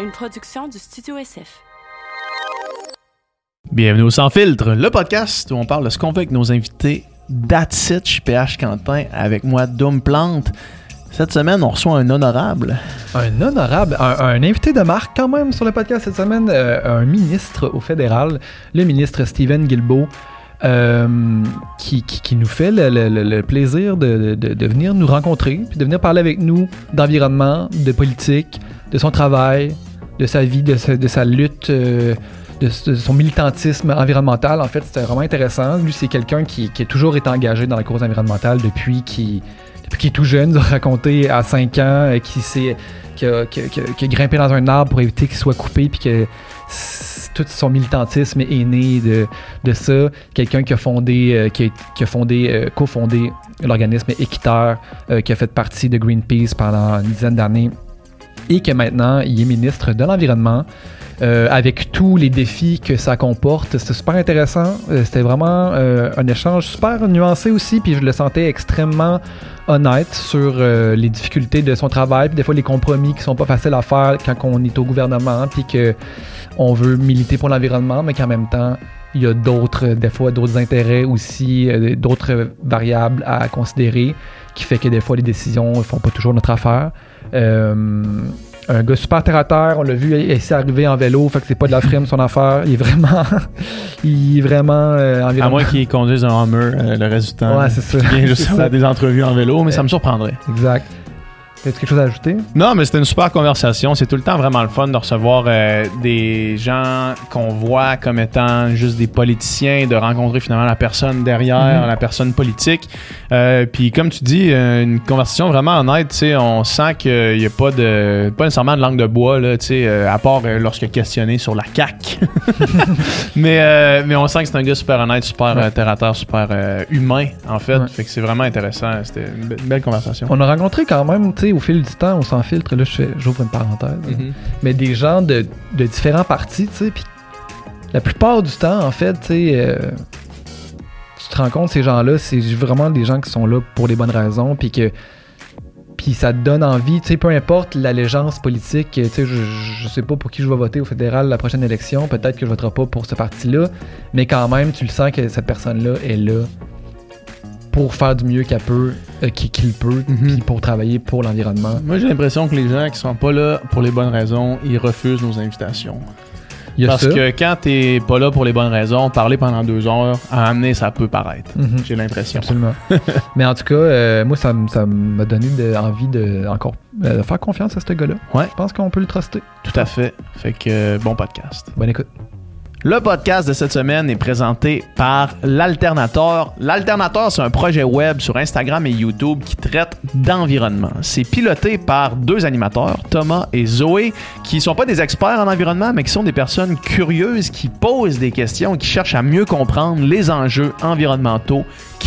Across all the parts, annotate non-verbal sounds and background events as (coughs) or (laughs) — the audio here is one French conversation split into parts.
une production du Studio SF. Bienvenue au Sans Filtre, le podcast où on parle de ce qu'on veut avec nos invités. That's it, je suis PH Quentin, avec moi Doom Plante. Cette semaine, on reçoit un honorable. Un honorable, un, un invité de marque quand même sur le podcast cette semaine, euh, un ministre au fédéral, le ministre Stephen Guilbeault, euh, qui, qui- qui nous fait le, le- le- le plaisir de, de- de venir nous rencontrer, puis de venir parler avec nous d'environnement, de politique, de son travail, de sa vie, de sa, lutte. euh, de, son militantisme environnemental, en fait, c'était vraiment intéressant. Lui, c'est quelqu'un qui, a toujours été engagé dans la cause environnementale depuis qu'il est tout jeune, (laughs) nous a raconté à 5 ans euh, qu'il s'est qui a, qui a- grimpé dans un arbre pour éviter qu'il soit coupé, puis que tout son militantisme est né de, ça. Quelqu'un qui a fondé, euh, qui a, fondé, cofondé l'organisme Équiteur, qui a fait partie de Greenpeace pendant une dizaine d'années, et que maintenant il est ministre de l'Environnement. euh, avec tous les défis que ça comporte. C'était super intéressant. Euh, C'était vraiment euh, un échange super nuancé aussi, puis je le sentais extrêmement honnête sur les difficultés de son travail, puis des fois les compromis qui sont pas faciles à faire quand on est au gouvernement, puis que on veut militer pour l'environnement, mais qu'en même temps il y a d'autres, des fois d'autres intérêts aussi, d'autres variables à considérer, qui fait que des fois les décisions font pas toujours notre affaire. Euh, un gars super terre à terre, on l'a vu ici arriver en vélo, fait que c'est pas de la frime son affaire. Il est vraiment, (laughs) il est vraiment euh, À moins qu'ils conduisent un Hummer euh, le reste du temps. Ouais, c'est ça. Qui vient (laughs) juste ça. des entrevues en vélo, mais ça me surprendrait. Exact. As-tu quelque chose à ajouter? Non, mais c'était une super conversation. C'est tout le temps vraiment le fun de recevoir euh, des gens qu'on voit comme étant juste des politiciens, de rencontrer finalement la personne derrière, Mhm. la personne politique. Euh, Puis comme tu dis, euh, une conversation vraiment honnête. Tu sais, on sent qu'il n'y a pas de, pas nécessairement de langue de bois là. Tu sais, à part lorsque questionné sur la CAC. (laughs) mais euh, mais on sent que c'est un gars super honnête, super Ouais. terre à terre, super humain en fait. Ouais. Fait que c'est vraiment intéressant. C'était une, be- une belle conversation. On a rencontré quand même, tu sais, au fil du temps, on s'en filtre, là, j'ouvre une parenthèse, Mhm. mais des gens de, de différents partis, tu sais, puis la plupart du temps, en fait, tu sais, euh, tu te rends compte, ces gens-là, c'est vraiment des gens qui sont là pour les bonnes raisons, puis que puis ça te donne envie, tu sais, peu importe l'allégeance politique, tu sais, je, je sais pas pour qui je vais voter au fédéral la prochaine élection, peut-être que je voterai pas pour ce parti-là, mais quand même, tu le sens que cette personne-là est là pour faire du mieux qu'elle peut, euh, qu'il peut, Mhm. puis pour travailler pour l'environnement. Moi, j'ai l'impression que les gens qui sont pas là pour les bonnes raisons, ils refusent nos invitations. Il y a Parce ça. que quand t'es pas là pour les bonnes raisons, parler pendant deux heures, à amener, ça peut paraître. Mhm. J'ai l'impression. Absolument. (laughs) Mais en tout cas, euh, moi, ça, m'a donné de- envie de encore euh, faire confiance à ce gars-là. Ouais. Je pense qu'on peut le truster. Tout à fait. Fait que bon podcast. Bonne écoute. Le podcast de cette semaine est présenté par l'Alternateur. L'Alternateur, c'est un projet web sur Instagram et YouTube qui traite d'environnement. C'est piloté par deux animateurs, Thomas et Zoé, qui sont pas des experts en environnement, mais qui sont des personnes curieuses qui posent des questions, qui cherchent à mieux comprendre les enjeux environnementaux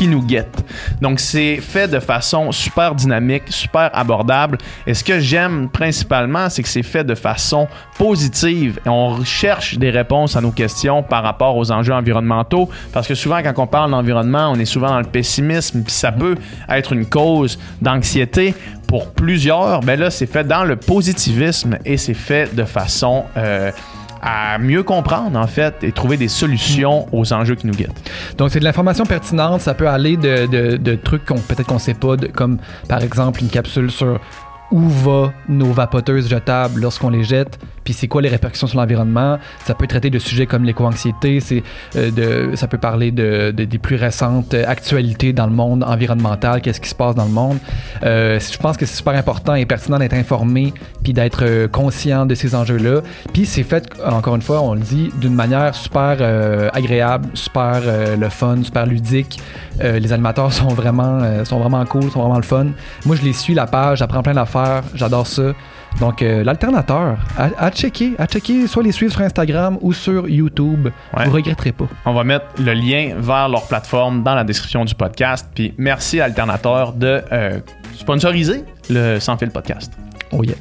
nous guettent. Donc, c'est fait de façon super dynamique, super abordable. Et ce que j'aime principalement, c'est que c'est fait de façon positive. Et on cherche des réponses à nos questions par rapport aux enjeux environnementaux. Parce que souvent, quand on parle d'environnement, on est souvent dans le pessimisme, puis ça peut être une cause d'anxiété pour plusieurs. Ben là, c'est fait dans le positivisme et c'est fait de façon euh, à mieux comprendre, en fait, et trouver des solutions aux enjeux qui nous guettent. Donc, c'est de l'information pertinente. Ça peut aller de, trucs qu'on peut-être qu'on sait pas, comme par exemple une capsule sur où va nos vapoteuses jetables lorsqu'on les jette, puis c'est quoi les répercussions sur l'environnement? Ça peut traiter de sujets comme l'éco-anxiété, euh, ça peut parler de, de- des plus récentes actualités dans le monde environnemental, qu'est-ce qui se passe dans le monde. Euh, je pense que c'est super important et pertinent d'être informé, puis d'être euh, conscient de ces enjeux-là. Puis c'est fait, encore une fois, on le dit, d'une manière super euh, agréable, super euh, le fun, super ludique. Euh, les animateurs sont vraiment, euh, sont vraiment cool, sont vraiment le fun. Moi, je les suis, la page, j'apprends plein d'affaires, j'adore ça. Donc, euh, l'alternateur, à, à checker, à checker, soit les suivre sur Instagram ou sur YouTube. Ouais. Vous regretterez pas. On va mettre le lien vers leur plateforme dans la description du podcast. Puis merci à Alternateur de euh, sponsoriser le Sans Fil podcast. Oh yeah.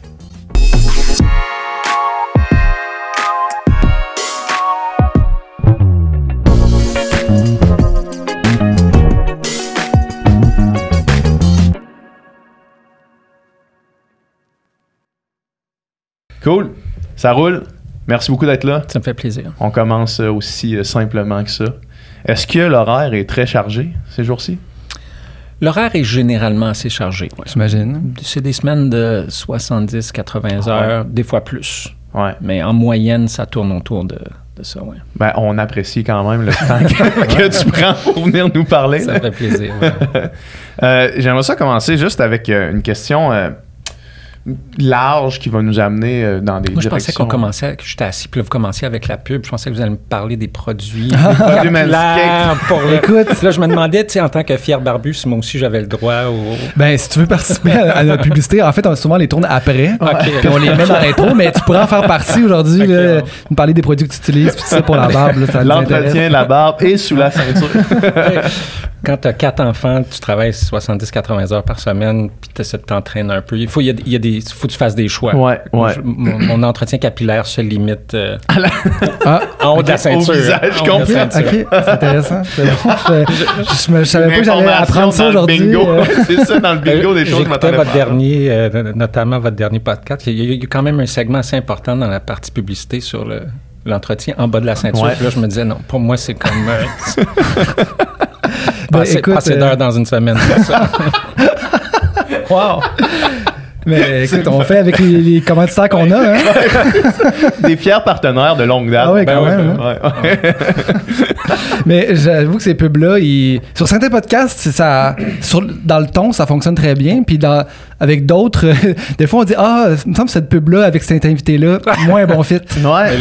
Cool. Ça roule. Merci beaucoup d'être là. Ça me fait plaisir. On commence euh, aussi euh, simplement que ça. Est-ce que l'horaire est très chargé ces jours-ci? L'horaire est généralement assez chargé. ouais. J'imagine. C'est des semaines de 70-80 heures, des fois plus. Ouais. Mais en moyenne, ça tourne autour de, de ça. Ouais. Ben, on apprécie quand même le temps que, (laughs) que tu prends pour venir nous parler. Ça là. me fait plaisir. ouais. (laughs) Euh, J'aimerais ça commencer juste avec une question euh, large qui va nous amener euh, dans des Moi, je pensais qu'on commençait, que j'étais assis, puis là, vous commenciez avec la pub. Je pensais que vous alliez me parler des produits (laughs) produits capillaires pour le... Écoute. Là, je me demandais, tu sais, en tant que fier barbu, si moi aussi j'avais le droit au... Ben, si tu veux participer à, à notre publicité, en fait, on souvent les tourne après. Ok. Puis on les met dans l'intro, mais tu pourras en faire partie aujourd'hui, Ok, là, ouais. nous parler des produits que tu utilises, puis tout ça pour la barbe. L'entretien, la barbe et sous la ceinture. (laughs) Quand tu as quatre enfants, tu travailles 70-80 heures par semaine, puis tu essaies de t'entraîner un peu. Il faut, il y a, il y a des, faut que tu fasses des choix. Ouais, ouais. Je- mon, mon entretien capillaire se limite euh, (laughs) Ah, en haut de la ceinture. visage de la complet. ceinture. ok, c'est intéressant. C'est bon. (laughs) Je, je, je savais pas que j'allais apprendre ça dans le aujourd'hui. (laughs) euh. C'est ça, dans le bingo des choses je J'écoutais votre dernier, euh, notamment votre dernier podcast. Il y, a, a quand même un segment assez important dans la partie publicité sur le- l'entretien en bas de la ceinture. Ouais. Puis là, je me disais, non, pour moi, c'est comme euh, Ben, passer, écoute, passer euh, d'heures dans une semaine. c'est ça. Wow! Mais (laughs) écoute, on fait avec les, les commanditaires qu'on a. Hein? (laughs) Des fiers partenaires de longue date. Ah ouais, quand même, ouais, ouais. (laughs) Mais j'avoue que ces pubs-là, ils- sur certains podcasts, ça, sur, dans le ton, ça fonctionne très bien. Puis dans, avec d'autres, des fois, on dit Ah, il me semble que cette pub-là, avec cet invité-là, moins bon fit. Ouais.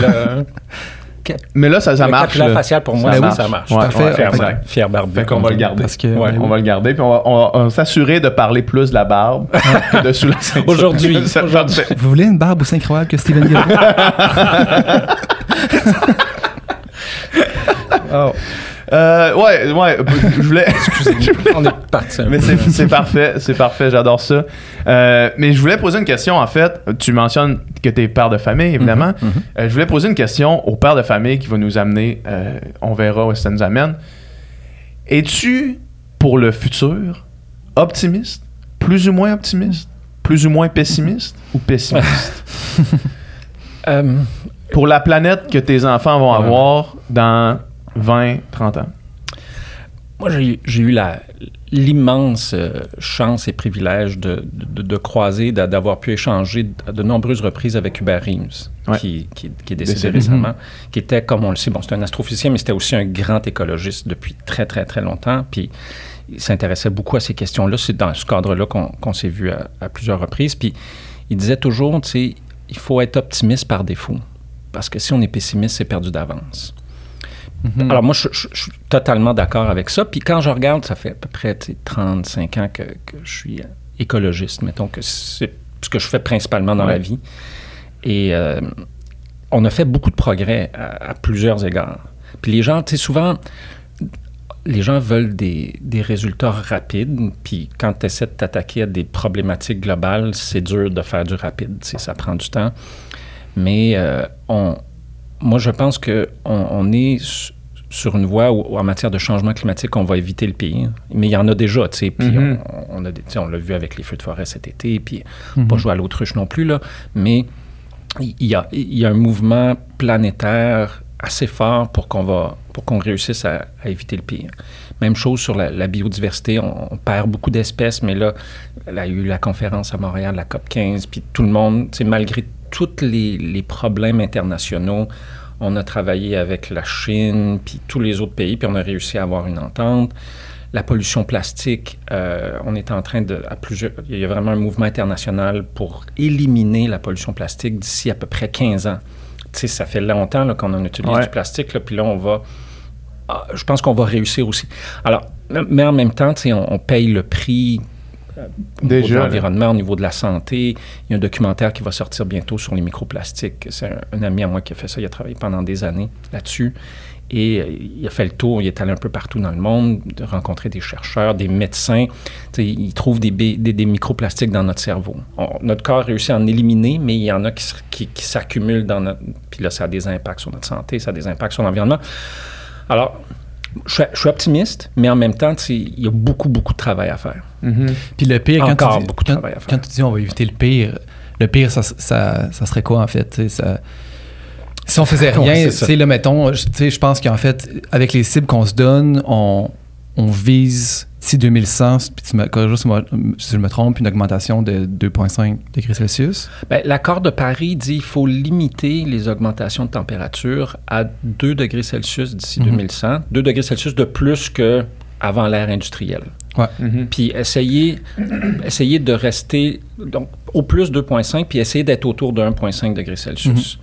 Mais là, ça, ça le marche. facial, pour moi, Ça ça, marche. ça marche. Ouais, Parfait. ouais, Fier, barbu. Fait qu'on va le garder. Parce que, Ouais. On va le garder, puis on va, on va- on va s'assurer de parler plus de la barbe (laughs) que de sous la ceinture. Aujourd'hui. (laughs) Ça, Aujourd'hui. Vous voulez une barbe aussi incroyable que Steven Guilbeault? (laughs) oh. Euh, ouais, ouais, (laughs) je voulais. On est parti. Mais c'est c'est parfait, c'est parfait, j'adore ça. Euh, mais je voulais poser une question, en fait. Tu mentionnes que tu es père de famille, évidemment. Mhm, Euh, je voulais poser une question au père de famille qui va nous amener, euh, on verra où ça nous amène. Es-tu, pour le futur, optimiste, plus ou moins optimiste, plus ou moins pessimiste ou pessimiste? (laughs) Euh, pour la planète que tes enfants vont avoir dans 20, 30 ans. Moi, j'ai eu l'immense euh, chance et privilège de, de- de croiser, d'a- d'avoir pu échanger de, de nombreuses reprises avec Hubert Reeves, Ouais. qui, qui- qui est décédé récemment, qui était, comme on le sait, bon, c'était un astrophysicien, mais c'était aussi un grand écologiste depuis très, très, très longtemps. Puis il s'intéressait beaucoup à ces questions-là. C'est dans ce cadre-là qu'on qu'on s'est vu à, à plusieurs reprises. Puis il disait toujours, tu sais, il faut être optimiste par défaut. Parce que si on est pessimiste, c'est perdu d'avance. Alors moi, je, je- je suis totalement d'accord avec ça. Puis quand je regarde, ça fait à peu près tu sais, 35 ans que, que je suis écologiste, mettons que c'est ce que je fais principalement dans Ouais. la vie. Et euh, on a fait beaucoup de progrès à, à plusieurs égards. Puis les gens, tu sais, souvent, les gens veulent des, des résultats rapides. Puis quand tu essaies de t'attaquer à des problématiques globales, c'est dur de faire du rapide. Ça prend du temps. Mais euh, on, moi, je pense qu'on on est sur une voie où, où en matière de changement climatique, on va éviter le pire. Mais il y en a déjà, tu sais. Puis Mhm. on, on a on l'a vu avec les feux de forêt cet été. Puis pas jouer à l'autruche non plus, là. Mais il y a, y a un mouvement planétaire assez fort pour qu'on va pour qu'on réussisse à, à éviter le pire. Même chose sur la, la biodiversité, on, on perd beaucoup d'espèces, mais là, il y a eu la conférence à Montréal, la COP 15, puis tout le monde, malgré tous les, les problèmes internationaux, on a travaillé avec la Chine, puis tous les autres pays, puis on a réussi à avoir une entente. La pollution plastique, euh, on est en train de, à plusieurs, il y a vraiment un mouvement international pour éliminer la pollution plastique d'ici à peu près 15 ans. Tu sais, ça fait longtemps là, qu'on en utilise Ouais. du plastique, là, puis là, on va, ah, je pense qu'on va réussir aussi. Alors, mais en même temps, tu sais, on, on paye le prix au niveau Déjà, de là. l'environnement, au niveau de la santé. Il y a un documentaire qui va sortir bientôt sur les microplastiques. C'est un, un ami à moi qui a fait ça. Il a travaillé pendant des années là-dessus. Et euh, il a fait le tour, il est allé un peu partout dans le monde, de rencontrer des chercheurs, des médecins. Tu sais, il trouve des, bé- des, des microplastiques dans notre cerveau. On- notre corps réussit à en éliminer, mais il y en a qui, se- qui, qui s'accumulent dans notre... Puis là, ça a des impacts sur notre santé, ça a des impacts sur l'environnement. Alors, je suis, je suis optimiste, mais en même temps, il y a beaucoup, beaucoup de travail à faire. Mhm. Puis le pire, quand Encore tu, dis, beaucoup de quand, travail à faire. quand tu dis on va éviter le pire, le pire, ça, ça, ça serait quoi, en fait? Ça, si on faisait (laughs) Ouais, rien, c'est tu sais, là, mettons, je pense qu'en fait, avec les cibles qu'on se donne, on, on vise, d'ici 2100, puis tu me corriges si si je me trompe, une augmentation de 2,5 degrés Celsius? Ben, L'accord de Paris dit qu'il faut limiter les augmentations de température à 2 degrés Celsius d'ici Mhm. 2100, 2 degrés Celsius de plus que avant l'ère industrielle. Mhm. Puis essayer, essayer de rester donc, au plus 2,5, puis essayer d'être autour de 1,5 degrés Celsius.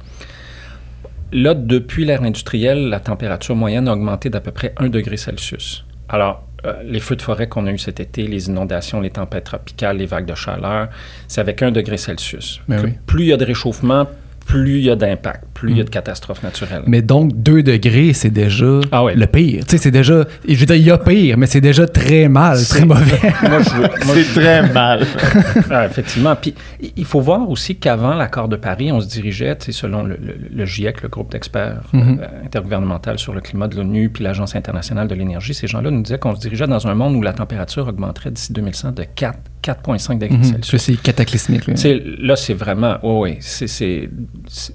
Là, depuis l'ère industrielle, la température moyenne a augmenté d'à peu près 1 degré Celsius. Alors, euh, les feux de forêt qu'on a eu cet été, les inondations, les tempêtes tropicales, les vagues de chaleur, c'est avec 1 degré Celsius. Ben oui. Plus il y a de réchauffement, plus il y a d'impact, plus il y a de catastrophes naturelles. Mais donc, 2 degrés, c'est déjà Ah ouais. le pire. Tu sais, c'est déjà. Je veux dire, il y a pire, mais c'est déjà très mal, très mauvais. (laughs) Moi, je veux- (laughs) moi, C'est très mal. (laughs) Ah, effectivement. Puis il faut voir aussi qu'avant l'accord de Paris, on se dirigeait, tu sais, selon le, le- le GIEC, le groupe d'experts Mhm. euh, intergouvernemental sur le climat de l'ONU, puis l'Agence internationale de l'énergie, ces gens-là nous disaient qu'on se dirigeait dans un monde où la température augmenterait d'ici 2100 de 4, 4,5 degrés Mhm. Celsius. Ça, C'est cataclysmique. là. Tu sais, là, c'est vraiment. Oui, oui. C'est. C'est-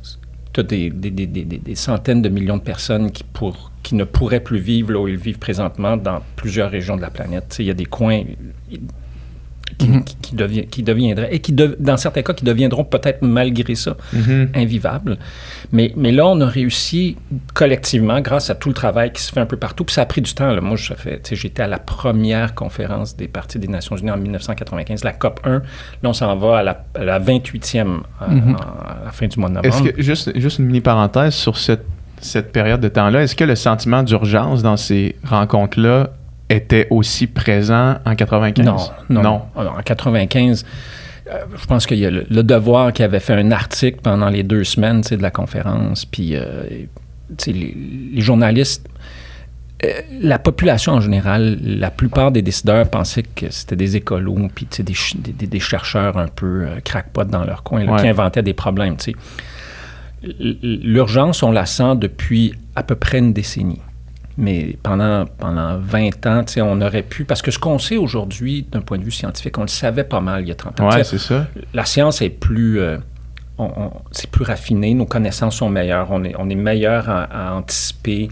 T'as des, des, des, des, centaines de millions de personnes qui, pour, qui ne pourraient plus vivre là où ils vivent présentement dans plusieurs régions de la planète. Tu Il y a des coins qui, Mhm. qui, qui devient- qui deviendraient, et qui, dans certains cas, qui deviendront peut-être malgré ça Mhm. invivables. Mais, mais là, on a réussi collectivement, grâce à tout le travail qui se fait un peu partout. Puis ça a pris du temps. là. Moi, j'étais à la première conférence des partis des Nations Unies en 1995, la COP 1. Là, on s'en va à la, à la 28e euh, Mhm. à la fin du mois de Est-ce novembre. que, juste, juste une mini parenthèse sur cette, cette période de temps-là, est-ce que le sentiment d'urgence dans ces rencontres-là était aussi présent en 95? Non, non. non. Alors, en 95, euh, je pense qu'il y a le, le Devoir qui avait fait un article pendant les deux semaines de la conférence. Puis, euh, les, les journalistes, euh, la population en général, la plupart des décideurs pensaient que c'était des écolos, puis des, des- des- chercheurs un peu euh, crackpot dans leur coin, là, Ouais. qui inventaient des problèmes. L'urgence, on la sent depuis à peu près une décennie. Mais pendant, pendant 20 ans, tu sais, on aurait pu... Parce que ce qu'on sait aujourd'hui, d'un point de vue scientifique, on le savait pas mal il y a 30 ans. Ouais, c'est ça. la science est plus... euh, on- on- c'est plus raffiné, nos connaissances sont meilleures, on est, on est meilleur à, à anticiper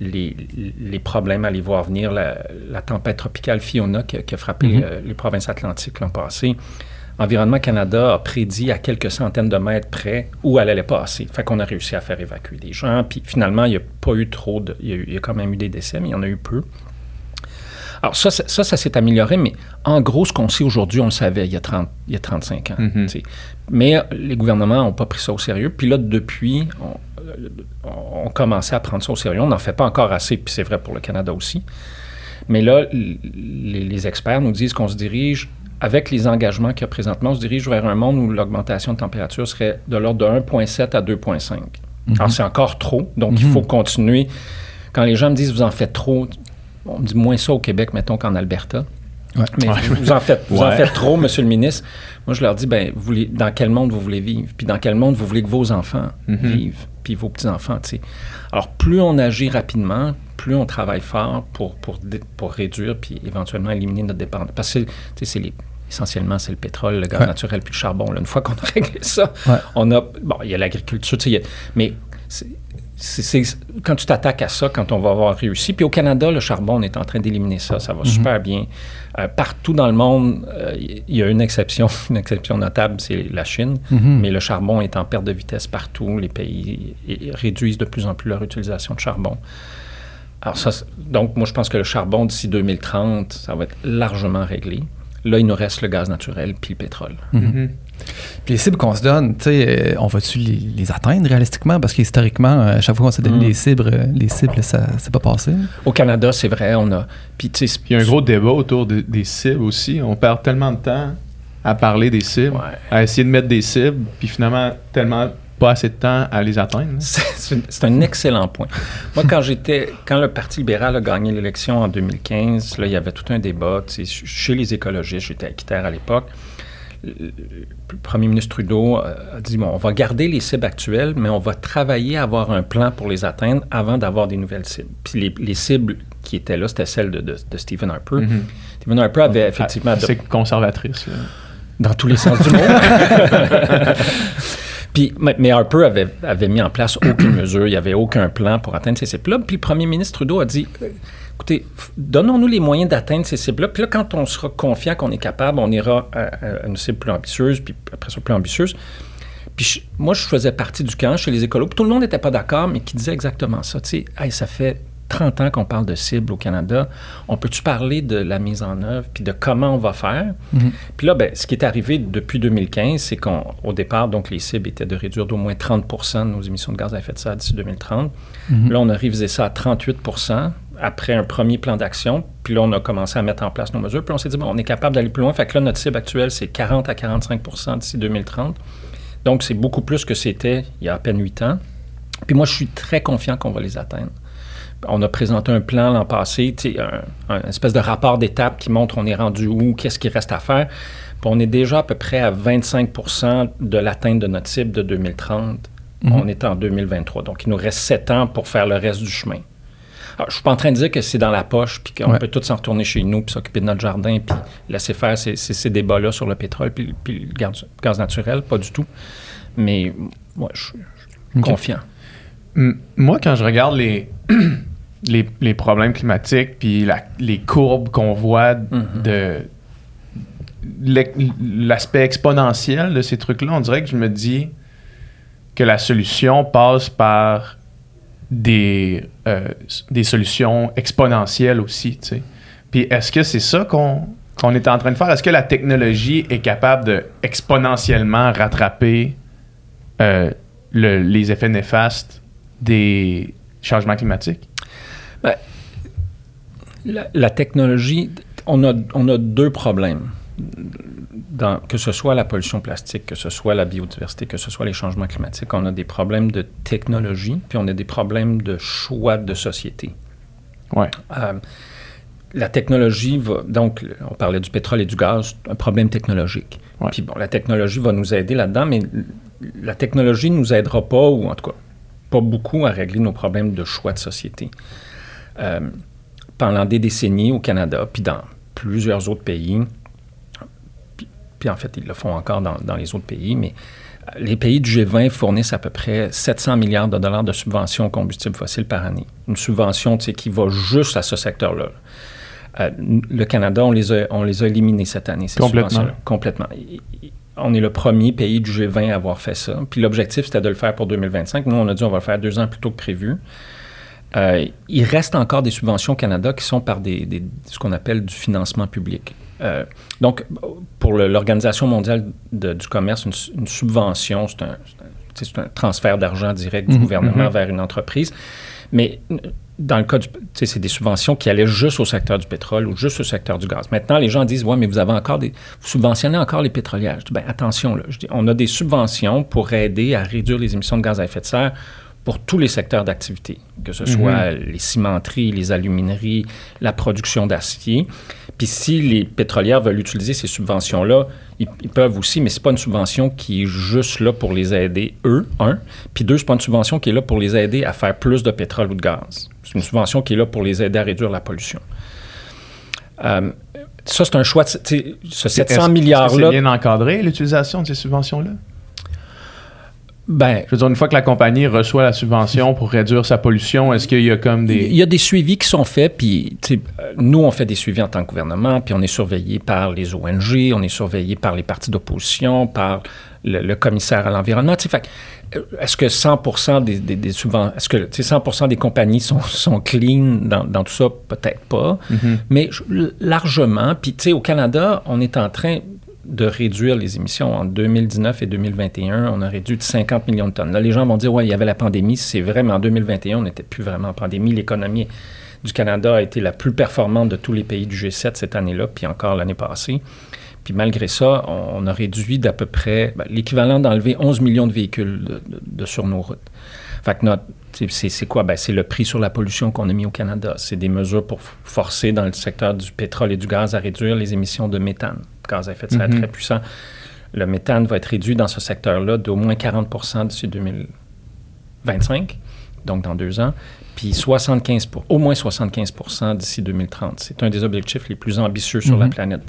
les, les problèmes à les voir venir. La, la tempête tropicale Fiona qui, a- qui a frappé Mhm. euh, les provinces atlantiques l'an passé, Environnement Canada a prédit à quelques centaines de mètres près où elle allait passer. Fait qu'on a réussi à faire évacuer des gens. Puis finalement, il n'y a pas eu trop de... Il y, a eu- il y a quand même eu des décès, mais il y en a eu peu. Alors ça, ça, ça, ça s'est amélioré, mais en gros, ce qu'on sait aujourd'hui, on le savait il y a, 30, il y a 35 ans. Mhm. sais. Mais euh, les gouvernements n'ont pas pris ça au sérieux. Puis là, depuis, on, on commençait à prendre ça au sérieux. On n'en fait pas encore assez, puis c'est vrai pour le Canada aussi. Mais là, les experts nous disent qu'on se dirige, avec les engagements qu'il y a présentement, on se dirige vers un monde où l'augmentation de température serait de l'ordre de 1,7 à 2,5. Alors, c'est encore trop, donc il Mhm. faut continuer. Quand les gens me disent, vous en faites trop, on me dit moins ça au Québec, mettons, qu'en Alberta. Ouais. Mais Ouais. vous, en faites, vous en faites trop, Monsieur le ministre. Moi, je leur dis, ben, vous voulez, dans quel monde vous voulez vivre, puis dans quel monde vous voulez que vos enfants Mhm. vivent, puis vos petits-enfants, tu sais. Alors, plus on agit rapidement, plus on travaille fort pour, pour, pour réduire, puis éventuellement éliminer notre dépendance. Parce que, tu sais, c'est les- essentiellement, c'est le pétrole, le gaz Ouais. naturel, puis le charbon. là. Une fois qu'on a (laughs) réglé ça, Ouais. on a... Bon, il y a l'agriculture, tu sais, a- mais c'est- quand tu t'attaques à ça, quand on va avoir réussi. Puis au Canada, le charbon, on est en train d'éliminer ça. Ça va super bien. Euh, partout dans le monde, euh, il y a une exception, (laughs) une exception notable, c'est la Chine. Mhm. Mais le charbon est en perte de vitesse partout. Les pays réduisent de plus en plus leur utilisation de charbon. Alors ça, donc moi je pense que le charbon d'ici 2030, ça va être largement réglé. Là, il nous reste le gaz naturel puis le pétrole. Mhm. Puis les cibles qu'on se donne, tu sais, euh, on va-tu les, les atteindre réalistiquement? Parce qu'historiquement, euh, à chaque fois qu'on s'est donné Mm. des cibles, euh, les cibles, ça s'est pas passé. Au Canada, c'est vrai, on a. Puis tu sais, Puis il y a un gros débat autour de- des cibles aussi. On perd tellement de temps à parler des cibles, Ouais. à essayer de mettre des cibles, puis finalement, tellement pas assez de temps à les atteindre. C'est un- excellent point. Moi, quand j'étais, quand le Parti libéral a gagné l'élection en 2015, là, il y avait tout un débat chez les écologistes. J'étais à Équiterre à l'époque. Le premier ministre Trudeau euh, a dit bon, on va garder les cibles actuelles, mais on va travailler à avoir un plan pour les atteindre avant d'avoir des nouvelles cibles. Puis les, les cibles qui étaient là, c'était celles de, de- de Stephen Harper. Mhm. Stephen Harper avait effectivement Ah, C'est conservatrice. là. dans tous les sens du monde. (laughs) (laughs) Puis, mais Harper avait, avait mis en place aucune (clears throat) mesure, il n'y avait aucun plan pour atteindre ces cibles-là. Puis le premier ministre Trudeau a dit euh, écoutez, donnons-nous les moyens d'atteindre ces cibles-là. Puis là, quand on sera confiant qu'on est capable, on ira à, une cible plus ambitieuse, puis après ça, plus ambitieuse. Puis moi, je faisais partie du camp chez les écolos. Puis tout le monde n'était pas d'accord, mais qui disait exactement ça. Tu sais, ça fait 30 ans qu'on parle de cible au Canada. On peut-tu parler de la mise en œuvre puis de comment on va faire? Mm-hmm. Puis là, ben, ce qui est arrivé depuis 2015, c'est qu'au départ, donc, les cibles étaient de réduire d'au moins 30 de nos émissions de gaz à effet de serre d'ici 2030. Mm-hmm. Là, on a révisé ça à 38% après un premier plan d'action. Puis là, on a commencé à mettre en place nos mesures. Puis on s'est dit, bon, on est capable d'aller plus loin. Fait que là, notre cible actuelle, c'est 40 à 45% d'ici 2030. Donc, c'est beaucoup plus que c'était il y a à peine 8 ans. Puis moi, je suis très confiant qu'on va les atteindre on a présenté un plan l'an passé, un, un, espèce de rapport d'étape qui montre on est rendu où, qu'est-ce qui reste à faire. Puis on est déjà à peu près à 25% de l'atteinte de notre cible de 2030. Mhm. On est en 2023. Donc, il nous reste sept ans pour faire le reste du chemin. Alors, je suis pas en train de dire que c'est dans la poche, puis qu'on peut tous s'en retourner chez nous, puis s'occuper de notre jardin, puis laisser faire ces, ces, débats-là sur le pétrole, puis, le gaz, naturel, pas du tout. Mais moi, je suis confiant. Moi, quand je regarde les, (clears throat) les, problèmes climatiques, puis les courbes qu'on voit mm-hmm. de l'aspect exponentiel de ces trucs-là, on dirait que je me dis que la solution passe par des, euh, des solutions exponentielles aussi. Puis est-ce que c'est ça qu'on est en train de faire? Est-ce que la technologie est capable de exponentiellement rattraper euh, les effets néfastes des changements climatiques? La, technologie, on a, on a deux problèmes. Dans, que ce soit la pollution plastique, que ce soit la biodiversité, que ce soit les changements climatiques, on a des problèmes de technologie, puis on a des problèmes de choix de société. Ouais. Euh, la technologie va. Donc, on parlait du pétrole et du gaz, un problème technologique. Puis bon, la technologie va nous aider là-dedans, mais la technologie ne nous aidera pas, ou en tout cas, pas beaucoup à régler nos problèmes de choix de société. Euh, pendant des décennies au Canada, puis dans plusieurs autres pays. Puis, en fait, ils le font encore dans, dans, les autres pays, mais euh, les pays du G20 fournissent à peu près 700 milliards de dollars de subventions aux combustibles fossiles par année. Une subvention qui va juste à ce secteur-là. Euh, le Canada, on les, a, on les a éliminés cette année, ces Complètement. Complètement. On est le premier pays du G20 à avoir fait ça. Puis l'objectif, c'était de le faire pour 2025. Nous, on a dit on va le faire deux ans plus tôt que prévu. Euh, il reste encore des subventions au Canada qui sont par des, ce qu'on appelle du financement public. Euh, donc, pour l'Organisation mondiale du commerce, une, subvention, c'est un, un, transfert d'argent direct du mhm, gouvernement mhm. vers une entreprise. Mais dans le cas du. C'est des subventions qui allaient juste au secteur du pétrole ou juste au secteur du gaz. Maintenant, les gens disent Ouais, mais vous avez encore des. Vous subventionnez encore les pétrolières. Je dis ben, attention, là, je dis, on a des subventions pour aider à réduire les émissions de gaz à effet de serre pour tous les secteurs d'activité, que ce soit mhm. les cimenteries, les alumineries, la production d'acier. Puis si les pétrolières veulent utiliser ces subventions-là, ils, peuvent aussi, mais c'est pas une subvention qui est juste là pour les aider, eux, un. Puis deux, c'est pas une subvention qui est là pour les aider à faire plus de pétrole ou de gaz. C'est une subvention qui est là pour les aider à réduire la pollution. Euh, ça, c'est un choix. ce 700 milliards-là. C'est bien encadré, l'utilisation de ces subventions-là? Ben, je veux dire, une fois que la compagnie reçoit la subvention pour réduire sa pollution, est-ce qu'il y a comme des... Il y a des suivis qui sont faits, puis nous, on fait des suivis en tant que gouvernement, puis on est surveillé par les ONG, on est surveillé par les partis d'opposition, par le, commissaire à l'environnement. Euh, est-ce que 100 des, des, souvent, est-ce que 100% des compagnies sont, sont clean dans, dans tout ça? Peut-être pas, mm-hmm. mais largement. Puis, tu sais, au Canada, on est en train, de réduire les émissions. En 2019 et 2021, on a réduit de 50 millions de tonnes. Là, les gens vont dire, ouais, il y avait la pandémie, c'est vrai, mais en 2021, on n'était plus vraiment en pandémie. L'économie du Canada a été la plus performante de tous les pays du G7 cette année-là, puis encore l'année passée. Puis malgré ça, on, a réduit d'à peu près ben, l'équivalent d'enlever 11 millions de véhicules de, sur nos routes. Fait que notre, c'est quoi? Ben, c'est le prix sur la pollution qu'on a mis au Canada. C'est des mesures pour forcer dans le secteur du pétrole et du gaz à réduire les émissions de méthane gaz à effet de serre mhm. très puissant. Le méthane va être réduit dans ce secteur-là d'au moins 40% d'ici 2025, donc dans deux ans, puis 75 pour, au moins 75% d'ici 2030. C'est un des objectifs les plus ambitieux sur la mhm. planète.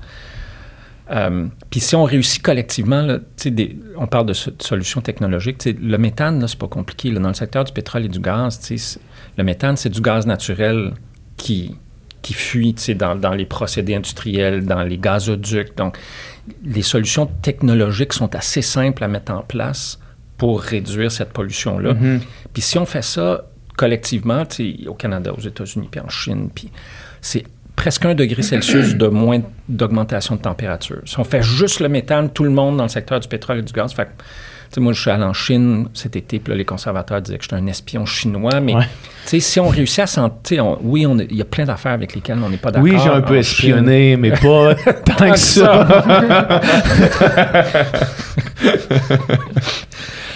Euh, puis si on réussit collectivement, là, des- on parle de, so- de solutions technologiques, le méthane, c'est pas compliqué. là. dans le secteur du pétrole et du gaz, le méthane, c'est du gaz naturel qui, qui fuit dans, dans les procédés industriels, dans les gazoducs. Donc, les solutions technologiques sont assez simples à mettre en place pour réduire cette pollution-là. Mhm. Puis si on fait ça collectivement, au Canada, aux États-Unis, puis en Chine, puis c'est presque un degré Celsius de moins d'augmentation de température. Si on fait juste le méthane, tout le monde dans le secteur du pétrole et du gaz, fait moi, je suis allé en Chine cet été, puis là, les conservateurs disaient que j'étais un espion chinois, mais Ouais. si on réussit à s'en... tu sais, on- oui, il y a plein d'affaires avec lesquelles on n'est pas d'accord. Oui, j'ai un peu espionné, mais pas (laughs) tant que ça. (laughs)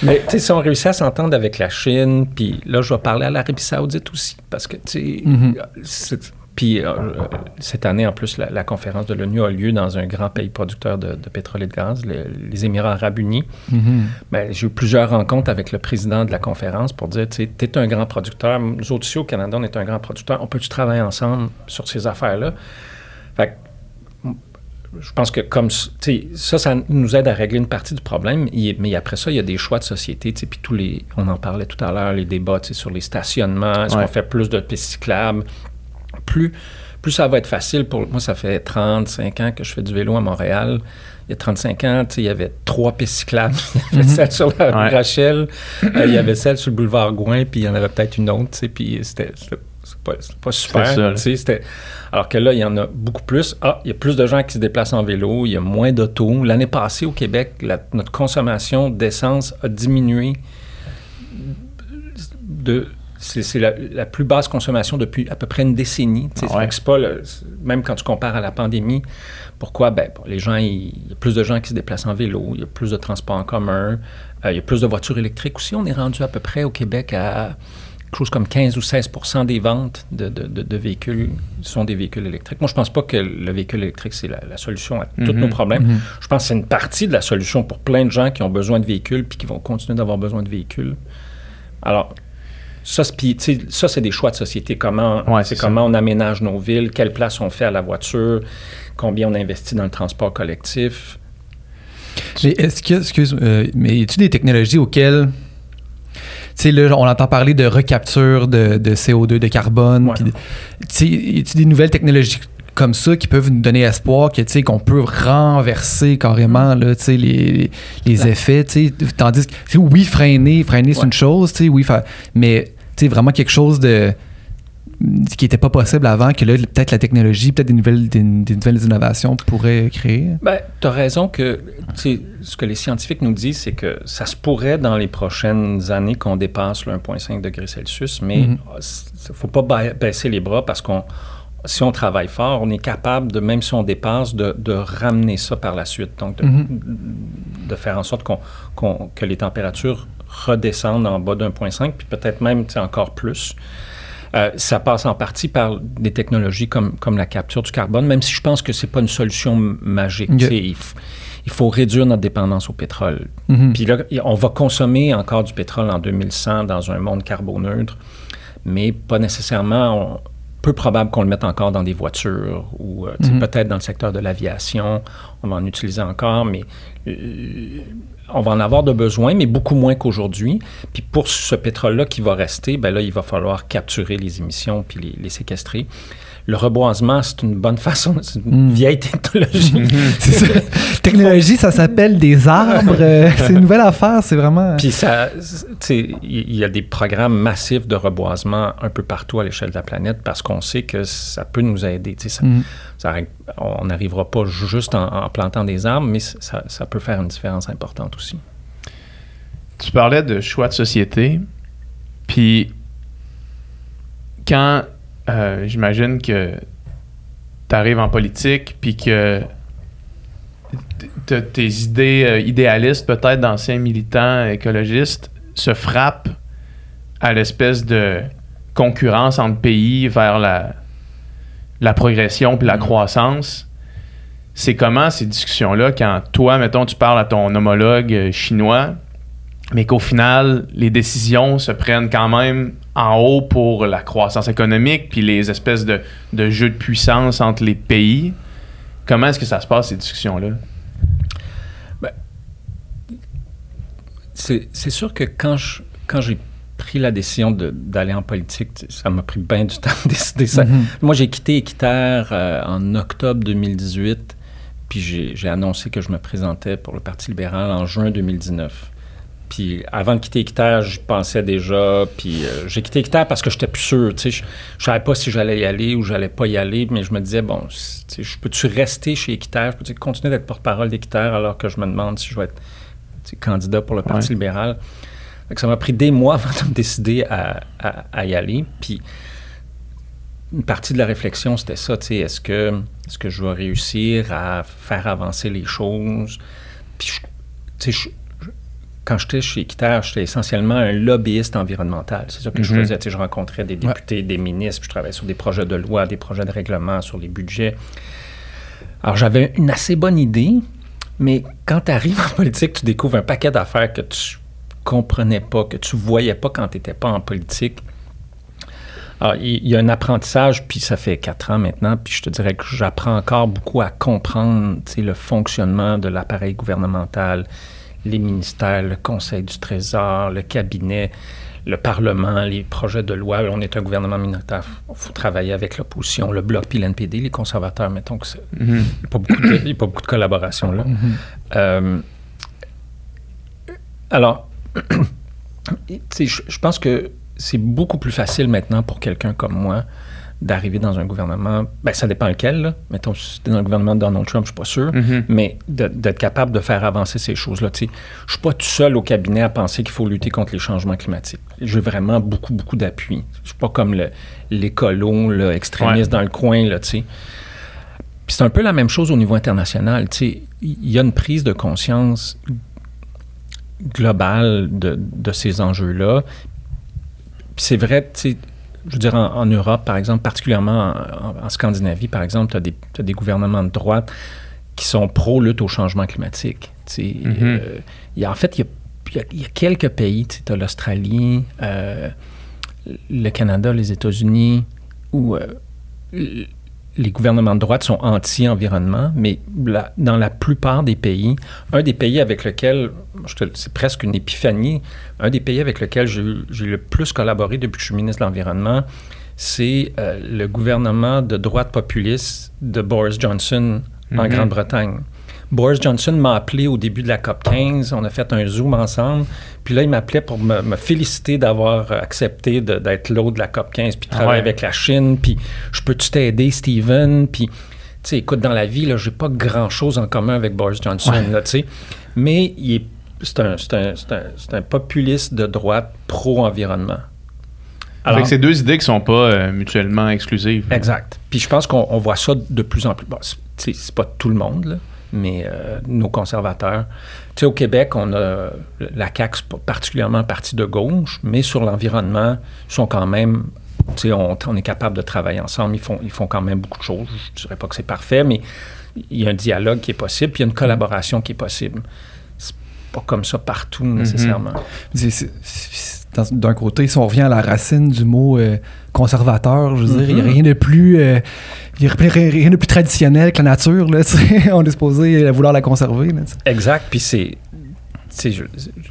Mais si on réussit à s'entendre avec la Chine, puis là, je vais parler à l'Arabie Saoudite aussi, parce que, tu sais, Mhm. c'est- puis euh, cette année, en plus, la, la conférence de l'ONU a lieu dans un grand pays producteur de, de pétrole et de gaz, le- les Émirats arabes unis. Mhm. Ben, j'ai eu plusieurs rencontres avec le président de la conférence pour dire, tu t'es un grand producteur, nous autres ici au Canada, on est un grand producteur, on peut-tu travailler ensemble sur ces affaires-là? Fait que, je pense que comme ça, ça nous aide à régler une partie du problème. Mais après ça, il y a des choix de société. Puis tous les, on en parlait tout à l'heure, les débats sur les stationnements. Est-ce Ouais. qu'on fait plus de pistes cyclables? Plus, plus ça va être facile pour moi. Ça fait 35 ans que je fais du vélo à Montréal. Il y a 35 ans, il y avait trois pistes cyclables. (laughs) Il y avait celle sur la rue. Rachel, euh, il y avait celle sur le boulevard Gouin, puis il y en avait peut-être une autre. Puis c'était c'est pas, super. c'était- alors que là, il y en a beaucoup plus. Ah, il y a plus de gens qui se déplacent en vélo, il y a moins d'autos. L'année passée, au Québec, la- notre consommation d'essence a diminué de. C'est la, la plus basse consommation depuis à peu près une décennie. Ah ouais. pas le- même quand tu compares à la pandémie, pourquoi? Ben, bon, les gens, il y a plus de gens qui se déplacent en vélo, il y a plus de transports en commun, euh, il y a plus de voitures électriques aussi. On est rendu à peu près au Québec à quelque chose comme 15 ou 16% des ventes de, de- de- de véhicules sont des véhicules électriques. Moi, je pense pas que le véhicule électrique, c'est la, la solution à tous Mhm. nos problèmes. Mhm. Je pense que c'est une partie de la solution pour plein de gens qui ont besoin de véhicules puis qui vont continuer d'avoir besoin de véhicules. Alors, ça, c'est- ça, des choix de société. Comment, Ouais, c'est comment on aménage nos villes, quelle place on fait à la voiture, combien on investit dans le transport collectif. Mais est-ce que, excuse, euh, mais y a-tu des technologies auxquelles. Tu sais, là, on entend parler de recapture de, de CO2, de carbone. Ouais. puis de- Tu sais, y a-tu des nouvelles technologies comme ça qui peuvent nous donner espoir que, tu sais, qu'on peut renverser carrément, là, tu sais, les, les effets, tu sais. Tandis que, oui, freiner, freiner, c'est une chose, tu sais, oui, fa- mais, sais, vraiment quelque chose de qui n'était pas possible avant, que là, peut-être la technologie, peut-être des nouvelles, des, des nouvelles innovations pourraient créer? Ben, tu as raison que ce que les scientifiques nous disent, c'est que ça se pourrait dans les prochaines années qu'on dépasse le 1,5 degré Celsius, mais il Mhm. ne faut pas ba- baisser les bras parce qu'on si on travaille fort, on est capable de, même si on dépasse, de, de ramener ça par la suite. Donc, de, Mhm. de faire en sorte qu'on- que les températures redescendent en bas d'1,5, puis peut-être même encore plus. Euh, ça passe en partie par des technologies comme, comme la capture du carbone, même si je pense que c'est pas une solution magique. Il, faut réduire notre dépendance au pétrole. Mhm. Puis là, on va consommer encore du pétrole en 2100 dans un monde carboneutre, mais pas nécessairement. on- peu probable qu'on le mette encore dans des voitures ou euh, Mhm. peut-être dans le secteur de l'aviation. On va en utiliser encore, mais euh, on va en avoir de besoin, mais beaucoup moins qu'aujourd'hui. Puis pour ce pétrole-là qui va rester, ben là, il va falloir capturer les émissions puis les, les séquestrer. Le reboisement, c'est une bonne façon, (laughs) c'est une Mm. vieille technologie. (laughs) C'est ça. (laughs) Technologie, ça s'appelle des arbres. euh, c'est une nouvelle affaire, c'est vraiment. Puis ça, tu sais, il y a des programmes massifs de reboisement un peu partout à l'échelle de la planète parce qu'on sait que ça peut nous aider. Tu sais, ça- Mhm. ça on n'arrivera pas juste en, en plantant des arbres, mais ça, ça peut faire une différence importante aussi. Tu parlais de choix de société, puis quand euh, j'imagine que tu arrives en politique, puis que tes idées euh, idéalistes, peut-être d'anciens militants écologistes, se frappent à l'espèce de concurrence entre pays vers la, la progression puis la Mm. croissance. C'est comment ces discussions-là, quand toi, mettons, tu parles à ton homologue euh, chinois, mais qu'au final, les décisions se prennent quand même en haut pour la croissance économique, puis les espèces de, de jeux de puissance entre les pays. Comment est-ce que ça se passe, ces discussions-là? C'est c'est sûr que quand je- quand j'ai pris la décision de- d'aller en politique, ça m'a pris bien du (laughs) temps de décider ça. Mhm. Moi, j'ai quitté Équiterre euh, en octobre 2018, puis j'ai j'ai annoncé que je me présentais pour le Parti libéral en juin 2019. Puis avant de quitter Équiterre, j'y pensais déjà. Puis euh, j'ai quitté Équiterre parce que j'étais plus sûr. Tu sais, je ne savais pas si j'allais y aller ou j'allais pas y aller, mais je me disais, bon, je peux-tu rester chez Équiterre? Je peux-tu continuer d'être porte-parole d'Équiterre alors que je me demande si je vais être candidat pour le Parti Ouais. libéral? Que ça m'a pris des mois (laughs) avant de me décider à, à- à y aller. Puis une partie de la réflexion, c'était ça, tu sais, est-ce que, est-ce que je vais réussir à faire avancer les choses? Puis, je- tu sais, je- je- quand j'étais chez Équiterre, j'étais essentiellement un lobbyiste environnemental. C'est ça que je Mhm. faisais. Tu sais, je rencontrais des députés, des ministres, puis je travaillais sur des projets de loi, des projets de règlement, sur les budgets. Alors, j'avais une assez bonne idée, mais quand tu arrives en politique, tu découvres un paquet d'affaires que tu comprenais pas, que tu voyais pas quand tu n'étais pas en politique. Alors, il il y a un apprentissage, puis ça fait quatre ans maintenant, puis je te dirais que j'apprends encore beaucoup à comprendre le fonctionnement de l'appareil gouvernemental, les ministères, le Conseil du Trésor, le cabinet, le Parlement, les projets de loi. On est un gouvernement minoritaire, il faut travailler avec l'opposition, le Bloc puis l'NPD, les conservateurs, mettons que c'est il n'y a, pas beaucoup de- il y a pas beaucoup de collaboration là. Euh, alors, (clears throat) je pense que c'est beaucoup plus facile maintenant pour quelqu'un comme moi d'arriver dans un gouvernement. Ben, ça dépend lequel. Là. Mettons, si tu dans le gouvernement de Donald Trump, je suis pas sûr. Mhm. Mais d'être capable de faire avancer ces choses-là. Je suis pas tout seul au cabinet à penser qu'il faut lutter contre les changements climatiques. J'ai vraiment beaucoup, beaucoup d'appui. Je suis pas comme l'écolo, là, extrémiste dans le coin, là, tu sais. C'est un peu la même chose au niveau international. Il y a une prise de conscience globale de, de ces enjeux-là. C'est vrai, tu sais, je veux dire, en, en Europe, par exemple, particulièrement en, en Scandinavie, par exemple, tu as, des t'as des gouvernements de droite qui sont pro-lutte au changement climatique. Mhm. euh, y a, en fait, il y a, y y quelques pays, tu as l'Australie, euh, le Canada, les États-Unis, où euh, les gouvernements de droite sont anti-environnement, mais la- dans la plupart des pays, un des pays avec lequel, c'est presque une épiphanie, un des pays avec lequel j'ai le plus collaboré depuis que je suis ministre de l'Environnement, c'est euh, le gouvernement de droite populiste de Boris Johnson en Mhm. Grande-Bretagne. Boris Johnson m'a appelé au début de la COP 15. On a fait un Zoom ensemble. Puis là, il m'appelait pour me, me féliciter d'avoir accepté d'être l'hôte de la COP 15 puis de Ah travailler ouais. avec la Chine. Puis je peux-tu t'aider, Steven? Puis, tu sais, écoute, dans la vie, là, j'ai pas grand-chose en commun avec Boris Johnson, Ouais. là, tu sais. Mais il est- c'est un, c'est un- c'est un- c'est un populiste de droite pro-environnement. Que c'est deux idées qui sont pas euh, mutuellement exclusives. Exact. Puis je pense qu'on on voit ça de plus en plus. Bon, c'est pas tout le monde, là, mais euh, nos conservateurs. Tu sais, au Québec, on a la CAQ, particulièrement parti de gauche, mais sur l'environnement, ils sont quand même. Tu sais, on, on est capable de travailler ensemble. Ils font, ils font quand même beaucoup de choses. Je dirais pas que c'est parfait, mais il y a un dialogue qui est possible, puis il y a une collaboration qui est possible. C'est pas comme ça partout, nécessairement. C'est- dans- D'un côté, si on revient à la racine du mot euh, conservateur, je veux dire, il n'y a Mhm. rien de plus. euh, il a rien de plus traditionnel que la nature. Là, (laughs) on est supposé vouloir la conserver. là. Exact. Puis c'est,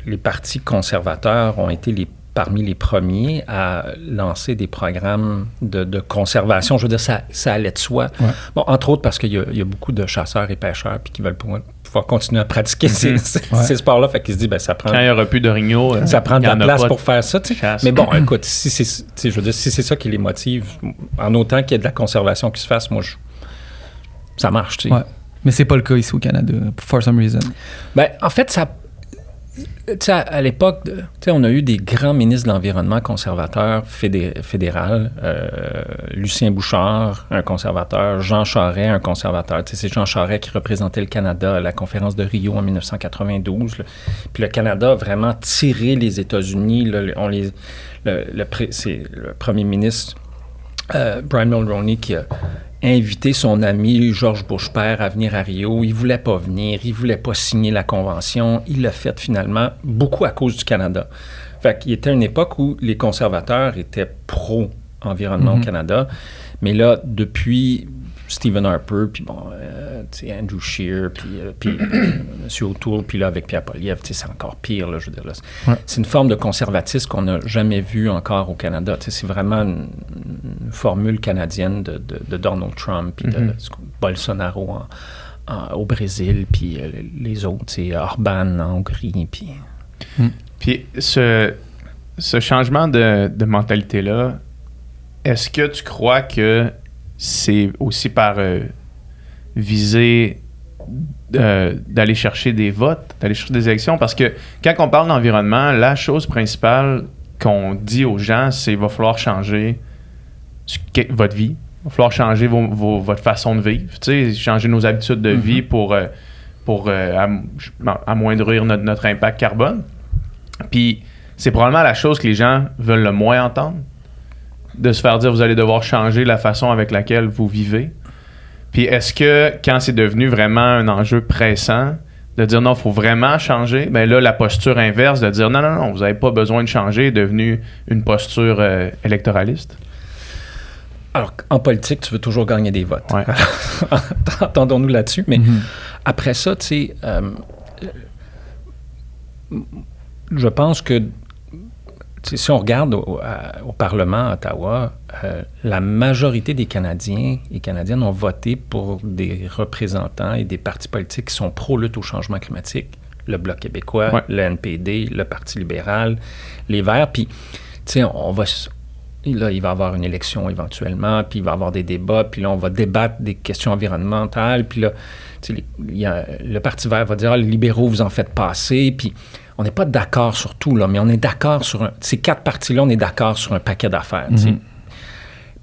les partis conservateurs ont été les, parmi les premiers à lancer des programmes de, de conservation. Je veux dire, ça, ça allait de soi. Ouais. Bon, entre autres parce qu'il y, a- il y a beaucoup de chasseurs et pêcheurs puis qui veulent pouvoir, continuer à pratiquer ces, Mhm. ces- Ouais. ces sports-là. Fait qu'ils se disent, ben ça prend, Quand il n'y aura plus d'orignaux, euh, ça prend de la place pour faire ça. tu sais. chasse. Mais bon, écoute, si c'est, je veux dire, si c'est ça qui les motive, en autant qu'il y ait de la conservation qui se fasse, moi, je- ça marche. tu sais. Ouais. Mais c'est pas le cas ici au Canada, for some reason. Ben, en fait, ça. À, l'époque, on a eu des grands ministres de l'Environnement conservateurs fédé- fédéral. euh, Lucien Bouchard, un conservateur. Jean Charest, un conservateur. C'est Jean Charest qui représentait le Canada à la conférence de Rio en 1992. là. Puis le Canada a vraiment tiré les États-Unis. on le premier ministre euh, Brian Mulroney qui a invité son ami George Bush père à venir à Rio. Il voulait pas venir, il voulait pas signer la convention. Il l'a fait finalement, beaucoup à cause du Canada. Fait qu'il était une époque où les conservateurs étaient pro-environnement Mhm. au Canada. Mais là, depuis Stephen Harper, puis bon, euh, Andrew Shear, puis, euh, puis euh, (clears throat) M. O'Toole, puis là, avec Pierre Poliev, c'est encore pire, là, je veux dire. C'est- Ouais. C'est une forme de conservatisme qu'on n'a jamais vu encore au Canada. C'est vraiment une, une formule canadienne de, de- de Donald Trump, puis de, Mhm. qu'on- Bolsonaro en- en- au Brésil, puis euh, les autres, sais, Orban en Hongrie, puis... Puis ce, ce changement de, de mentalité-là, est-ce que tu crois que c'est aussi par euh, viser euh, d'aller chercher des votes, d'aller chercher des élections? Parce que quand on parle d'environnement, la chose principale qu'on dit aux gens, c'est qu'il va falloir changer votre vie. Il va falloir changer vos- vos- votre façon de vivre. Changer nos habitudes de vie pour, euh, pour euh, am- amoindrir notre, notre impact carbone. Puis c'est probablement la chose que les gens veulent le moins entendre. De se faire dire vous allez devoir changer la façon avec laquelle vous vivez. Puis est-ce que quand c'est devenu vraiment un enjeu pressant, de dire non, il faut vraiment changer, ben là, la posture inverse de dire non, non, non, vous n'avez pas besoin de changer est devenue une posture euh, électoraliste? Alors, en politique, tu veux toujours gagner des votes. Ouais. (laughs) Entendons-nous là-dessus. Mais Mhm. après ça, tu sais, euh, je pense que si on regarde au, Parlement à Ottawa, euh, la majorité des Canadiens et Canadiennes ont voté pour des représentants et des partis politiques qui sont pro-lutte au changement climatique. Le Bloc québécois, Ouais. le NPD, le Parti libéral, les Verts. Puis, tu sais, on va... Là, il va y avoir une élection éventuellement, puis il va y avoir des débats, puis là, on va débattre des questions environnementales, puis là, tu sais, les- il y a- le Parti vert va dire, ah, les libéraux, vous en faites passer, puis on n'est pas d'accord sur tout, là, mais on est d'accord sur un... Ces quatre partis-là, on est d'accord sur un paquet d'affaires, sais.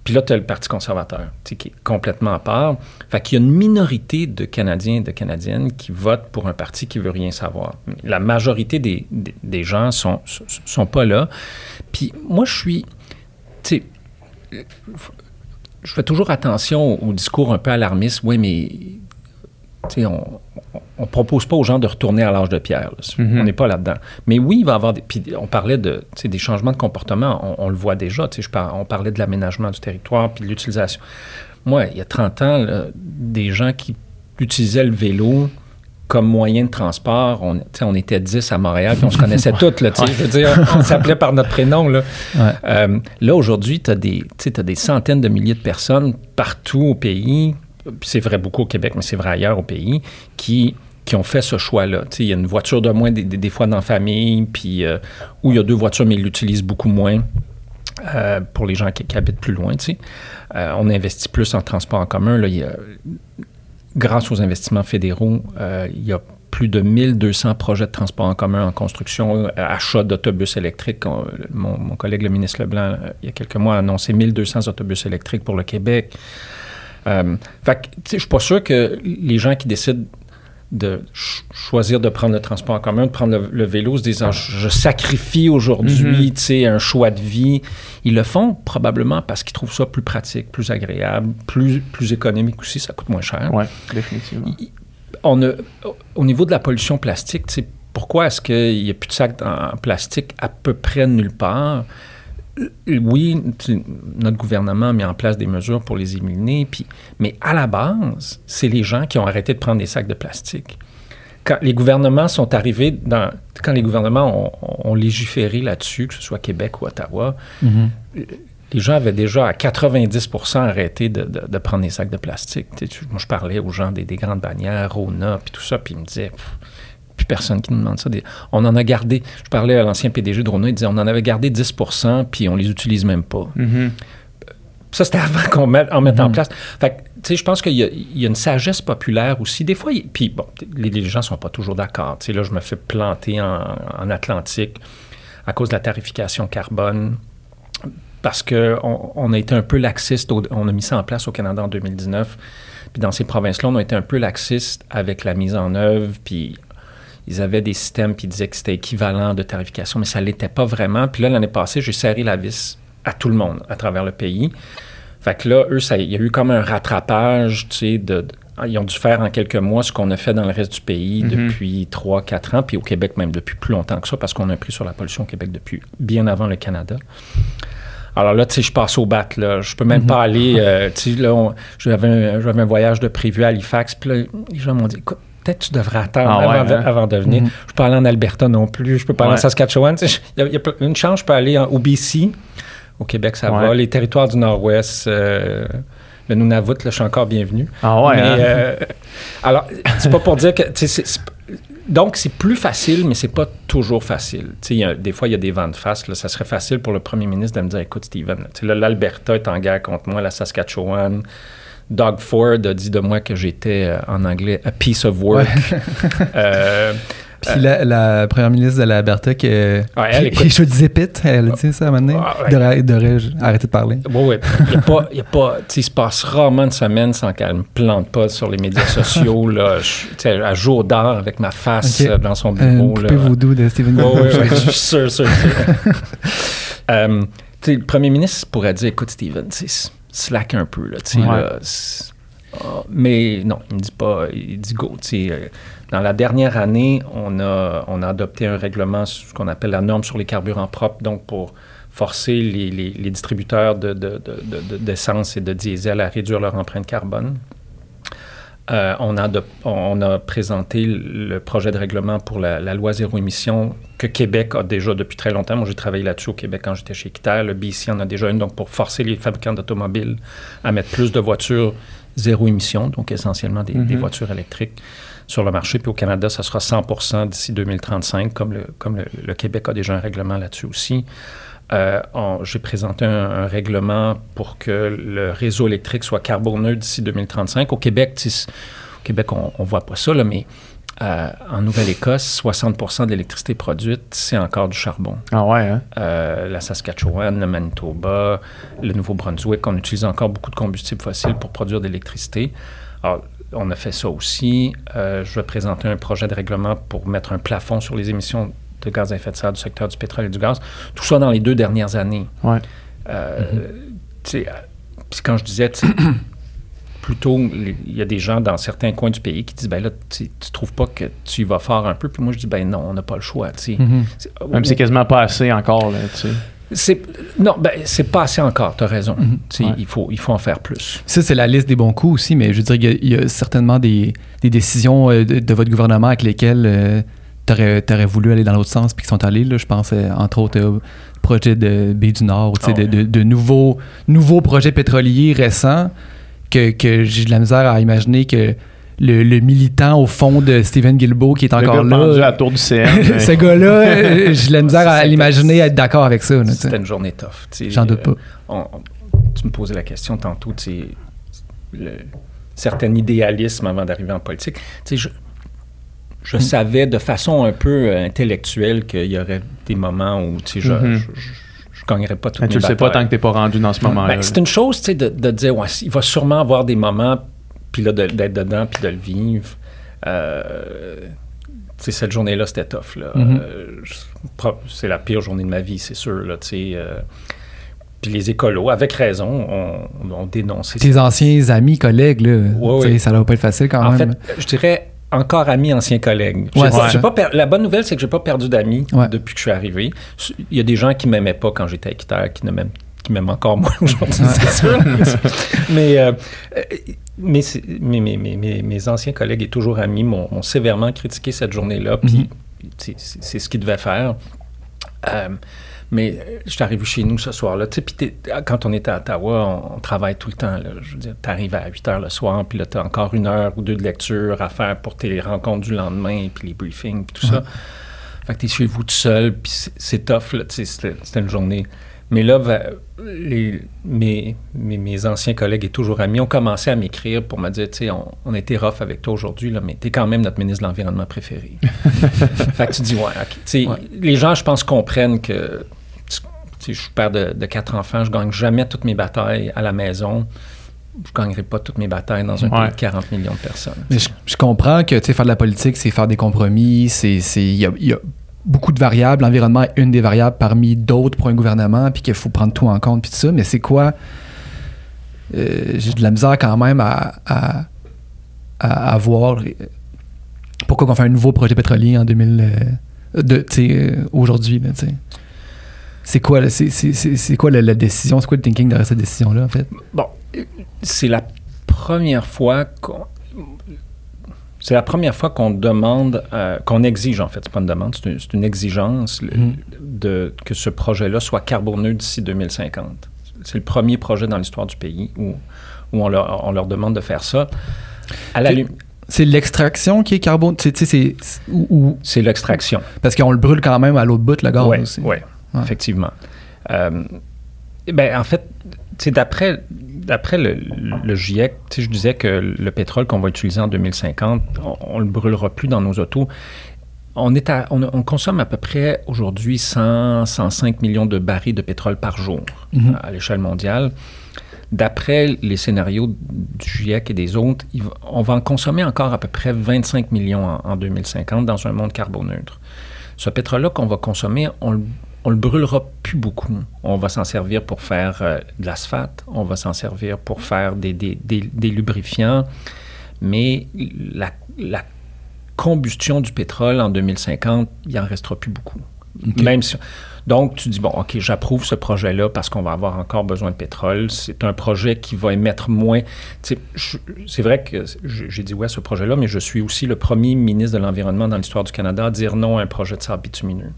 Puis là, tu as le Parti conservateur, qui est complètement à part. Fait qu'il y a une minorité de Canadiens et de Canadiennes qui votent pour un parti qui veut rien savoir. La majorité des, des, des gens sont, sont pas là. Puis moi, je suis... Tu sais, je fais toujours attention au discours un peu alarmiste. Oui, mais on ne propose pas aux gens de retourner à l'âge de pierre. là. Mhm. On n'est pas là-dedans. Mais oui, il va y avoir des. Puis on parlait de, des changements de comportement. On, on le voit déjà. Je par- on parlait de l'aménagement du territoire puis de l'utilisation. Moi, il y a 30 ans, là, des gens qui utilisaient le vélo comme moyen de transport, on, était 10 à Montréal, puis on se connaissait. (laughs) Là, je veux dire, on s'appelait par notre prénom. Là, Ouais. Euh, là aujourd'hui, tu as, des centaines de milliers de personnes partout au pays, c'est vrai beaucoup au Québec, mais c'est vrai ailleurs au pays, qui, qui ont fait ce choix-là. Il y a une voiture de moins des, des- fois dans la famille, puis euh, où il y a deux voitures, mais ils l'utilisent beaucoup moins. euh, pour les gens qui, habitent plus loin. Euh, on investit plus en transport en commun. Là, grâce aux investissements fédéraux, il y a plus de 1200 projets de transport en commun en construction, achat d'autobus électriques. On- mon, mon collègue, le ministre Leblanc, il y a quelques mois, a annoncé 1200 autobus électriques pour le Québec. Euh, fait je suis pas sûr que les gens qui décident de ch- choisir de prendre le transport en commun, de prendre le, le vélo, se disant je, je sacrifie aujourd'hui sais, un choix de vie. Ils le font probablement parce qu'ils trouvent ça plus pratique, plus agréable, plus, plus économique aussi, ça coûte moins cher. Oui, définitivement. On a, au niveau de la pollution plastique, pourquoi est-ce qu'il n'y a plus de sacs en plastique à peu près nulle part? Euh, Oui, notre gouvernement a mis en place des mesures pour les éliminer, puis, mais à la base, c'est les gens qui ont arrêté de prendre des sacs de plastique. Quand les gouvernements sont arrivés dans. Quand les gouvernements ont, ont légiféré là-dessus, que ce soit Québec ou Ottawa, Mhm. les gens avaient déjà à 90% arrêté de, de- de prendre des sacs de plastique. Tu sais, tu- moi, je parlais aux gens des, des grandes bannières, Rona, puis tout ça, puis ils me disaient, Pff, plus personne qui nous demande ça. Des- on en a gardé, je parlais à l'ancien PDG de Rona, il disait, on en avait gardé 10% puis on les utilise même pas. Mhm. Ça, c'était avant qu'on mette, en mette en Mhm. place. Fait que, tu sais, je pense qu'il y, a- il y a une sagesse populaire aussi. Des fois, il- puis bon, les, les gens sont pas toujours d'accord. Tu sais, là, je me fais planter en, en Atlantique à cause de la tarification carbone parce qu'on on a été un peu laxiste. au- on a mis ça en place au Canada en 2019. Puis dans ces provinces-là, on a été un peu laxiste avec la mise en œuvre. Puis ils avaient des systèmes qui disaient que c'était équivalent de tarification, mais ça ne l'était pas vraiment. Puis là, l'année passée, j'ai serré la vis à tout le monde à travers le pays. Fait que là, eux, ça- il y a eu comme un rattrapage, tu sais, de, de- ils ont dû faire en quelques mois ce qu'on a fait dans le reste du pays Mhm. depuis 3-4 ans, puis au Québec même depuis plus longtemps que ça, parce qu'on a pris sur la pollution au Québec depuis bien avant le Canada. Alors là, tu sais, je passe au bat, là. Je peux même pas aller. euh, tu sais, là, j'avais un, j'avais un voyage de prévu à Halifax. Puis là, les gens m'ont dit, écoute, peut-être tu devrais attendre Ah ouais, avant, de, hein? avant de venir. Je peux aller en Alberta non plus. Je peux pas aller en. Saskatchewan. Tu sais, Il y a- y, une chance, je peux aller en, au BC. Au Québec, ça Ouais. va. Les territoires du Nord-Ouest, euh, le Nunavut, là, je suis encore bienvenu. Ah ouais, Mais, hein? euh, alors, c'est pas pour dire que. donc, c'est plus facile, mais c'est pas toujours facile. Y a- des fois, il y a des vents de face. Là, ça serait facile pour le premier ministre de me dire écoute, Steven, l'Alberta est en guerre contre moi, la Saskatchewan. Doug Ford a dit de moi que j'étais, euh, en anglais, a piece of work. (laughs) Euh, Puis la, la première ministre de l'Alberta qui, Ouais, elle, écoute- qui elle a dit ça à un moment donné. Ah, ouais. Arrêter de parler? Oui, oui. Il y a pas, il y a pas, il se passe rarement une semaine sans qu'elle me plante pas sur les médias sociaux, (laughs) là, je- à jour d'heure avec ma face euh, dans son Euh, bureau. poupée là. voodoo de Stephen Oui, oui, je suis sûr, sûr, sûr. (laughs) Euh, le premier ministre pourrait dire, écoute, Steven, tu sais, slack un peu, là, tu sais, Ouais. là, ah, mais non, il me dit pas, il dit go, euh, dans la dernière année, on a, on a adopté un règlement, ce qu'on appelle la norme sur les carburants propres, donc pour forcer les, les- les distributeurs de- de- de- de- d'essence et de diesel à réduire leur empreinte carbone. Euh, on, a adop- on a présenté le projet de règlement pour la, la loi zéro émission que Québec a déjà depuis très longtemps. Moi, j'ai travaillé là-dessus au Québec quand j'étais chez Équiterre. Le BC en a déjà une, donc pour forcer les fabricants d'automobiles à mettre plus de voitures zéro émission, donc essentiellement des, des voitures électriques sur le marché. Puis au Canada, ça sera 100% d'ici 2035, comme, le, comme le, le Québec a déjà un règlement là-dessus aussi. Euh, J'ai présenté un, un règlement pour que le réseau électrique soit carboneux d'ici 2035. Au Québec, au Québec, on ne voit pas ça, là, mais euh, en Nouvelle-Écosse, 60% de l'électricité produite, c'est encore du charbon. Ah ouais, hein? Euh, la Saskatchewan, le Manitoba, le Nouveau-Brunswick, on utilise encore beaucoup de combustibles fossiles pour produire de l'électricité. Alors, on a fait ça aussi. Euh, je vais présenter un projet de règlement pour mettre un plafond sur les émissions de gaz à effet de serre du secteur du pétrole et du gaz. Tout ça dans les deux dernières années. Ouais. Euh, tu sais, euh, Puis quand je disais, tu sais, (coughs) plutôt, il y a des gens dans certains coins du pays qui disent, ben là, tu tu trouves pas que tu y vas fort un peu? Puis moi, je dis, ben non, on n'a pas le choix. Mhm. C'est- Même si c'est quasiment pas assez encore, là, tu sais. c'est non, ben c'est pas assez encore. T'as raison. Tu sais, Ouais. Il faut il faut en faire plus. Ça, c'est la liste des bons coups aussi, mais je veux dire, il y a- il y, a certainement des, des décisions euh, de, de votre gouvernement avec lesquelles tu aurais, voulu aller dans l'autre sens puis qui sont allés. Là, je pense, euh, entre autres, au projet de Baie du Nord, Ah ouais. de, de- de nouveaux, nouveaux projets pétroliers récents que, que j'ai de la misère à imaginer que le, le militant au fond de Stephen Guilbeault qui est Le encore gars pendu à la là. tour du CN. (laughs) Ce gars-là, euh, j'ai de la misère à l'imaginer être d'accord avec ça. là. C'était une journée tough. J'en doute pas. Euh, on- on- tu me posais la question tantôt, tu sais, le certain idéalisme avant d'arriver en politique. Tu sais, je, je savais de façon un peu euh, intellectuelle qu'il y aurait des moments où tu sais, je, Mhm. je, je- je gagnerais pas mes tu le sais pas tant que t'es pas rendu dans ce moment-là. Ben, c'est une chose, tu sais, de, de dire, ouais, il va sûrement avoir des moments, puis là, de- d'être dedans, puis de le vivre. Euh, tu sais, cette journée-là, c'était tough, là. Mhm. Euh, c'est la pire journée de ma vie, c'est sûr, là, tu sais. euh, puis les écolos, avec raison, ont, ont dénoncé ça. Tes anciens amis, collègues, là, Ouais, ça doit pas être facile quand En même. fait, je dirais encore amis, anciens collègues. Ouais, pas- per- la bonne nouvelle, c'est que j'ai pas perdu d'amis Ouais. depuis que je suis arrivé. Il y a des gens qui m'aimaient pas quand j'étais à Équiterre, qui ne m'aiment qui m'aiment encore moins (laughs) aujourd'hui, c'est sûr. (laughs) mais, euh, mais, mes, anciens collègues et toujours amis m'ont sévèrement critiqué cette journée-là, puis Mhm. c'est c'est- c'est ce qu'ils devaient faire. Euh, mais euh, je suis arrivé chez nous ce soir-là. Tu sais, t'es- quand on était à Ottawa, on, on travaille tout le temps. Là. Je veux dire, tu arrives à 8 heures le soir, puis là, tu as encore une heure ou deux de lecture à faire pour tes rencontres du lendemain, puis les briefings, puis tout ça. Fait que tu es chez vous tout seul, puis c'est- tough. là, tu sais, C'était une journée. Mais là, les, mes, mes, mes anciens collègues et toujours amis ont commencé à m'écrire pour me dire, tu sais, on, été rough avec toi aujourd'hui, là, mais tu es quand même notre ministre de l'Environnement préféré. (laughs) fait que tu dis, ouais, OK. Ouais. Les gens, je pense, comprennent que je suis père de, de quatre enfants, je gagne jamais toutes mes batailles à la maison. Je gagnerai pas toutes mes batailles dans un Ouais. pays de 40 millions de personnes. Mais je, je comprends que tu sais, faire de la politique, c'est faire des compromis, c'est il y a, il y a beaucoup de variables. L'environnement est une des variables parmi d'autres pour un gouvernement, puis qu'il faut prendre tout en compte, puis tout ça. Mais c'est quoi euh, J'ai de la misère quand même à, à, à, à voir euh, pourquoi on fait un nouveau projet pétrolier en 2000, euh, de, tu sais, euh, aujourd'hui, là, tu sais. C'est quoi, c'est, c'est- quoi la, la décision? C'est quoi le thinking derrière cette décision-là, en fait? Bon, c'est la première fois qu'on. C'est la première fois qu'on demande, euh, qu'on exige en fait, c'est pas une demande, c'est une, exigence le- Mhm. de, que ce projet-là soit carboneux d'ici 2050. C'est le premier projet dans l'histoire du pays où, où on, leur, on leur demande de faire ça. À la C'est- l'extraction qui est carbone. c'est, ou, ou- C'est l'extraction. parce qu'on le brûle quand même à l'autre bout, le gaz. Oui, ouais, Ouais. effectivement. Euh, ben, en fait, d'après, d'après le, le GIEC, je disais que le pétrole qu'on va utiliser en 2050, on ne le brûlera plus dans nos autos. On, est à- on, on consomme à peu près aujourd'hui 100, 105 millions de barils de pétrole par jour Mhm. à l'échelle mondiale. D'après les scénarios du GIEC et des autres, il on va en consommer encore à peu près 25 millions en, en 2050 dans un monde carboneutre. Ce pétrole-là qu'on va consommer, on le, on le brûlera plus beaucoup. On va s'en servir pour faire euh, de l'asphalte, on va s'en servir pour faire des, des- des- des lubrifiants, mais la, la combustion du pétrole en 2050, il en restera plus beaucoup. Même si, donc, tu dis, bon, OK, j'approuve ce projet-là parce qu'on va avoir encore besoin de pétrole. C'est un projet qui va émettre moins. C'est vrai que j'ai dit oui à ce projet-là, mais je suis aussi le premier ministre de l'Environnement dans l'histoire du Canada à dire non à un projet de sable bitumineux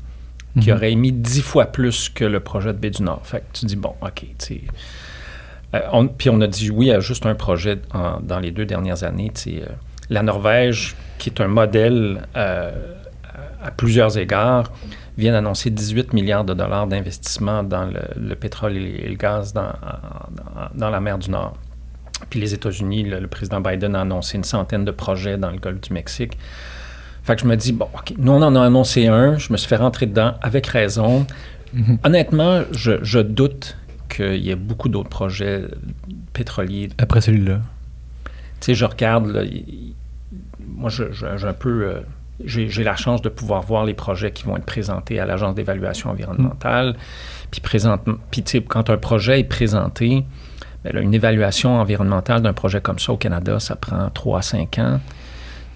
qui aurait émis dix fois plus que le projet de Baie du Nord. Fait que tu dis, bon, OK, tu. Euh, puis on a dit oui à juste un projet en- dans les deux dernières années. euh, la Norvège, qui est un modèle euh, à, plusieurs égards, vient d'annoncer 18 milliards de dollars d'investissement dans le, le pétrole et, et le gaz dans, dans- dans la mer du Nord. Puis les États-Unis, le, le président Biden a annoncé une centaine de projets dans le golfe du Mexique. Fait que je me dis, bon, OK, nous, on en a annoncé un, je me suis fait rentrer dedans avec raison. Honnêtement, je, je doute qu'il y ait beaucoup d'autres projets pétroliers Après celui-là. tu sais, je regarde, là, moi, je- je- j'ai un peu, euh, j'ai j'ai la chance de pouvoir voir les projets qui vont être présentés à l'Agence d'évaluation environnementale. Puis, présentement, puis tu sais, quand un projet est présenté, ben là, une évaluation environnementale d'un projet comme ça au Canada, ça prend 3 à 5 ans.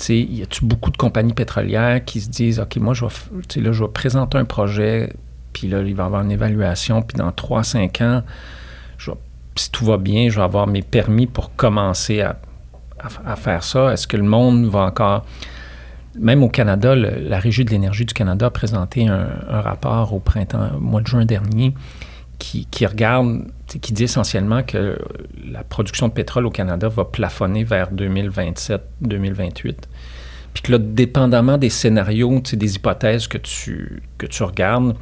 Y a-tu beaucoup de compagnies pétrolières qui se disent, OK, moi, je vais, là, je vais présenter un projet, puis là, il va y avoir une évaluation, puis dans 3 à 5 ans, si tout va bien, je vais avoir mes permis pour commencer à, à- faire ça. Est-ce que le monde va encore... Même au Canada, la Régie de l'énergie du Canada a présenté un, rapport au printemps, au mois de juin dernier, qui, qui regarde, qui dit essentiellement que la production de pétrole au Canada va plafonner vers 2027-2028. Puis que là, dépendamment des scénarios, des hypothèses que tu, que tu regardes,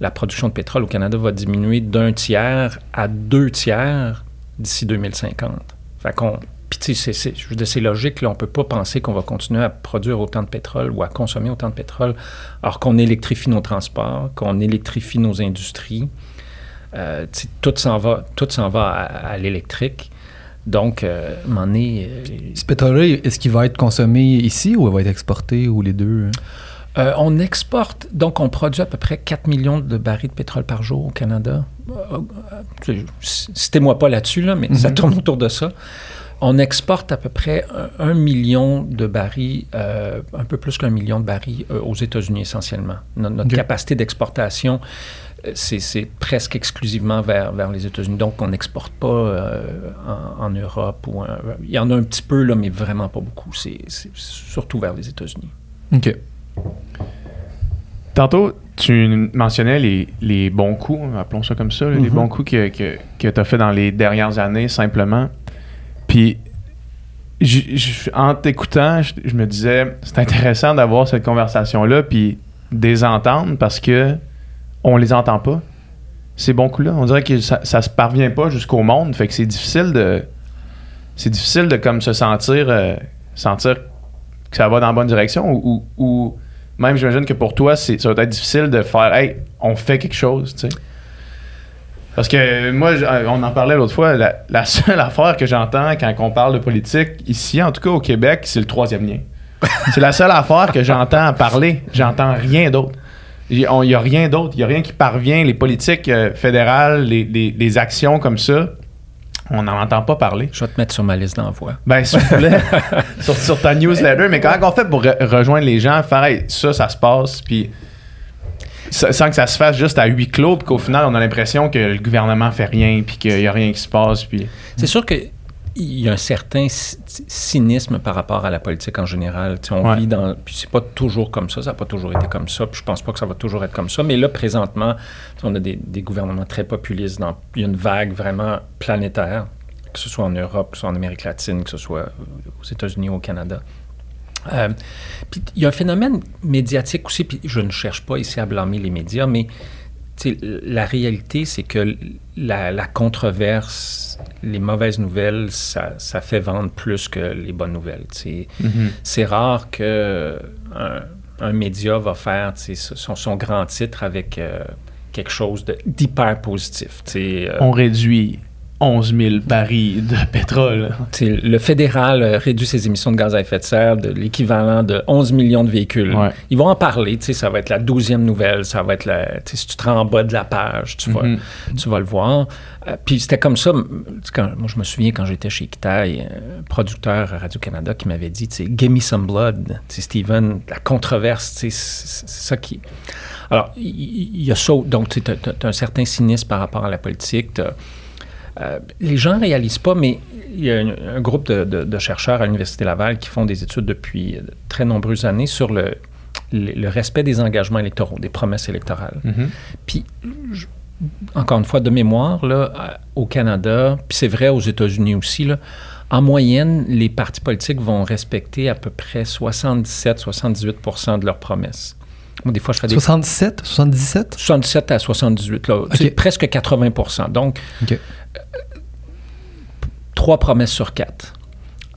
la production de pétrole au Canada va diminuer d'un tiers à deux tiers d'ici 2050. Fait qu'on. Puis, c'est- c'est- logique, on ne peut pas penser qu'on va continuer à produire autant de pétrole ou à consommer autant de pétrole alors qu'on électrifie nos transports, qu'on électrifie nos industries. Euh, tout s'en va, tout s'en va à, à l'électrique. Donc, euh, à un moment donné, euh, Ce pétrole-là, est-ce qu'il va être consommé ici ou il va être exporté ou les deux? Euh, on exporte, donc on produit à peu près 4 millions de barils de pétrole par jour au Canada. Citez-moi pas là-dessus, là, mais ça tourne autour de ça. On exporte à peu près un, un million de barils, euh, un peu plus qu'un million de barils euh, aux États-Unis essentiellement. No- notre capacité d'exportation, euh, c'est presque exclusivement vers, vers les États-Unis. Donc, on n'exporte pas euh, en, en Europe. ou un- Il y en a un petit peu, là, mais vraiment pas beaucoup. C'est surtout vers les États-Unis. OK. Tantôt, tu mentionnais les, les bons coups, appelons ça comme ça, les Mhm. bons coups que, que, que tu as fait dans les dernières années, simplement. Puis, en t'écoutant, je, me disais, c'est intéressant d'avoir cette conversation-là, puis de les entendre parce que on les entend pas. Ces bons coups-là, on dirait que ça, ça se parvient pas jusqu'au monde, fait que c'est difficile de. C'est difficile de comme se sentir, euh, sentir que ça va dans la bonne direction ou, même j'imagine que pour toi, ça va être difficile de faire Hey, on fait quelque chose, tu sais. Parce que moi, euh, on en parlait l'autre fois, la, la seule (laughs) affaire que j'entends quand on parle de politique, ici, en tout cas au Québec, c'est le troisième lien. (laughs) c'est la seule affaire que j'entends parler. J'entends rien d'autre. Il n'y a rien d'autre. Il n'y a rien qui parvient. Les politiques euh, fédérales, les, les- les actions comme ça, on n'en entend pas parler. Je vais te mettre sur ma liste d'envoi. Ben, si vous voulez, (laughs) sur, sur ta newsletter, mais comment on fait pour re- rejoindre les gens, faire hey, ça, ça se passe, puis sans que ça se fasse juste à huis clos, puis qu'au final, on a l'impression que le gouvernement fait rien, puis qu'il y a rien qui se passe, puis... C'est sûr que il y a un certain cynisme par rapport à la politique en général. Tu sais, on Ouais. vit dans. Puis c'est pas toujours comme ça, ça n'a pas toujours été comme ça. Puis je pense pas que ça va toujours être comme ça. Mais là, présentement, on a des, des gouvernements très populistes. Dans, il y a une vague vraiment planétaire, que ce soit en Europe, que ce soit en Amérique latine, que ce soit aux États-Unis ou au Canada. Euh, puis il y a un phénomène médiatique aussi, puis je ne cherche pas ici à blâmer les médias, mais la réalité, c'est que la, la controverse, les mauvaises nouvelles, ça, ça fait vendre plus que les bonnes nouvelles. sais. C'est rare que un, un média va faire son, son grand titre avec euh, quelque chose d'hyper positif. euh, On réduit 11 000 barils de pétrole. le fédéral euh, réduit ses émissions de gaz à effet de serre de l'équivalent de 11 millions de véhicules. Ouais. Ils vont en parler, ça va être la douzième nouvelle, ça va être la... Si tu te rends en bas de la page, tu, vas, Mhm. tu vas le voir. Euh, puis c'était comme ça, quand, moi je me souviens quand j'étais chez Kitaï, un producteur à Radio-Canada qui m'avait dit, tu sais, « Give me some blood ». Steven, la controverse, c'est ça qui... Alors, il y, a ça, donc tu as, un certain cynisme par rapport à la politique, euh, les gens ne réalisent pas, mais il y a un, un groupe de, de- de chercheurs à l'Université Laval qui font des études depuis de très nombreuses années sur le, le, le respect des engagements électoraux, des promesses électorales. Puis, je- encore une fois, de mémoire, là, au Canada, puis c'est vrai aux États-Unis aussi, là, en moyenne, les partis politiques vont respecter à peu près 77-78% de leurs promesses. Moi, des fois, je fais des 67, 77? 77 à 78, là. C'est presque 80% Donc, OK. trois promesses sur quatre.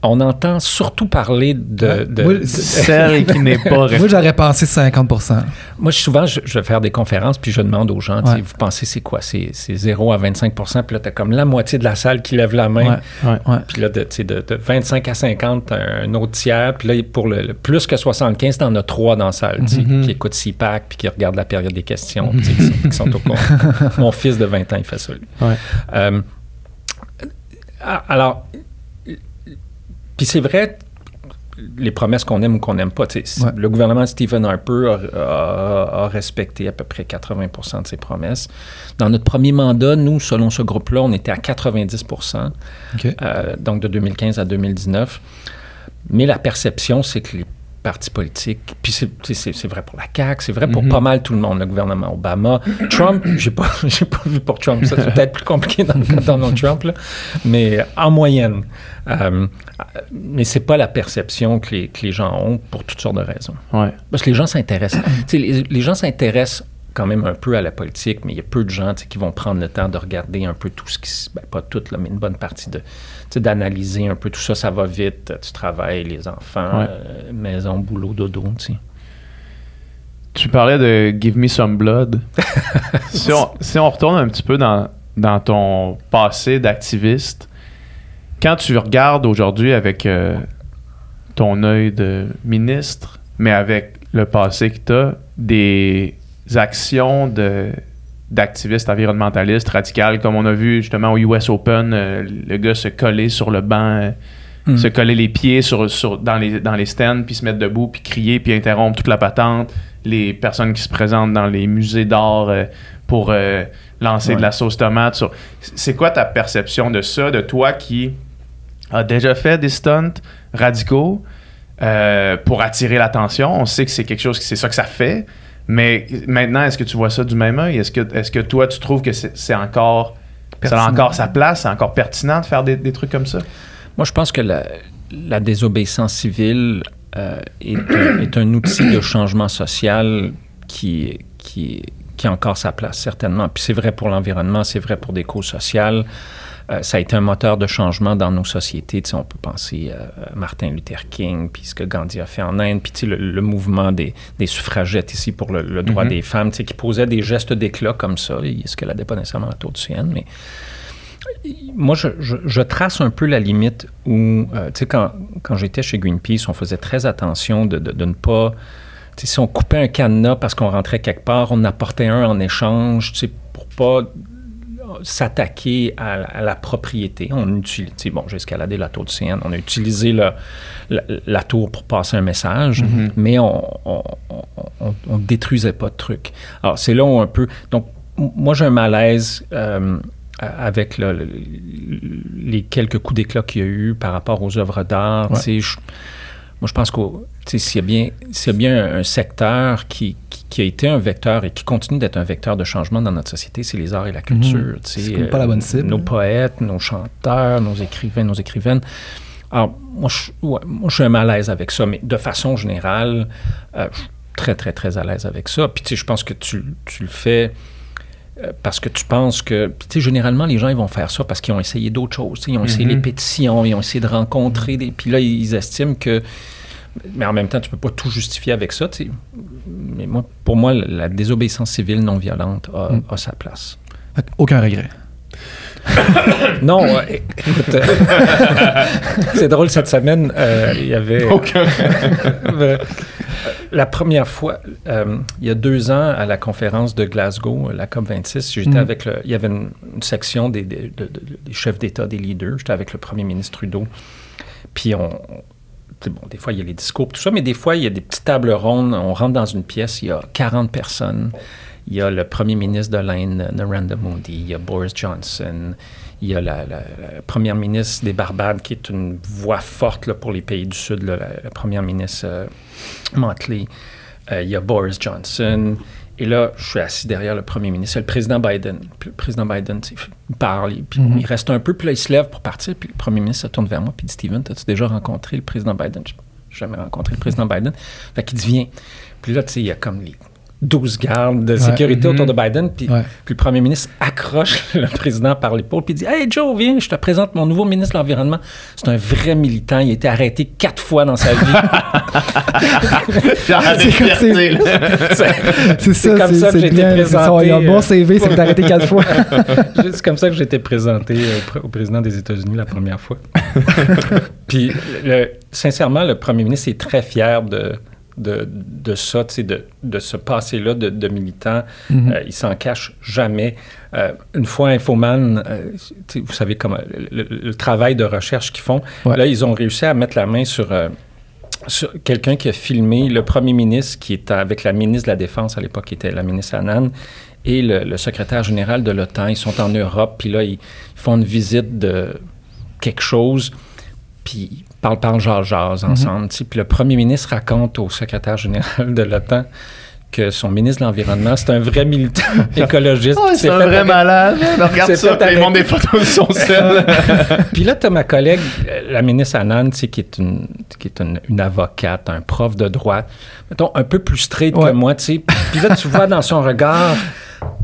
On entend surtout parler de... de- Moi, de- (laughs) Celle qui n'est pas Moi, j'aurais pensé 50 moi, souvent, je, je vais faire des conférences, puis je demande aux gens, Ouais. vous pensez c'est quoi? C'est c'est 0 à 25% puis là, tu as comme la moitié de la salle qui lève la main. Ouais. Ouais. Ouais. Puis là, de, tu sais, de, de 25 à 50, t'as un autre tiers. Puis là, pour le, le plus que 75, t'en as trois dans la salle, Mhm. qui écoutent CPAC, puis qui regardent la période des questions, qui, sont, qui sont au courant. (laughs) Mon fils de 20 ans, il fait ça, lui. Ouais. Euh, alors, puis c'est vrai, les promesses qu'on aime ou qu'on n'aime pas. Ouais. Le gouvernement de Stephen Harper a, a- a respecté à peu près 80% de ses promesses. Dans notre premier mandat, nous, selon ce groupe-là, on était à 90 OK. euh, donc de 2015 à 2019. Mais la perception, c'est que les partis politiques, puis c'est- vrai pour la CAQ, c'est vrai pour Mhm. pas mal tout le monde, le gouvernement Obama. Trump, (coughs) j'ai pas, (laughs) pas vu pour Trump, ça c'est peut-être plus compliqué dans le cas de Donald Trump, là. mais en moyenne. Euh, mais c'est pas la perception que les, que les gens ont pour toutes sortes de raisons. Ouais. Parce que les gens s'intéressent. Les gens s'intéressent quand même un peu à la politique, mais il y a peu de gens qui vont prendre le temps de regarder un peu tout ce qui se... Ben, pas tout, là, mais une bonne partie de... d'analyser un peu tout ça. Ça va vite, tu travailles, les enfants, Ouais. euh, maison, boulot, dodo. Tu parlais de Give Me Some Blood. (laughs) si, on, si on retourne un petit peu dans, dans ton passé d'activiste, quand tu regardes aujourd'hui avec euh, ton œil de ministre, mais avec le passé que tu as, des actions de d'activistes environnementalistes radicales, comme on a vu justement au US Open, euh, le gars se coller sur le banc, euh, Mm. se coller les pieds sur, sur- dans, les, dans les stands, puis se mettre debout, puis crier, puis interrompre toute la patente. Les personnes qui se présentent dans les musées d'art euh, pour lancer Ouais. de la sauce tomate. sur- C'est quoi ta perception de ça, de toi qui a déjà fait des stunts radicaux pour attirer l'attention? On sait que c'est quelque chose, c'est ça que ça fait. Mais maintenant, est-ce que tu vois ça du même œil? Est-ce que, est-ce que toi, tu trouves que c'est, encore... Ça a encore sa place, c'est encore pertinent de faire des, des trucs comme ça? Moi, je pense que la, la désobéissance civile euh, est, un, (coughs) est un outil de changement social qui, qui, qui a encore sa place, certainement. Puis c'est vrai pour l'environnement, c'est vrai pour des causes sociales. Euh, ça a été un moteur de changement dans nos sociétés. Tu sais, on peut penser euh, à Martin Luther King, puis ce que Gandhi a fait en Inde, puis tu sais, le, le mouvement des, des suffragettes ici pour le, le droit Mhm. des femmes, tu sais, qui posait des gestes d'éclat comme ça. Il escaladait pas nécessairement la tour du CN, mais moi, je, je- je trace un peu la limite où, euh, tu sais, quand, quand j'étais chez Greenpeace, on faisait très attention de, de- de ne pas. Si on coupait un cadenas parce qu'on rentrait quelque part, on apportait un en échange, tu sais, pour pas. S'attaquer à, à la propriété. On utilise, bon, j'ai escaladé la tour du CN, on a utilisé le- la, la tour pour passer un message, Mhm. mais on, on détruisait pas de trucs. Alors, c'est là où un peu... Donc, moi, j'ai un malaise euh, avec le- le- les quelques coups d'éclat qu'il y a eu par rapport aux œuvres d'art. Ouais. Moi, je pense sais, s'il y a bien, y a bien un, un secteur qui, qui, qui a été un vecteur et qui continue d'être un vecteur de changement dans notre société, c'est les arts et la culture. Mhm. tu sais, C'est pas la bonne cible. Nos poètes, nos chanteurs, nos écrivains, nos écrivaines. Alors, moi, je, ouais, moi, je suis un malaise avec ça, mais de façon générale, euh, je suis très, très, très à l'aise avec ça. Puis, tu sais, je pense que tu, tu le fais euh, parce que tu penses que... Tu sais, généralement, les gens, ils vont faire ça parce qu'ils ont essayé d'autres choses. Ils ont essayé Mhm. les pétitions, ils ont essayé de rencontrer des... Puis là, ils estiment que... Mais en même temps, tu peux pas tout justifier avec ça, tu sais. Mais moi, pour moi, la désobéissance civile non violente a, Mm. a sa place. Aucun regret. (coughs) Non, euh, écoute, euh, (laughs) c'est drôle, cette semaine, euh, il y avait... (laughs) La première fois, euh, il y a deux ans, à la conférence de Glasgow, la COP26, j'étais Mm. avec le... Il y avait une, une section des, des- de- de- des chefs d'État, des leaders. J'étais avec le premier ministre Trudeau. Puis on... Bon, des fois, il y a les discours, tout ça, mais des fois, il y a des petites tables rondes. On rentre dans une pièce, il y a 40 personnes. Il y a le premier ministre de l'Inde, Narendra Modi. Il y a Boris Johnson. Il y a la, la- la première ministre des Barbades, qui est une voix forte là, pour les pays du Sud, là, la, la première ministre euh, Motley. Euh, il y a Boris Johnson. Et là, je suis assis derrière le premier ministre, le président Biden. Puis le président Biden, il parle, puis Mhm. il reste un peu, puis là, il se lève pour partir, puis le premier ministre se tourne vers moi, puis il dit Steven, as-tu déjà rencontré le président Biden? Je jamais rencontré le président Biden. Fait qu'il dit Viens. Puis là, tu sais, il y a comme les 12 gardes de sécurité Mhm. autour de Biden, puis, Ouais. puis le premier ministre accroche (laughs) le président par l'épaule, puis il dit Hey Joe, viens, je te présente mon nouveau ministre de l'Environnement. C'est un vrai militant, il a été arrêté quatre fois dans sa vie. (laughs) C'est comme (laughs) ça, comme ça que j'ai été présenté, Il y a un bon euh, CV, c'est que t'as arrêté quatre fois. C'est comme ça que j'ai été présenté pr- au président des États-Unis la première fois. Puis, le- sincèrement, le premier ministre est très fier de, de, de ça, de, de ce passé-là de, de militant. Euh, il s'en cache jamais. Euh, une fois Infoman, euh, vous savez comment le, travail de recherche qu'ils font, Ouais. là, ils ont réussi à mettre la main sur... euh, sur quelqu'un qui a filmé le premier ministre qui était avec la ministre de la Défense à l'époque, qui était la ministre Annan, et le, le secrétaire général de l'OTAN. Ils sont en Europe, puis là, ils font une visite de quelque chose, puis ils parlent, parlent, jase, jase ensemble. tu sais. Puis le premier ministre raconte au secrétaire général de l'OTAN que son ministre de l'Environnement, c'est un vrai militant (laughs) écologiste. C'est un vrai malade. Regarde C'est ça, il montre des photos de son sel. puis là, tu as ma collègue, euh, la ministre sais, qui est, une, qui est une, une avocate, un prof de droit, mettons, un peu plus straight Ouais. que moi. Puis là, tu vois dans son regard,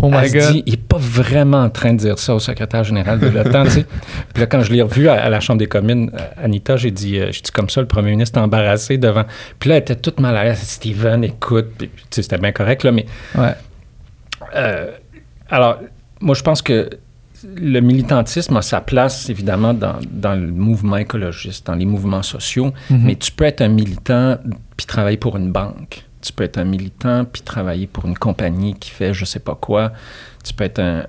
Oh my elle se God. dit, il n'est pas vraiment en train de dire ça au secrétaire général de l'OTAN, tu sais. Puis là, quand je l'ai revu à, à la Chambre des communes, euh, Anita, j'ai dit, euh, j'ai dit comme ça, le premier ministre est embarrassé devant. Puis là, elle était toute mal à l'aise. Steven, écoute. Puis, c'était bien correct, là, mais Ouais. euh, alors, moi, je pense que le militantisme a sa place, évidemment, dans, dans le mouvement écologiste, dans les mouvements sociaux, Mhm. mais tu peux être un militant puis travailler pour une banque. Tu peux être un militant puis travailler pour une compagnie qui fait je sais pas quoi. Tu peux être un,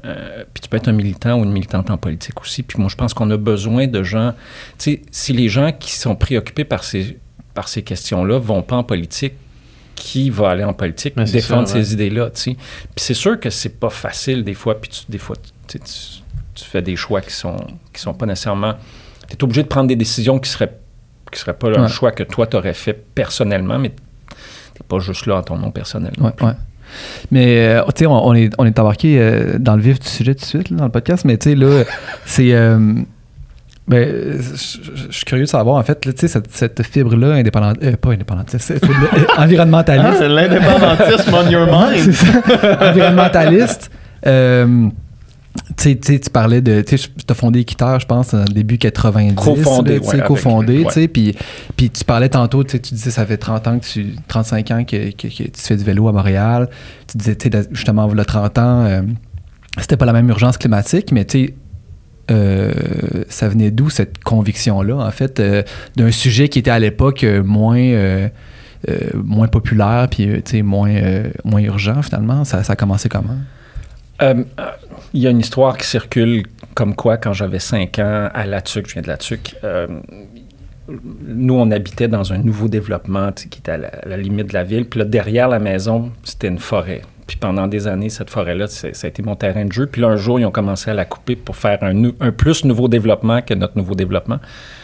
puis tu peux être un militant ou une militante en politique aussi. Puis moi, je pense qu'on a besoin de gens. Tu sais, si les gens qui sont préoccupés par ces, par ces questions-là vont pas en politique, qui va aller en politique Mais défendre ça, ouais. ces idées-là, tu sais? Puis c'est sûr que c'est pas facile des fois, puis tu- des fois, tu, sais, tu- tu fais des choix qui sont, qui sont pas nécessairement... Tu es obligé de prendre des décisions qui seraient, qui seraient pas un Ouais. choix que toi, tu aurais fait personnellement, mais pas juste là en ton nom personnel. non Ouais, plus. ouais. Mais, euh, tu sais, on, on est, on est embarqué euh, dans le vif du sujet tout de suite, là, dans le podcast, mais tu sais, là, (laughs) c'est. euh, ben, je suis curieux de savoir, en fait, tu sais, cette, cette fibre-là, indépendante, pas indépendantiste, fibre (laughs) Ah, environnementaliste. c'est l'indépendantisme on your mind. (laughs) environnementaliste. Tu parlais de. Tu as fondé Équiteur, je pense, en début 90. Cofondé, ouais, cofondé, ouais. Puis, puis tu parlais tantôt, tu sais, tu disais, ça fait 30 ans que tu. 35 ans que, que- que tu fais du vélo à Montréal. Tu disais, justement, a 30 ans, euh, c'était pas la même urgence climatique, mais tu sais. euh, ça venait d'où cette conviction-là, en fait, euh, d'un sujet qui était à l'époque moins, moins populaire, puis moins, moins urgent finalement? Ça, ça a commencé comment? Euh, euh, Il y a une histoire qui circule comme quoi, quand j'avais 5 ans, à La Tuque, je viens de La Tuque, euh, nous, on habitait dans un nouveau développement qui était à la, à la limite de la ville. Puis là, derrière la maison, c'était une forêt. Puis pendant des années, cette forêt-là, ça a été mon terrain de jeu. Puis là, un jour, ils ont commencé à la couper pour faire un, plus nouveau développement que notre nouveau développement.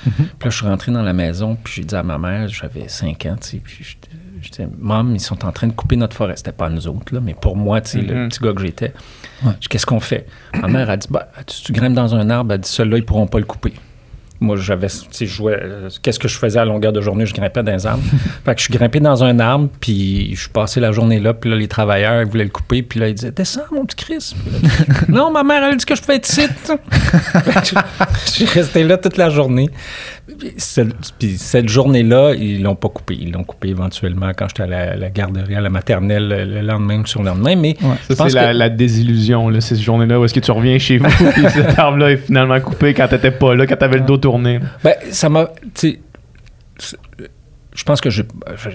Puis là, je suis rentré dans la maison, puis j'ai dit à ma mère, j'avais 5 ans, tu sais, puis je disais, Maman, ils sont en train de couper notre forêt. C'était pas nous autres, là, mais pour moi, tu sais, le Mhm. petit gars que j'étais. Ouais. Je dis, Qu'est-ce qu'on fait? Ma mère a dit, bah, tu, tu grimpes dans un arbre, elle dit, celui-là, ils pourront pas le couper. Moi, j'avais, tu sais, je jouais, euh, qu'est-ce que je faisais à longueur de journée? Je grimpais dans un arbre. (laughs) fait que je suis grimpé dans un arbre, puis je suis passé la journée là, puis là, les travailleurs, ils voulaient le couper, puis là, ils disaient, descends, mon petit Chris. Puis (laughs) là, non, ma mère, elle a dit que je pouvais être ici. (laughs) je suis resté là toute la journée. Puis cette, puis cette journée-là, ils l'ont pas coupé. Ils l'ont coupé éventuellement quand j'étais à la, la garderie, à la maternelle, le, le lendemain ou sur le lendemain. Mais Ouais. je Ça, pense c'est la, que- la désillusion, là, cette journée-là où est-ce que tu reviens chez vous et cet arbre-là est finalement coupé quand t'étais pas là, quand t'avais le dos Ben, ça m'a. tu sais, c'est- Je pense que je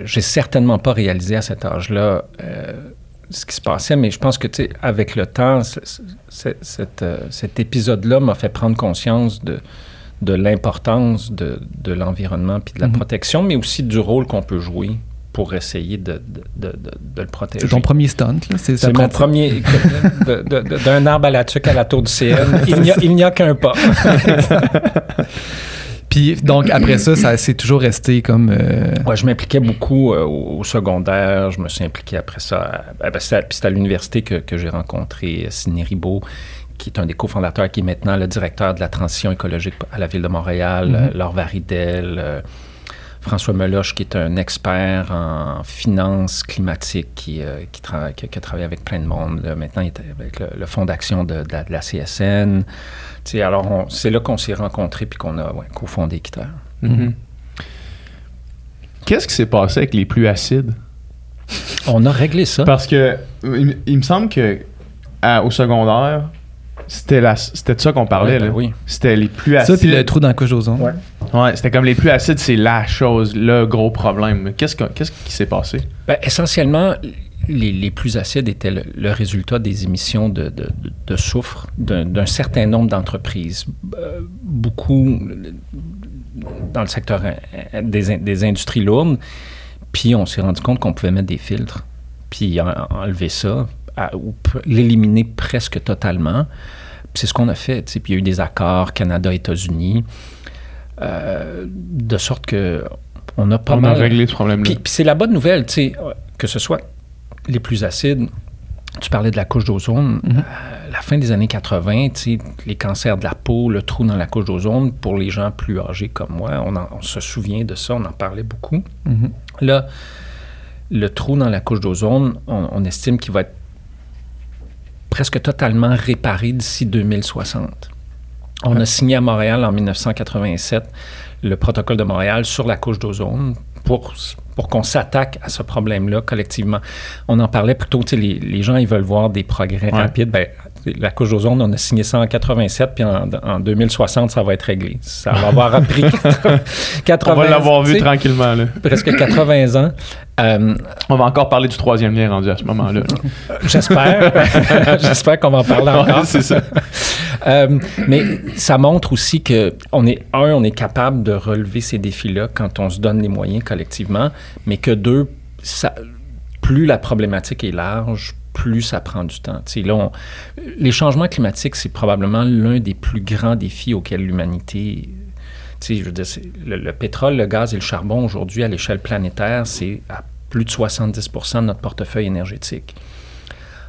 j'ai certainement pas réalisé à cet âge-là euh, ce qui se passait, mais je pense que, tu sais, avec le temps, c'est- c'est- cet, euh, cet épisode-là m'a fait prendre conscience de, de l'importance de, de l'environnement puis de la Mhm. protection, mais aussi du rôle qu'on peut jouer pour essayer de, de, de, le protéger. C'est ton premier stunt, là. C'est mon premier. (laughs) D'un arbre à la tuque à la tour du CN, il n'y a, qu'un pas. (laughs) Puis, donc, après ça, ça c'est toujours resté comme. euh, Ouais, je m'impliquais beaucoup euh, au, au secondaire. Je me suis impliqué après ça. ben, c'est à, puis c'est à l'université que, que j'ai rencontré euh, Sidney Ribaud, qui est un des cofondateurs, qui est maintenant le directeur de la transition écologique à la ville de Montréal, euh, Laure Varidel, euh, François Meloche, qui est un expert en finances climatiques, qui, euh, qui, tra- qui- qui a travaillé avec plein de monde. Là, maintenant, il est avec le, le fonds d'action de, de la, de la CSN. Tu sais, alors, on- c'est là qu'on s'est rencontrés puis qu'on a ouais, cofondé. Mhm. Qu'est-ce qui s'est passé avec les pluies acides? On a réglé ça. Parce que il, il me semble que à- au secondaire, c'était la- c'était de ça qu'on parlait. Ouais, ben là. oui. C'était les pluies Ça, acides. puis le trou dans la couche d'ozone. Ouais. Ouais, c'était comme les pluies acides, c'est la chose, le gros problème. Qu'est-ce, que- qu'est-ce qui s'est passé? Ben, essentiellement, les, les plus acides étaient le, résultat des émissions de, de- de- soufre d'un, certain nombre d'entreprises. Euh, beaucoup dans le secteur euh, des, des industries lourdes. Puis on s'est rendu compte qu'on pouvait mettre des filtres, puis en- enlever ça, ou l'éliminer presque totalement. C'est ce qu'on a fait. Puis il y a eu des accords Canada-États-Unis, euh, de sorte que on a pas On mal a réglé ce problème-là. puis, puis c'est la bonne nouvelle, tu sais, euh, que ce soit les plus acides. Tu parlais de la couche d'ozone. Mhm. À la fin des années 80, tu sais, les cancers de la peau, le trou dans la couche d'ozone, pour les gens plus âgés comme moi, on, en- on se souvient de ça, on en parlait beaucoup. Mhm. Là, le trou dans la couche d'ozone, on, on estime qu'il va être presque totalement réparé d'ici 2060. On a signé à Montréal en 1987 le protocole de Montréal sur la couche d'ozone pour, pour qu'on s'attaque à ce problème-là collectivement. On en parlait plutôt, les, les gens, ils veulent voir des progrès Ouais. rapides. Ben, la couche d'ozone, on a signé ça en 87, puis en, en 2060, ça va être réglé. Ça va avoir (laughs) appris 80 On va l'avoir vu tranquillement. Là. presque 80 ans. Euh, On va encore parler du troisième lien rendu à ce moment-là. J'espère. (laughs) J'espère qu'on va en parler encore. Ouais, c'est ça. (laughs) Euh, mais ça montre aussi que on est un, on est capable de relever ces défis-là quand on se donne les moyens collectivement, mais que deux, ça, plus la problématique est large, plus ça prend du temps. Tu sais, là, les changements climatiques, c'est probablement l'un des plus grands défis auxquels l'humanité je veux dire, le, le pétrole, le gaz et le charbon, aujourd'hui, à l'échelle planétaire, c'est à plus de 70% de notre portefeuille énergétique.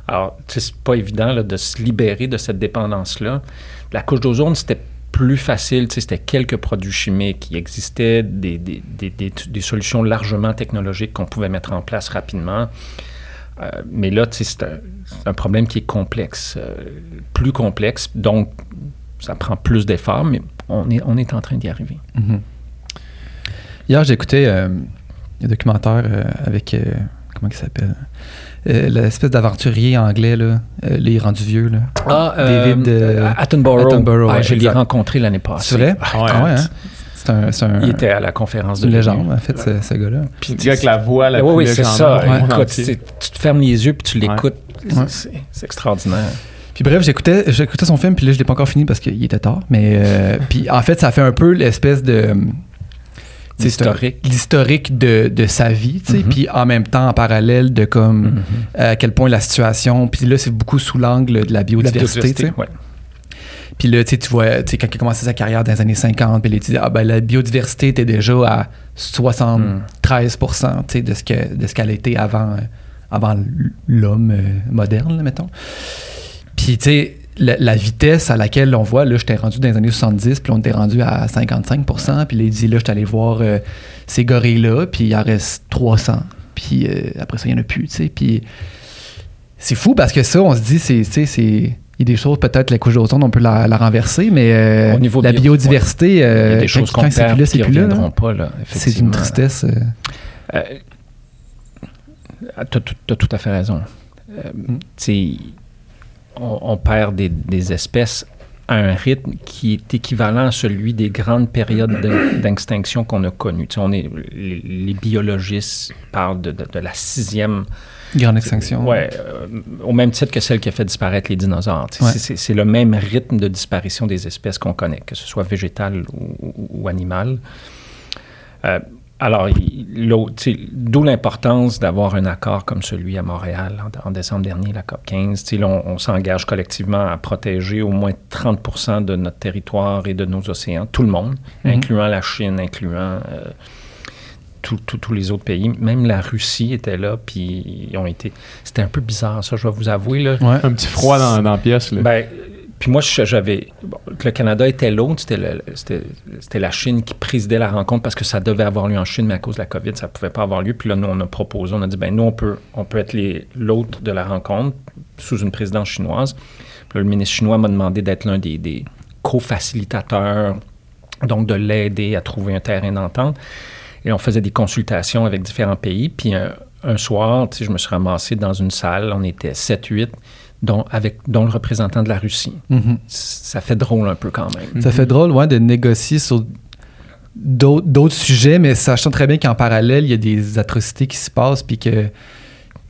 Alors, c'est pas évident là, de se libérer de cette dépendance-là. La couche d'ozone, c'était plus facile, c'était quelques produits chimiques. Il existait des, des, des- des solutions largement technologiques qu'on pouvait mettre en place rapidement. Euh, mais là, c'est un, problème qui est complexe, euh, plus complexe, donc ça prend plus d'efforts, mais on est, on est en train d'y arriver. Mhm. Hier, j'ai écouté euh, un documentaire avec. comment il s'appelle? L'espèce d'aventurier anglais, là. Les rendus vieux, là. Ah, David, Attenborough. Attenborough, Ah, ouais, je l'ai rencontré l'année passée. C'est vrai? Ah, Ouais. Ah ouais, hein? C'est un. C'est un Il était à la conférence de légende, en fait, ce, ce gars-là. Puis le gars avec la voix la oui, oui, c'est ça. Écoute, tu te fermes les yeux puis tu l'écoutes. Ouais. C'est- C'est extraordinaire. Puis bref, j'écoutais, j'écoutais son film, puis là, je l'ai pas encore fini parce qu'il était tard. Mais euh, (laughs) puis en fait, ça fait un peu l'espèce de c'est L'historique. un- l'historique de, de sa vie, tu sais, Mhm. puis en même temps en parallèle de comme Mhm. euh, à quel point la situation, puis là c'est beaucoup sous l'angle de la La biodiversité, tu sais. ouais. Puis là, tu vois, tu quand il a commencé sa carrière dans les années 50, puis il dit, ah ben la biodiversité était déjà à 73 tu sais, de ce que de ce qu'elle était avant, euh, avant l'homme euh, moderne, là, mettons. Puis, tu sais, la, vitesse à laquelle on voit, là, j'étais rendu dans les années 70, puis on était rendu à 55% Puis là, il dit, là, j'étais allé voir euh, ces gorilles-là, puis il en reste 300. Puis après ça, il n'y en a plus, tu sais. Puis c'est fou parce que ça, on se dit, c'est. Il y a des choses, peut-être la couche d'ozone, on peut la, la renverser, mais euh, Au niveau la bio- biodiversité, Il y euh, a des choses qu'on quand c'est plus là, c'est plus là. là. C'est une tristesse. euh. Euh, tu as, tout à fait raison. Euh, on, on perd des, des espèces à un rythme qui est équivalent à celui des grandes périodes d'extinction qu'on a connues. On est, les, les biologistes parlent de, de- de la sixième Grande extinction. Ouais, euh, au même titre que celle qui a fait disparaître les dinosaures. Ouais. c'est- le même rythme de disparition des espèces qu'on connaît, que ce soit végétal ou, ou-. Euh, alors, d'où l'importance d'avoir un accord comme celui à Montréal en, en décembre dernier, la COP 15. Tu sais, là, on, on s'engage collectivement à protéger au moins 30% de notre territoire et de nos océans, tout le monde, Mhm. incluant la Chine, incluant euh, tous- les autres pays. Même la Russie était là, puis ils ont été... C'était un peu bizarre, ça, je vais vous avouer. Là. Ouais. Un petit froid dans, dans la pièce. Là. Ben, puis moi, j'avais. bon, le Canada était l'autre, c'était, le- c'était, c'était la Chine qui présidait la rencontre parce que ça devait avoir lieu en Chine, mais à cause de la COVID, ça ne pouvait pas avoir lieu. Puis là, nous, on a proposé, on a dit, ben nous, on peut, on peut être les, l'autre de la rencontre sous une présidence chinoise. Puis là, le ministre chinois m'a demandé d'être l'un des, des co-facilitateurs, donc de l'aider à trouver un terrain d'entente. Et on faisait des consultations avec différents pays. Puis un, un soir, je me suis ramassé dans une salle, on était 7-8, dont, avec, dont le représentant de la Russie. Mhm. Ça fait drôle un peu quand même. Ça fait drôle, ouais, de négocier sur d'autres d'autres sujets, mais sachant très bien qu'en parallèle, il y a des atrocités qui se passent, puis que.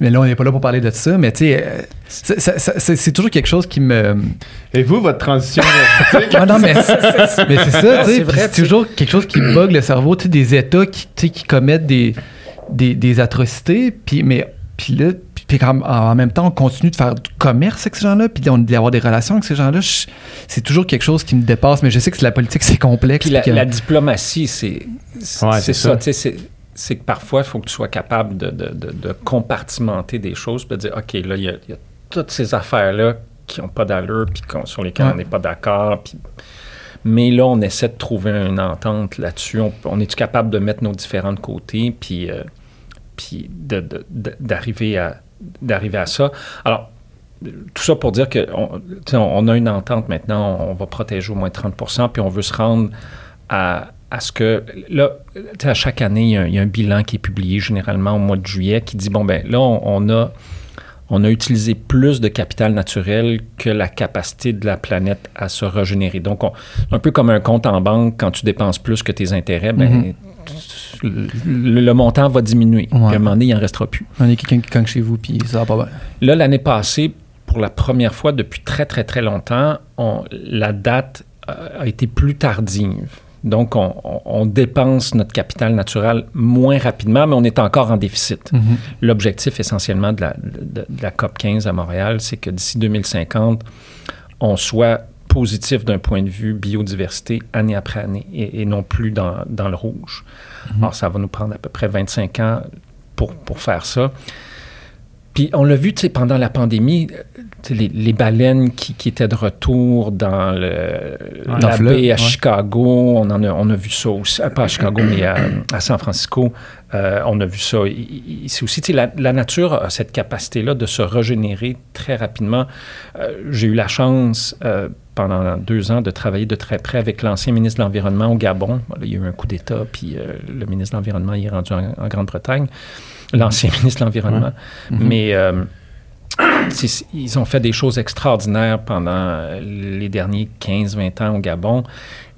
Mais là, on n'est pas là pour parler de ça, mais tu sais, euh, c'est- toujours quelque chose qui me. Et vous, votre transition? (laughs) Ah non, mais, mais c'est ça, tu sais. C'est puis vrai, C'est toujours quelque chose qui bug le cerveau, tu sais, des États qui, qui commettent des, des, des atrocités, puis, mais, puis là, puis, en, même temps, on continue de faire du commerce avec ces gens-là, puis on- d'avoir des relations avec ces gens-là. je- C'est toujours quelque chose qui me dépasse, mais je sais que la politique, c'est complexe. Puis la, puis que- la diplomatie, c'est c'est Ouais, c'est c'est ça. ça. C'est que parfois, il faut que tu sois capable de, de- de- de compartimenter des choses, puis de dire, OK, là, il y, a- il y a toutes ces affaires-là qui n'ont pas d'allure, puis qu'on- sur lesquelles Ouais. on n'est pas d'accord. puis- Mais là, on essaie de trouver une entente là-dessus. On, on est-tu capable de mettre nos différents de côté, puis, euh, puis d'arriver à, à ça? Alors, tout ça pour dire que on, tu sais, on on a une entente maintenant, on, on va protéger au moins 30% puis on veut se rendre à, à ce que, là, à chaque année, il y, a un, il y a un bilan qui est publié généralement au mois de juillet qui dit, bon, ben là, on, on a, on a utilisé plus de capital naturel que la capacité de la planète à se régénérer. Donc, on- un peu comme un compte en banque, quand tu dépenses plus que tes intérêts, ben, le, le montant va diminuer. Puis à un moment donné, il n'en restera plus. On est quelqu'un qui cogne chez vous, puis ça va pas bien. Là, l'année passée, pour la première fois depuis très, très, très longtemps, on- la date a été plus tardive. Donc, on, dépense notre capital naturel moins rapidement, mais on est encore en déficit. L'objectif essentiellement de la, de- de la COP 15 à Montréal, c'est que d'ici 2050, on soit positif d'un point de vue biodiversité année après année et, et non plus dans, dans le rouge. Alors, ça va nous prendre à peu près 25 ans pour, pour faire ça. Puis on l'a vu, tu sais, pendant la pandémie, euh, les, les baleines qui, qui étaient de retour dans le, Dans la baie à ouais. Chicago, on, en a, on a vu ça aussi, euh, pas à Chicago, mais à, à San Francisco, euh, on a vu ça ici aussi. Tu sais, la, la nature a cette capacité-là de se régénérer très rapidement. Euh, J'ai eu la chance euh, pendant deux ans de travailler de très près avec l'ancien ministre de l'Environnement au Gabon. Bon, là, il y a eu un coup d'État, puis le ministre de l'Environnement est rendu en, en Grande-Bretagne. L'ancien (laughs) ministre de l'Environnement. Mais euh, ils ont fait des choses extraordinaires pendant les derniers 15-20 ans au Gabon.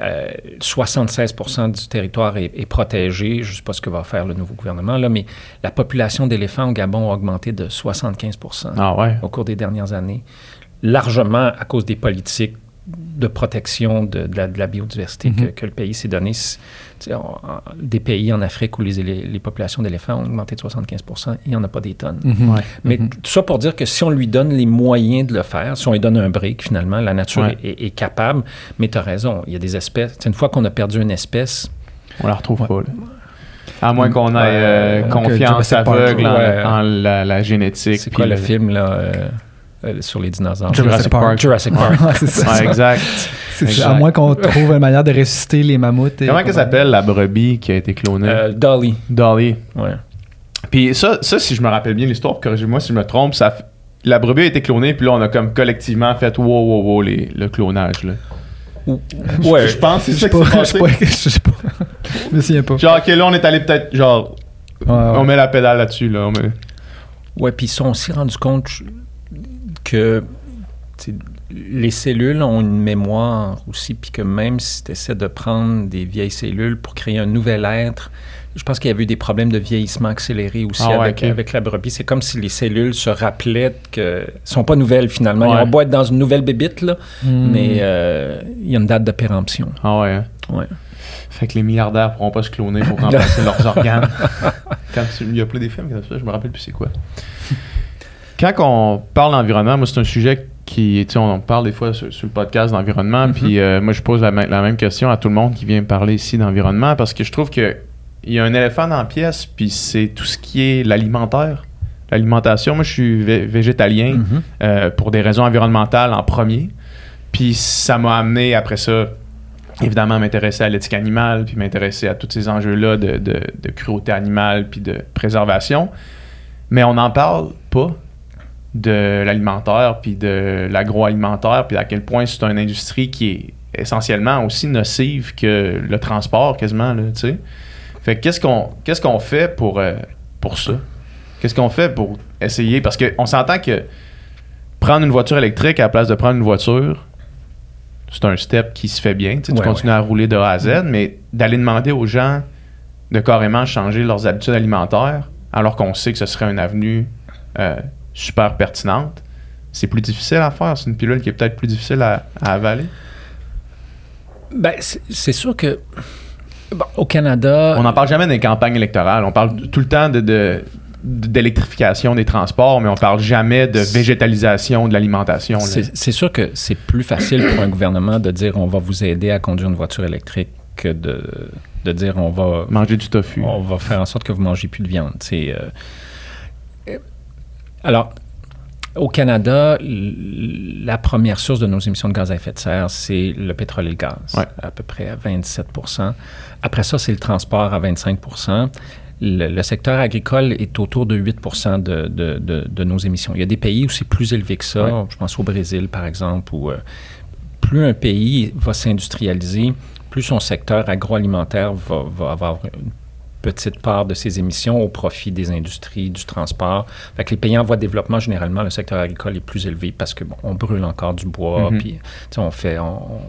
Euh, 76% du territoire est, est protégé. Je ne sais pas ce que va faire le nouveau gouvernement, là, mais la population d'éléphants au Gabon a augmenté de 75 Ah ouais. au cours des dernières années. largement à cause des politiques de protection de, de la, de la biodiversité Mhm. que, que le pays s'est donné. On- des pays en Afrique où les, les, les populations d'éléphants ont augmenté de 75 il n'y en a pas des tonnes. Mhm. Ouais. Mais Mhm. tout ça pour dire que si on lui donne les moyens de le faire, si on lui donne un break, finalement, la nature Ouais. est, est capable. Mais tu as raison, il y a des espèces. Une fois qu'on a perdu une espèce, On la retrouve Ouais. pas. là. À moins qu'on ait euh, confiance aveugle en, ouais. en la, la génétique. c'est quoi le film là, euh, euh, sur les dinosaures? Jurassic Park. Jurassic Park. Ouais, c'est ça. Ouais, exact. C'est ça. À moins qu'on trouve une manière de ressusciter les mammouths. et- Comment qu'elle s'appelle la brebis qui a été clonée? Euh, Dolly. Dolly. Ouais. Puis ça, ça, si je me rappelle bien l'histoire, corrigez-moi si je me trompe, ça, la brebis a été clonée, puis là, on a comme collectivement fait wow, wow, wow, les- le clonage. Là. Ou- ouais. Je pense que Je c'est sais ça qui pas, s'est je sais passé. pas, je sais pas. Je me souviens pas. Genre, ok, là, on est allé peut-être, genre, Ouais, ouais. on met la pédale là-dessus, là. on met- Ouais, puis ils sont aussi rendus compte que les cellules ont une mémoire aussi, puis que même si tu essaies de prendre des vieilles cellules pour créer un nouvel être, je pense qu'il y avait eu des problèmes de vieillissement accéléré aussi Ah avec, la brebis. C'est comme si les cellules se rappelaient que sont pas nouvelles finalement. Ouais. Ils ont beau être dans une nouvelle bébite, là, Hmm. mais euh, il y a une date de péremption. Ah ouais, hein. Ouais. Fait que les milliardaires pourront pas se cloner pour remplacer (laughs) leurs organes. Quand il y a plein des films comme ça, je me rappelle plus c'est quoi. Quand on parle d'environnement, moi c'est un sujet qui, tu sais, on parle des fois sur, sur le podcast d'environnement, Mhm. puis euh, moi je pose la, même question à tout le monde qui vient me parler ici d'environnement parce que je trouve que il y a un éléphant dans la pièce, puis c'est tout ce qui est l'alimentaire, l'alimentation. Moi je suis vé- végétalien Mhm. euh, pour des raisons environnementales en premier. Puis ça m'a amené après ça, évidemment, à m'intéresser à l'éthique animale, puis m'intéresser à tous ces enjeux-là de, de, de cruauté animale, puis de préservation. Mais on n'en parle pas de l'alimentaire, puis de l'agroalimentaire, puis à quel point c'est une industrie qui est essentiellement aussi nocive que le transport, quasiment, là, tu sais. Fait que qu'est-ce qu'on qu'est-ce qu'on fait pour, euh, pour ça? Qu'est-ce qu'on fait pour essayer? Parce qu'on s'entend que prendre une voiture électrique à la place de prendre une voiture, c'est un step qui se fait bien. Tu, sais, tu Ouais, continues à rouler de A à Z, mais d'aller demander aux gens de carrément changer leurs habitudes alimentaires, alors qu'on sait que ce serait une avenue euh, super pertinente, c'est plus difficile à faire. C'est une pilule qui est peut-être plus difficile à, à avaler. Ben, c'est sûr que bon, au Canada, On n'en parle jamais des campagnes électorales. On parle tout le temps de, de- d'électrification des transports, mais on parle jamais de végétalisation de l'alimentation. C'est sûr que c'est plus facile pour un gouvernement de dire on va vous aider à conduire une voiture électrique que de, de dire on va, Manger du tofu. on va faire en sorte que vous mangez plus de viande. C'est, euh, alors, au Canada, la première source de nos émissions de gaz à effet de serre, c'est le pétrole et le gaz, Ouais. à peu près à 27 Après ça, c'est le transport à 25 le, le secteur agricole est autour de 8 de, de, de- de nos émissions. Il y a des pays où c'est plus élevé que ça. Ouais. Je pense au Brésil, par exemple, où euh, plus un pays va s'industrialiser, plus son secteur agroalimentaire va, va avoir une petite part de ses émissions au profit des industries, du transport. Fait que les pays en voie de développement, généralement, le secteur agricole est plus élevé parce que bon, on brûle encore du bois, Mhm. puis on fait... On,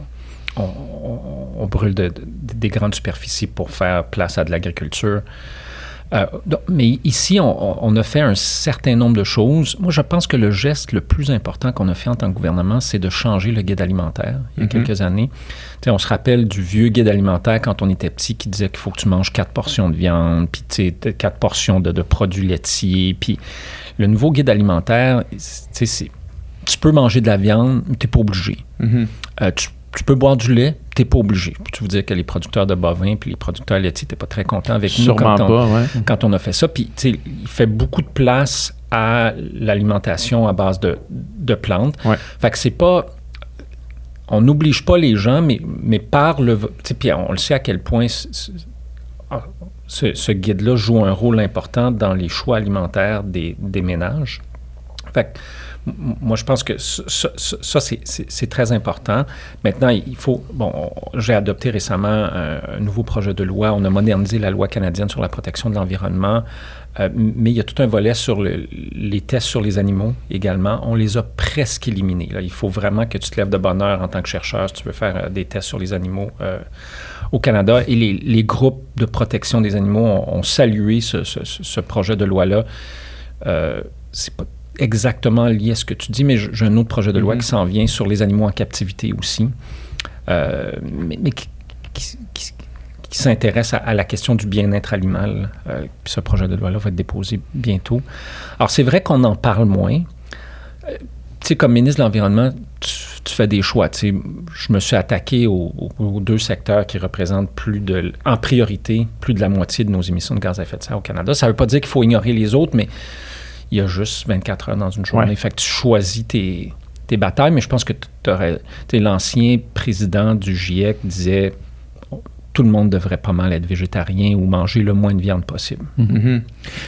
on, on- on brûle de- de- des grandes superficies pour faire place à de l'agriculture. Euh, donc, mais ici, on, on a fait un certain nombre de choses. Moi, je pense que le geste le plus important qu'on a fait en tant que gouvernement, c'est de changer le guide alimentaire il y a Mhm. quelques années. On se rappelle du vieux guide alimentaire quand on était petit qui disait qu'il faut que tu manges quatre portions de viande, puis quatre portions de, de produits laitiers. Puis le nouveau guide alimentaire, tu sais, c'est- tu peux manger de la viande, mais tu n'es pas obligé. Mhm. Euh, tu, tu peux boire du lait, tu n'es pas obligé. Tu veux dire que les producteurs de bovins puis les producteurs laitiers n'étaient pas très contents avec nous Sûrement quand on, pas, ouais. quand on a fait ça. Puis, il fait beaucoup de place à l'alimentation à base de, de plantes. Ouais. Fait que c'est pas. On n'oblige pas les gens, mais, mais par le. Puis on le sait à quel point ce, ce- ah, ce- guide-là joue un rôle important dans les choix alimentaires des, des ménages. Fait que, moi, je pense que ça, c'est- très important. Maintenant, il faut. Bon, on- j'ai adopté récemment un, nouveau projet de loi. On a modernisé la loi canadienne sur la protection de l'environnement. Euh, mais il y a tout un volet sur le- les tests sur les animaux également. On les a presque éliminés. Il faut vraiment que tu te lèves de bonne heure en tant que chercheur si tu veux faire euh, des tests sur les animaux euh, au Canada. Et les, groupes de protection des animaux ont, salué ce, projet de loi-là. C'est pas exactement lié à ce que tu dis, mais j'ai un autre projet de loi Mhm. qui s'en vient sur les animaux en captivité aussi, euh, mais, mais qui, qui- qui- qui s'intéresse à, à la question du bien-être animal. Euh, puis ce projet de loi-là va être déposé bientôt. Alors, c'est vrai qu'on en parle moins. Euh, tu sais, comme ministre de l'Environnement, tu, tu fais des choix. Tu sais, je me suis attaqué aux deux secteurs qui représentent plus de, en priorité, plus de la moitié de nos émissions de gaz à effet de serre au Canada. Ça ne veut pas dire qu'il faut ignorer les autres, mais il y a juste 24 heures dans une journée. Ouais. Fait que tu choisis tes, tes batailles, mais je pense que tu aurais... Tu sais, l'ancien président du GIEC disait tout le monde devrait pas mal être végétarien ou manger le moins de viande possible. Mhm.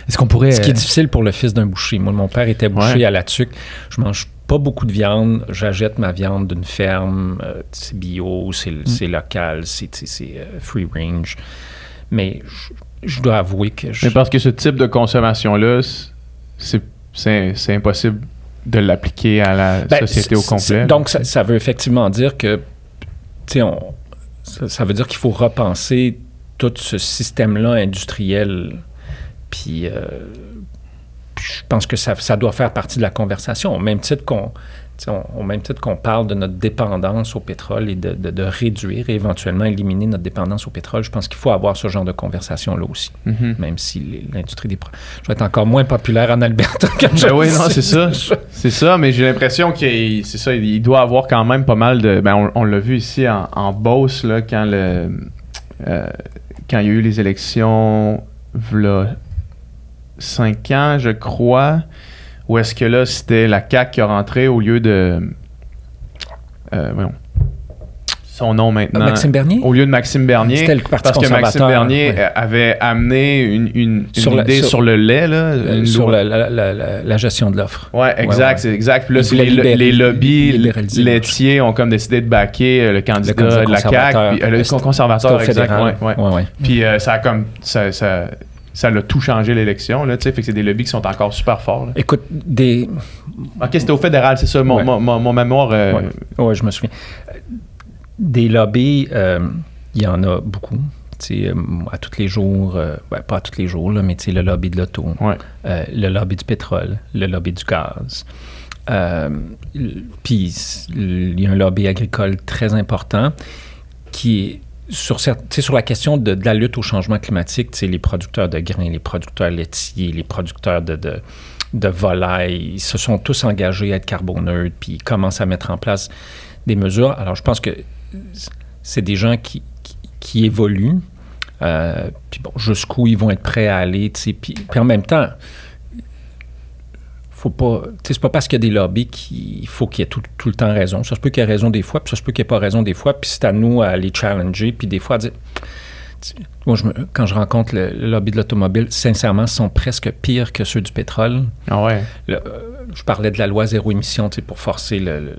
Est-ce qu'on pourrait. Ce qui est difficile pour le fils d'un boucher. Moi, mon père était boucher Ouais. à la tuque. Je mange pas beaucoup de viande. J'achète ma viande d'une ferme. euh, c'est bio, c'est c'est local, c'est c'est, euh, free range. Mais je, je dois avouer que je, Mais parce que ce type de consommation-là, c'est- c'est c'est impossible de l'appliquer à la Ben, société au complet. Donc, ça, ça veut effectivement dire que, tu sais, ça, ça veut dire qu'il faut repenser tout ce système-là industriel. Puis, euh, puis je pense que ça, ça doit faire partie de la conversation, au même titre qu'on on- au même titre qu'on parle de notre dépendance au pétrole et de, de- de réduire et éventuellement éliminer notre dépendance au pétrole, je pense qu'il faut avoir ce genre de conversation-là aussi, Mhm. même si l'industrie des... Je vais être encore moins populaire en Alberta que je Ben oui, non, c'est ça. C'est ça, mais j'ai l'impression qu'il c'est ça, il doit avoir quand même pas mal de. Ben, on, on l'a vu ici en, en Beauce, là, quand le euh, quand il y a eu les élections, là, cinq ans, je crois, où est-ce que là, c'était la CAQ qui a rentré au lieu de. Euh, voyons. Son nom maintenant. Maxime Bernier? Au lieu de Maxime Bernier. C'était le Parti Parce que Maxime Bernier ouais. avait amené une, une, une Sur la- idée sur- sur, le lait, là. Euh, une sur la, gestion de l'offre. Ouais, exact, ouais. c'est exact. Puis là, les, les lobbies le laitiers ont comme décidé de baquer euh, le candidat candidat de la. CAQ. puis, euh, le C'était- conservateur, exact. fédéral. ouais, ouais. Ouais, ouais. Puis euh, ça a comme. Ça, ça, ça l'a tout changé l'élection, là, tu sais. Fait que c'est des lobbies qui sont encore super forts. là. Écoute, des. Ok, c'était au fédéral, c'est ça. Mon, Ouais. mon, mon- mon mémoire. euh, Ouais. Ouais, je me souviens. Des lobbies, euh, il y en a beaucoup. Euh, à tous les jours, euh, ben, pas à tous les jours, là, mais le lobby de l'auto, Ouais. euh, le lobby du pétrole, le lobby du gaz. Puis il y a un lobby agricole très important qui est sur, sur la question de, la lutte au changement climatique, les producteurs de grains, les producteurs laitiers, les producteurs de, de, volailles, ils se sont tous engagés à être carboneutres, puis ils commencent à mettre en place des mesures. Alors, je pense que c'est des gens qui, évoluent. Euh, puis jusqu'où ils vont être prêts à aller, puis en même temps, faut pas. C'est pas parce qu'il y a des lobbies qu'il faut qu'il y ait tout, tout le temps raison. Ça se peut qu'il y ait raison des fois, puis ça se peut qu'il n'y ait pas raison des fois, puis c'est à nous à les challenger, puis des fois à dire. Moi, je me- quand je rencontre le, le lobby de l'automobile, sincèrement, ils sont presque pires que ceux du pétrole. Ah ouais. Le- euh, je parlais de la loi zéro émission, pour forcer le-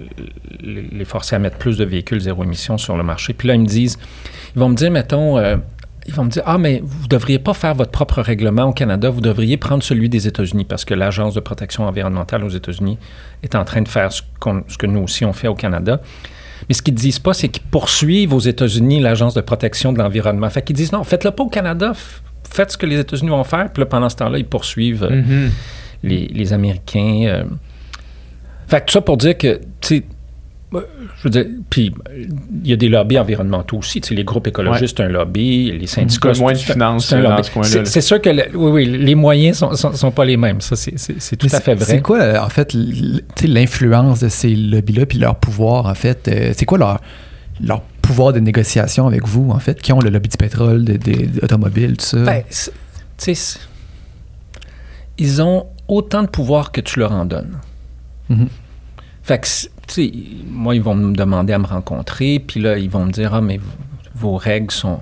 les forcer à mettre plus de véhicules zéro émission sur le marché. Puis là, ils me disent, ils vont me dire, mettons, euh, ils vont me dire, ah, mais vous ne devriez pas faire votre propre règlement au Canada, vous devriez prendre celui des États-Unis parce que l'Agence de protection environnementale aux États-Unis est en train de faire ce, que nous aussi on fait au Canada. Mais ce qu'ils ne disent pas, c'est qu'ils poursuivent aux États-Unis l'Agence de protection de l'environnement. Fait qu'ils disent, non, faites-le pas au Canada, faites ce que les États-Unis vont faire. Puis là, pendant ce temps-là, ils poursuivent euh, Mhm. les, les Américains. euh. Fait que tout ça pour dire que, tu sais, je veux dire, puis il y a des lobbies environnementaux aussi. Tu sais, les groupes écologistes, c'est un lobby, les syndicats. moins de c'est- finances, c'est un lobby. sûr que, le- oui, oui, les moyens sont, sont, sont pas les mêmes. Ça, c'est- tout Mais à fait vrai. C'est quoi, euh, en fait, l'influence de ces lobbies-là puis leur pouvoir, en fait? euh, c'est quoi leur, leur pouvoir de négociation avec vous, en fait, qui ont le lobby du pétrole, des, automobiles, tout ça? Ben, tu sais, ils ont autant de pouvoir que tu leur en donnes. Mhm. Moi, ils vont me demander à me rencontrer, puis là, ils vont me dire, ah, mais vos règles sont...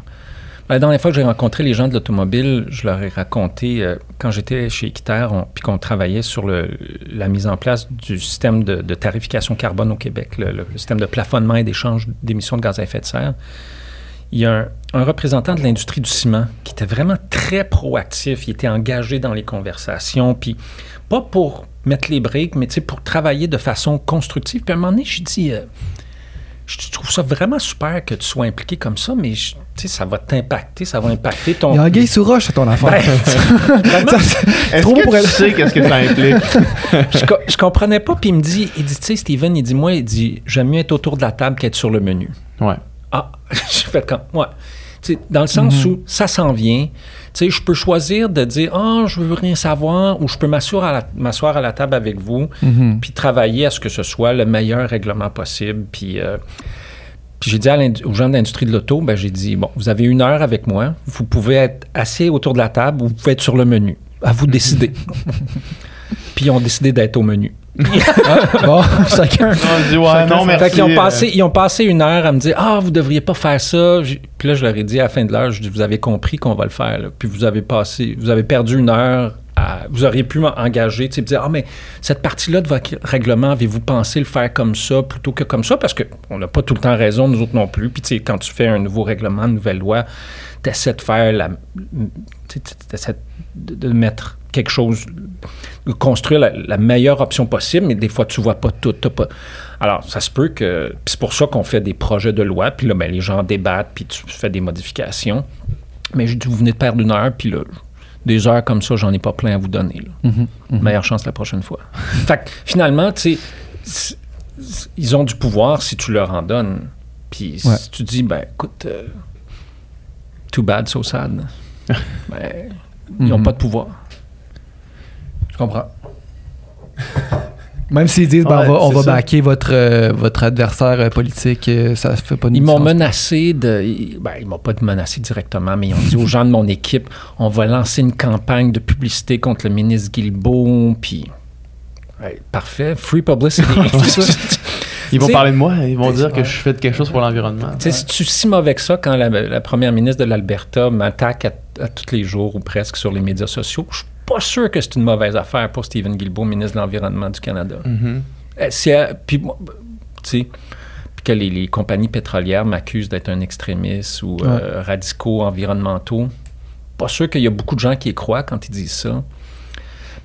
La dernière fois que j'ai rencontré les gens de l'automobile, je leur ai raconté, euh, quand j'étais chez Équiterre, on- puis qu'on travaillait sur la mise en place du système de, tarification carbone au Québec, le, système de plafonnement et d'échange d'émissions de gaz à effet de serre. Il y a un représentant de l'industrie du ciment qui était vraiment très proactif. Il était engagé dans les conversations, puis pas pour mettre les briques, mais tu sais, pour travailler de façon constructive. Puis à un moment donné, j'ai dit, euh, je trouve ça vraiment super que tu sois impliqué comme ça, mais je- tu sais, ça va t'impacter, ça va impacter ton. Il y a un gay sous roche à ton affaire. Ben, (laughs) vraiment, Est-ce que pour tu elle. sais qu'est-ce que ça implique? (laughs) je, co- je comprenais pas, puis il me dit, il dit, tu sais, Steven, il dit, moi, il dit, j'aime mieux être autour de la table qu'être sur le menu. Ouais. Ah, (laughs) j'ai fait comme, ouais. Dans le sens où ça s'en vient. Tu sais, je peux choisir de dire, ah, je veux rien savoir, ou je peux m'asseoir à la, m'asseoir à la table avec vous, Mhm. puis travailler à ce que ce soit le meilleur règlement possible. Puis, euh, puis j'ai dit à aux gens de l'industrie de l'auto, ben, j'ai dit, bon, vous avez une heure avec moi, vous pouvez être assis autour de la table ou vous pouvez être sur le menu. À vous de décider. (laughs) puis ils ont décidé d'être au menu. Bon, (laughs) chacun. On dit, ouais, non, merci. Fait qu'ils ont passé, ils ont passé une heure à me dire Ah, vous devriez pas faire ça. Puis là, je leur ai dit à la fin de l'heure, je dis Vous avez compris qu'on va le faire. là. Puis vous avez passé, vous avez perdu une heure. à- vous auriez pu m'engager, tu sais, me dire Ah, mais cette partie-là de votre règlement, avez-vous pensé le faire comme ça plutôt que comme ça? Parce qu'on n'a pas tout le temps raison, nous autres non plus. Puis tu sais, quand tu fais un nouveau règlement, une nouvelle loi, tu essaies de faire la. Tu essaies de, de mettre quelque chose construire la, la meilleure option possible, mais des fois, tu vois pas tout. Pas... Alors, ça se peut que... C'est pour ça qu'on fait des projets de loi, puis là, ben, les gens débattent, puis tu fais des modifications. Mais je dis, vous venez de perdre une heure, puis là, des heures comme ça, j'en ai pas plein à vous donner. là. Meilleure chance la prochaine fois. (laughs) fait que, finalement, tu sais, ils ont du pouvoir si tu leur en donnes. Puis Ouais. si tu dis, ben, écoute, euh, too bad, so sad. (laughs) ben, ils n'ont Mhm. pas de pouvoir. Je comprends. (laughs) Même s'ils disent, ben, Ouais, on va, on va ça. backer votre, euh, votre adversaire euh, politique, euh, ça fait pas de Ils m'ont menacé de. ils- Ben, ils m'ont pas menacé directement, mais ils ont dit aux gens de mon équipe on va lancer une campagne de publicité contre le ministre Guilbeault, puis. Ouais, parfait, free publicity. (laughs) (laughs) Ils vont Tu parler de moi, ils vont dire que ouais. je fais quelque chose pour l'environnement. Tu sais, c'est-tu si mauvais que ça quand la, la première ministre de l'Alberta m'attaque à, à tous les jours ou presque sur les médias sociaux? Je pas sûr que c'est une mauvaise affaire pour Stephen Guilbeault, ministre de l'Environnement du Canada. C'est, euh, puis, moi, tu que les, les compagnies pétrolières m'accusent d'être un extrémiste ou euh, radicaux environnementaux. Pas sûr qu'il y a beaucoup de gens qui y croient quand ils disent ça.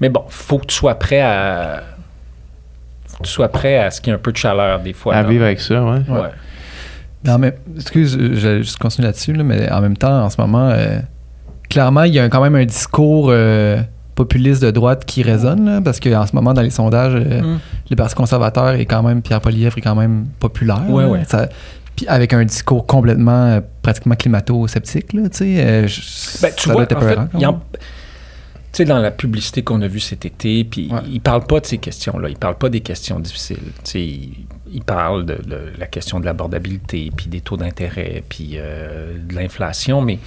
Mais bon, faut que tu sois prêt à. Faut que tu sois prêt à ce qu'il y ait un peu de chaleur des fois. À vivre avec ça, ouais. Ouais. Non, mais, excuse, je je vais juste continuer là-dessus, là, mais en même temps, en ce moment, euh, clairement, il y a quand même un discours euh, populiste de droite qui résonne, là, parce qu'en ce moment, dans les sondages, euh, Mm. le Parti conservateur est quand même, Pierre Poilievre est quand même populaire. Ouais, là. ouais. Ça- puis avec un discours complètement, euh, pratiquement climato-sceptique, là, tu sais. je- Ben, tu ça vois, doit en fait, en- tu sais, dans la publicité qu'on a vue cet été, puis Ouais. il parle pas de ces questions-là. Il parle pas des questions difficiles. Tu sais, il, il parle de, de la question de l'abordabilité, puis des taux d'intérêt, puis euh, de l'inflation, mais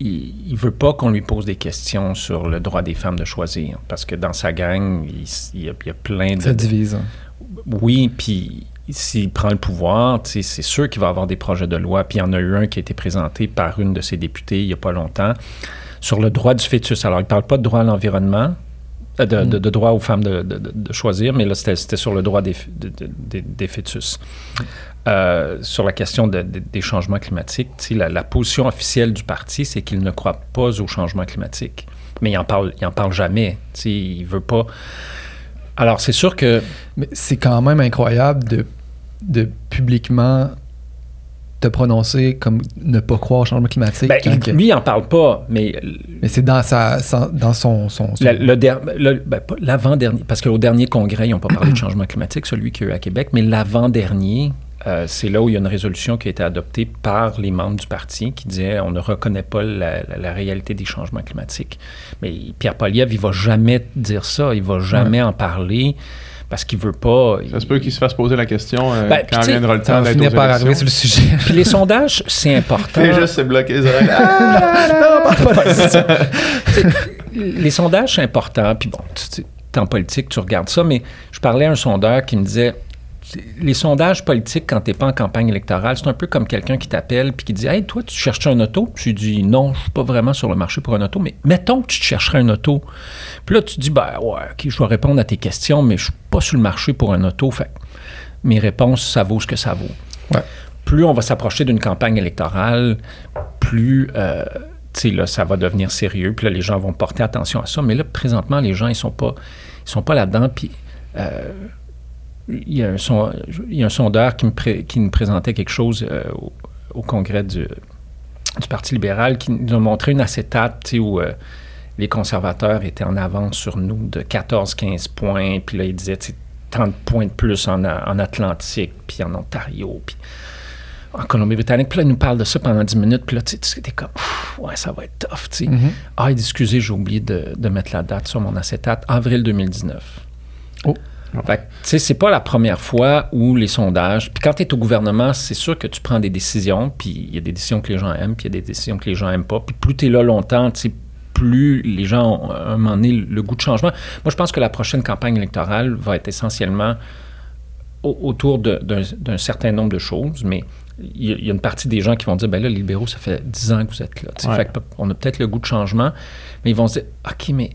il, il veut pas qu'on lui pose des questions sur le droit des femmes de choisir, parce que dans sa gang, il, y, a, il y a plein de... Ça divise. hein. Oui, puis s'il prend le pouvoir, c'est sûr qu'il va avoir des projets de loi. Puis il y en a eu un qui a été présenté par une de ses députées il n'y a pas longtemps sur le droit du fœtus. Alors, il ne parle pas de droit à l'environnement, de, de- de droit aux femmes de, choisir, mais là, c'était sur le droit des, fœtus. Euh, sur la question de- de- des changements climatiques, la, la position officielle du parti, c'est qu'il ne croit pas au changement climatique. Mais il n'en parle, il en parle jamais. Il veut pas. Alors, c'est sûr que Mais c'est quand même incroyable de, de publiquement te prononcer comme ne pas croire au changement climatique. Ben, il- lui, il en parle pas, mais mais c'est dans, sa, sa- dans son... son, son- le, le der- le- ben, l'avant-dernier, parce qu'au dernier congrès, ils n'ont pas parlé de changement climatique, celui qu'il y a eu à Québec, mais l'avant-dernier, euh, c'est là où il y a une résolution qui a été adoptée par les membres du parti qui disait on ne reconnaît pas la, la- la réalité des changements climatiques. Mais Pierre Poilievre, il va jamais dire ça, il va jamais en parler parce qu'il veut pas. Ça se peut qu'il se fasse poser la question euh, Ben, quand viendra le temps d'être par arriver sur le sujet. (laughs) Puis les sondages, c'est important. Et juste se bloquer les oreilles. Ah! Ça. Les sondages, c'est important. Puis bon, tu es en politique, tu regardes ça, mais je parlais à un sondeur qui me disait les sondages politiques, quand tu n'es pas en campagne électorale, c'est un peu comme quelqu'un qui t'appelle puis qui dit Hey, toi, tu cherches un auto? Tu dis Non, je suis pas vraiment sur le marché pour un auto, mais mettons que tu te chercherais un auto. Puis là, tu dis Ben ouais, OK, je vais répondre à tes questions, mais je suis pas sur le marché pour un auto. Fait que mes réponses, ça vaut ce que ça vaut. Ouais. Plus on va s'approcher d'une campagne électorale, plus euh, là, ça va devenir sérieux. Puis là, les gens vont porter attention à ça. Mais là, présentement, les gens, ils sont pas, ils sont pas là-dedans. Puis euh, il y a un, son- il y a un sondeur qui, me pré- qui nous présentait quelque chose euh, au, au congrès du, du Parti libéral qui nous a montré une acétate où euh, les conservateurs étaient en avance sur nous de 14-15 points. Puis là, il disait tant de points de plus en, en Atlantique, puis en Ontario, puis en Colombie-Britannique. Puis là, il nous parle de ça pendant 10 minutes. Puis là, tu sais, t'es comme, ouais, ça va être tough. tu sais. Mhm. Ah, excusez, j'ai oublié de, de mettre la date sur mon acétate. Avril 2019. Oh. Fait tu sais, c'est pas la première fois où les sondages. Puis quand tu es au gouvernement, c'est sûr que tu prends des décisions, puis il y a des décisions que les gens aiment, puis il y a des décisions que les gens aiment pas. Puis plus tu es là longtemps, tu sais, plus les gens ont à un moment donné le goût de changement. Moi, je pense que la prochaine campagne électorale va être essentiellement au- autour d'un certain nombre de choses, mais il y, a- il y a une partie des gens qui vont dire, ben là, les libéraux, ça fait 10 ans que vous êtes là. Ouais. Fait on a peut-être le goût de changement, mais ils vont se dire, OK, mais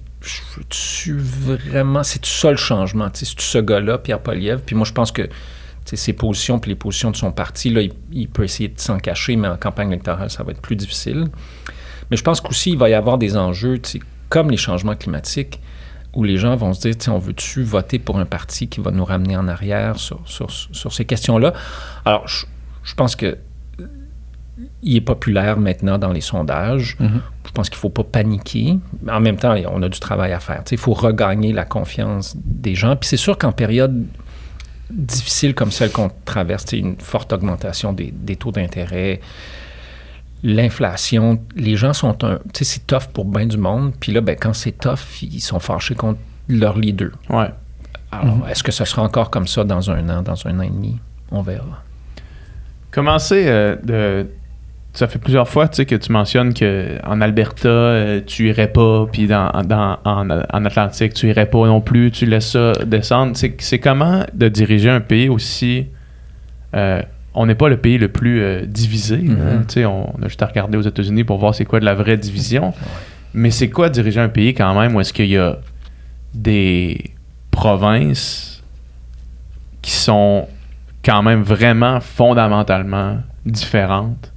veux-tu vraiment, c'est-tu ça le changement? Tu C'est-tu ce gars-là, Pierre Poliev? Puis moi, je pense que tu ses positions puis les positions de son parti, là, il, peut essayer de s'en cacher, mais en campagne électorale, ça va être plus difficile. Mais je pense qu'aussi, il va y avoir des enjeux, tu comme les changements climatiques, où les gens vont se dire, tu on veut-tu voter pour un parti qui va nous ramener en arrière sur, sur, sur ces questions-là? Alors, je, je pense que il est populaire maintenant dans les sondages. Mhm. Je pense qu'il ne faut pas paniquer. En même temps, on a du travail à faire. Il faut regagner la confiance des gens. Puis c'est sûr qu'en période difficile comme celle qu'on traverse, une forte augmentation des, des taux d'intérêt, l'inflation, les gens sont un. Tu sais, c'est tough pour bien du monde. Puis là, ben, quand c'est tough, ils sont fâchés contre leur leader. Ouais. Alors, est-ce que ce sera encore comme ça dans un an, dans un an et demi? On verra. Commencer euh, de. Ça fait plusieurs fois tu sais, que tu mentionnes qu'en Alberta, euh, tu irais pas, puis dans, dans- en, en Atlantique, tu irais pas non plus, tu laisses ça descendre. C'est comment de diriger un pays aussi. euh, on n'est pas le pays le plus euh, divisé. Mhm. hein, tu sais, on, on a juste à regarder aux États-Unis pour voir c'est quoi de la vraie division. Mais c'est quoi diriger un pays quand même où est-ce qu'il y a des provinces qui sont quand même vraiment fondamentalement différentes,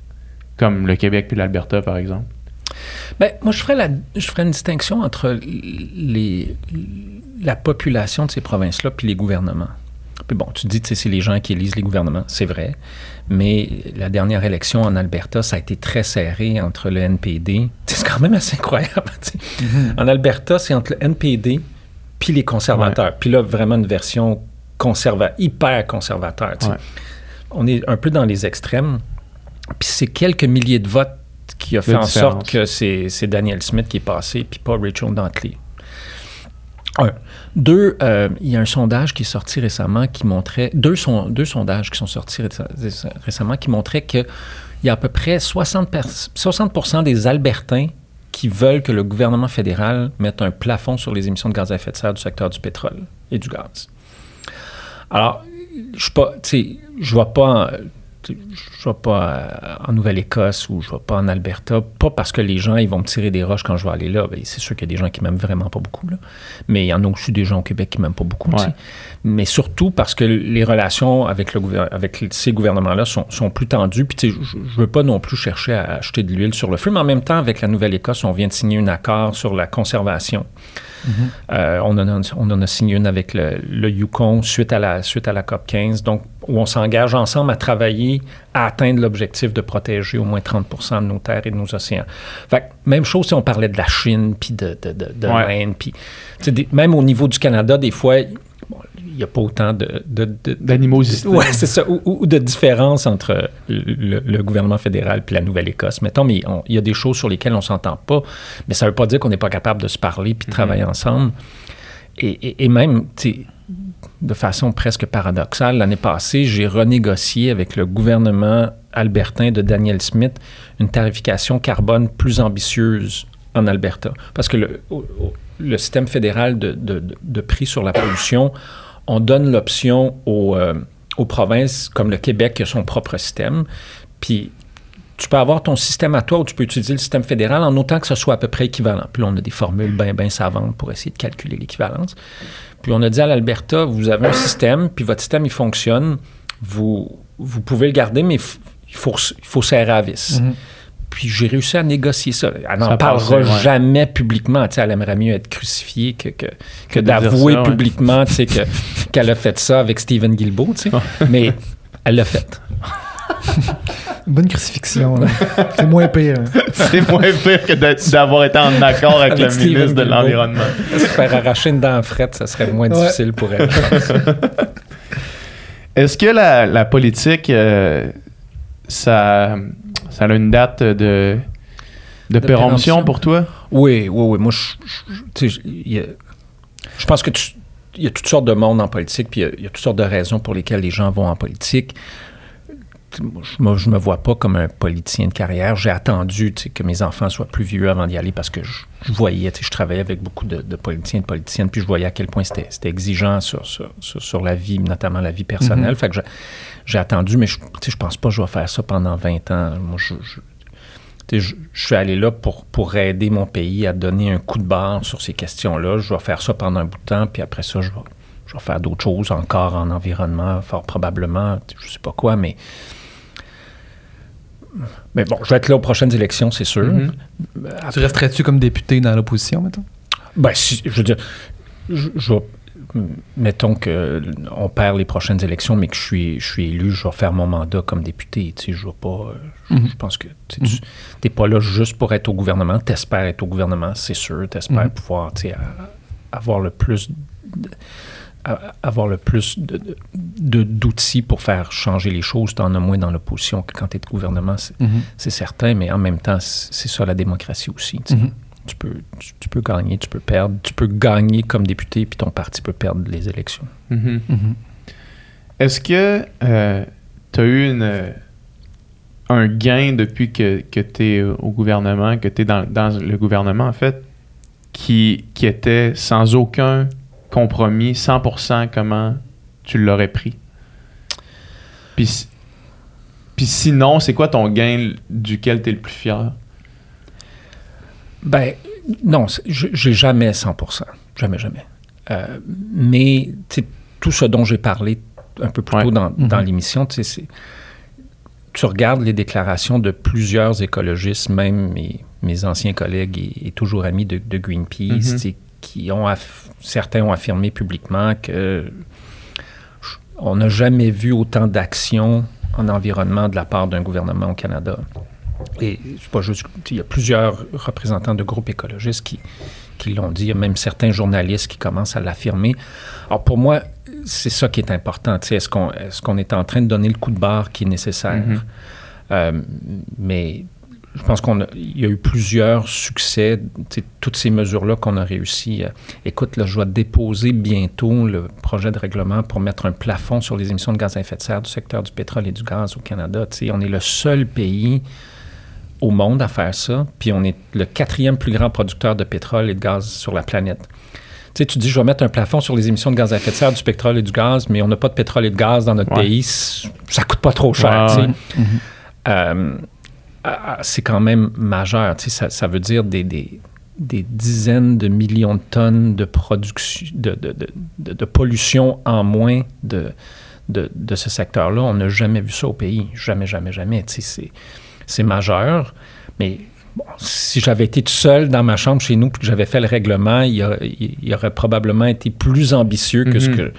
comme le Québec puis l'Alberta, par exemple? Ben, moi, je ferais, la, je ferais une distinction entre les, la population de ces provinces-là puis les gouvernements. Puis bon, tu dis, tu sais, c'est les gens qui élisent les gouvernements, c'est vrai. Mais la dernière élection en Alberta, ça a été très serré entre le NPD. (laughs) C'est quand même assez incroyable. sais. En Alberta, c'est entre le NPD puis les conservateurs. Puis là, vraiment une version conserva hyper conservateur. Ouais. On est un peu dans les extrêmes. Puis c'est quelques milliers de votes qui a fait en sorte que c'est Daniel Smith qui est passé, puis pas Rachel Dantley. Un. Deux, euh, il y a un sondage qui est sorti récemment qui montrait, deux, son- deux sondages qui sont sortis ré- récemment qui montraient qu'il y a à peu près 60, pers- 60 des Albertains qui veulent que le gouvernement fédéral mette un plafond sur les émissions de gaz à effet de serre du secteur du pétrole et du gaz. Alors, je suis pas, tu sais, je je vais pas euh, en Nouvelle-Écosse ou je vais pas en Alberta, pas parce que les gens ils vont me tirer des roches quand je vais aller là. Ben, c'est sûr qu'il y a des gens qui m'aiment vraiment pas beaucoup là, mais il y en a aussi des gens au Québec qui m'aiment pas beaucoup. Ouais. Mais surtout parce que les relations avec le gouver- avec ces gouvernements-là sont, sont plus tendues. Puis je, je veux pas non plus chercher à acheter de l'huile sur le feu, mais en même temps avec la Nouvelle-Écosse, on vient de signer un accord sur la conservation. Euh, on, en a, on en a signé une avec le, le Yukon suite à la, suite à la COP 15, donc où on s'engage ensemble à travailler à atteindre l'objectif de protéger au moins 30% de nos terres et de nos océans. Fait que, même chose si on parlait de la Chine, puis de, de, de, de Ouais. l'Inde, puis même au niveau du Canada, des fois, bon, il n'y a pas autant de... D'animosité. Ouais, c'est ça. Ou, ou de différence entre le, le gouvernement fédéral puis la Nouvelle-Écosse. Mettons, mais il y a des choses sur lesquelles on s'entend pas, mais ça veut pas dire qu'on n'est pas capable de se parler puis de travailler ensemble. Et, et- et même, tu sais, de façon presque paradoxale, l'année passée, j'ai renégocié avec le gouvernement albertain de Daniel Smith une tarification carbone plus ambitieuse en Alberta. Parce que le, système fédéral de prix sur la pollution, on donne l'option aux, euh, aux provinces comme le Québec qui a son propre système. Puis tu peux avoir ton système à toi ou tu peux utiliser le système fédéral en autant que ce soit à peu près équivalent. Puis là, on a des formules bien, bien savantes pour essayer de calculer l'équivalence. Puis on a dit à l'Alberta, vous avez un système, puis votre système, il fonctionne. Vous, vous pouvez le garder, mais il faut, il faut serrer à vis. Mhm. puis j'ai réussi à négocier ça. Elle n'en parlera ouais. jamais publiquement. Elle aimerait mieux être crucifiée que, que, d'avouer ouais. publiquement (laughs) qu'elle a fait ça avec Stephen Guilbeault. Mais elle l'a fait. (laughs) (laughs) Bonne crucifixion. là. C'est moins pire. C'est moins pire que d'avoir été en accord avec, Avec le ministre de Guilbeault. l'Environnement. Se faire arracher une dent frette, ça serait moins Ouais. difficile pour elle. je (laughs) pense. Est-ce que la, la politique, euh, ça, ça a une date de, de, De péremption? pour toi? Oui, oui, oui. Moi, je, je- tu sais, il y a- je pense que tu- il y a toutes sortes de monde en politique, puis il y a- il y, a toutes sortes de raisons pour lesquelles les gens vont en politique. Moi, Je me, vois pas comme un politicien de carrière. J'ai attendu que mes enfants soient plus vieux avant d'y aller parce que je, je voyais, je travaillais avec beaucoup de, de politiciens et de politiciennes, puis je voyais à quel point c'était exigeant sur, sur, sur- la vie, notamment la vie personnelle. Fait que j'ai- attendu, mais je, je pense pas que je vais faire ça pendant 20 ans. Moi, je, je- suis allé là pour, pour aider mon pays à donner un coup de barre sur ces questions-là. Je vais faire ça pendant un bout de temps, puis après ça, je vais, je vais faire d'autres choses encore en environnement, fort probablement, je sais pas quoi, mais. Mais bon, je vais être là aux prochaines élections, c'est sûr. Mhm. Tu resterais-tu comme député dans l'opposition, mettons? Ben, si, je veux dire, je, mettons que on perd les prochaines élections, mais que je suis, je suis élu, je vais faire mon mandat comme député. Tu sais, je vais pas. euh, je, Mhm. je pense que tu n'es pas là juste pour être au gouvernement. Tu espères être au gouvernement, c'est sûr. Tu espères Mhm. pouvoir tu sais, avoir le plus. De- avoir le plus de- de- de- d'outils pour faire changer les choses. Tu en as moins dans l'opposition que quand tu es au gouvernement, c'est c'est certain, mais en même temps, c'est ça la démocratie aussi. tu. Mhm. Tu peux, tu, tu peux gagner, tu peux perdre. Tu peux gagner comme député, puis ton parti peut perdre les élections. Mhm. Mhm. Est-ce que tu as eu une, euh, un gain depuis que, que tu es au gouvernement, que tu es dans, dans le gouvernement, en fait, qui, qui était sans aucun compromis, 100% comment tu l'aurais pris? Puis, puis sinon, c'est quoi ton gain duquel tu es le plus fier? Ben, non, j'ai jamais 100% Jamais, jamais. Euh, mais tu sais, tout ce dont j'ai parlé un peu plus Ouais. tôt dans, dans Mhm. l'émission, tu sais, c'est- tu regardes les déclarations de plusieurs écologistes, même mes, mes anciens collègues et, et toujours amis de, de Greenpeace, Mhm. qui ont aff- certains ont affirmé publiquement que on n'a jamais vu autant d'actions en environnement de la part d'un gouvernement au Canada. Et c'est pas juste. Il y a plusieurs représentants de groupes écologistes qui, qui l'ont dit. Il y a même certains journalistes qui commencent à l'affirmer. Alors pour moi, c'est ça qui est important. Est-ce qu'on est, en train de donner le coup de barre qui est nécessaire? Mhm. Euh, mais je pense qu'il y a eu plusieurs succès. Toutes ces mesures-là qu'on a réussi. euh, écoute, là, je vais déposer bientôt le projet de règlement pour mettre un plafond sur les émissions de gaz à effet de serre du secteur du pétrole et du gaz au Canada. On est le seul pays au monde à faire ça, puis on est le quatrième plus grand producteur de pétrole et de gaz sur la planète. Tu sais, tu dis, je vais mettre un plafond sur les émissions de gaz à effet de serre du pétrole et du gaz, mais on n'a pas de pétrole et de gaz dans notre Ouais. pays, ça coûte pas trop cher. Ouais, tu sais. ouais. Euh, c'est quand même majeur. Tu sais, ça, ça veut dire des, des, des dizaines de millions de tonnes de production, de, de, de, de- pollution en moins de, de, de ce secteur-là. On n'a jamais vu ça au pays. Jamais, jamais, jamais. Tu sais, c'est, majeur. Mais bon, si j'avais été tout seul dans ma chambre chez nous puis que j'avais fait le règlement, il, a- il- il aurait probablement été plus ambitieux que ce Mhm. que.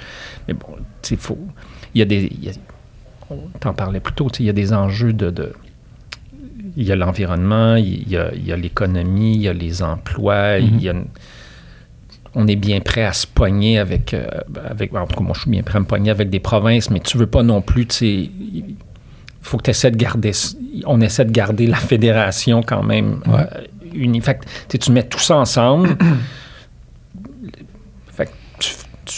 Mais bon, tu sais, faut. Il y a des. il y a- on t'en parlait plus tôt, tu sais, il y a des enjeux de. Il y a l'environnement, il y a, il y a l'économie, il y a les emplois, il y a une- on est bien prêt à se pogner avec, euh, avec. En tout cas, moi, je suis bien prêt à me pogner avec des provinces, mais tu veux pas non plus. Il faut que tu essaies de garder. On essaie de garder la fédération quand même Ouais. euh. Fait sais, tu mets tout ça ensemble. (clears throat)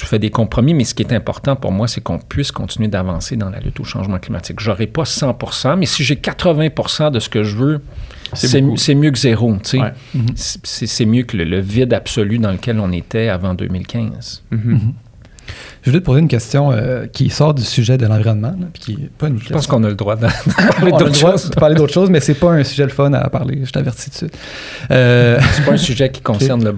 tu, fais des compromis, mais ce qui est important pour moi, c'est qu'on puisse continuer d'avancer dans la lutte au changement climatique. J'aurai pas 100% mais si j'ai 80% de ce que je veux, C'est mieux que zéro. tu sais. Ouais. C'est- mieux que le, le vide absolu dans lequel on était avant 2015. Mhm. Je voulais te poser une question euh, qui sort du sujet de l'environnement, qui est pas une Je pense qu'on a le droit (laughs) de, de parler d'autres choses. de parler d'autre chose, mais c'est pas un sujet le fun à parler, je t'avertis tout de suite. Euh, C'est pas un sujet qui concerne (laughs) le,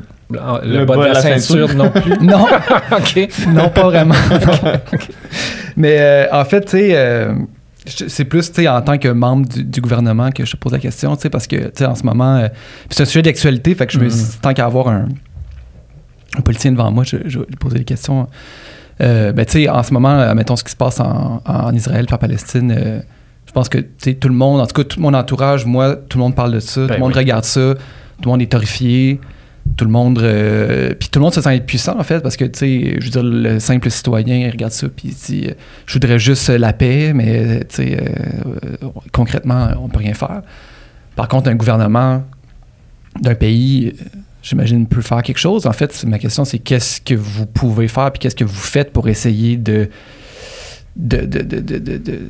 le, Le bas de la, ceinture, non plus. (laughs) non, (laughs) OK. non, pas vraiment. (laughs) Mais euh, en fait, tu sais, euh, c'est plus en tant que membre du, du gouvernement que je te pose la question, tu sais, parce que tu sais, en ce moment, euh, c'est un sujet d'actualité, fait que je me Mhm. tant qu'à avoir un, un politicien devant moi, je, je vais lui poser des questions. Euh, ben, tu sais, en ce moment, mettons ce qui se passe en, en Israël par Palestine, euh, je pense que tout le monde, en tout cas tout mon entourage, moi, tout le monde parle de ça, tout Ben le monde oui. regarde ça, tout le monde est horrifié, tout le monde, euh, puis tout le monde se sent puissant en fait, parce que tu sais, je veux dire, le simple citoyen il regarde ça puis il dit, euh, je voudrais juste euh, la paix, mais tu sais, euh, euh, concrètement, on peut rien faire. Par contre, un gouvernement d'un pays, euh, j'imagine, peut faire quelque chose. En fait, ma question, c'est qu'est-ce que vous pouvez faire, puis qu'est-ce que vous faites pour essayer de, de, de, de, de-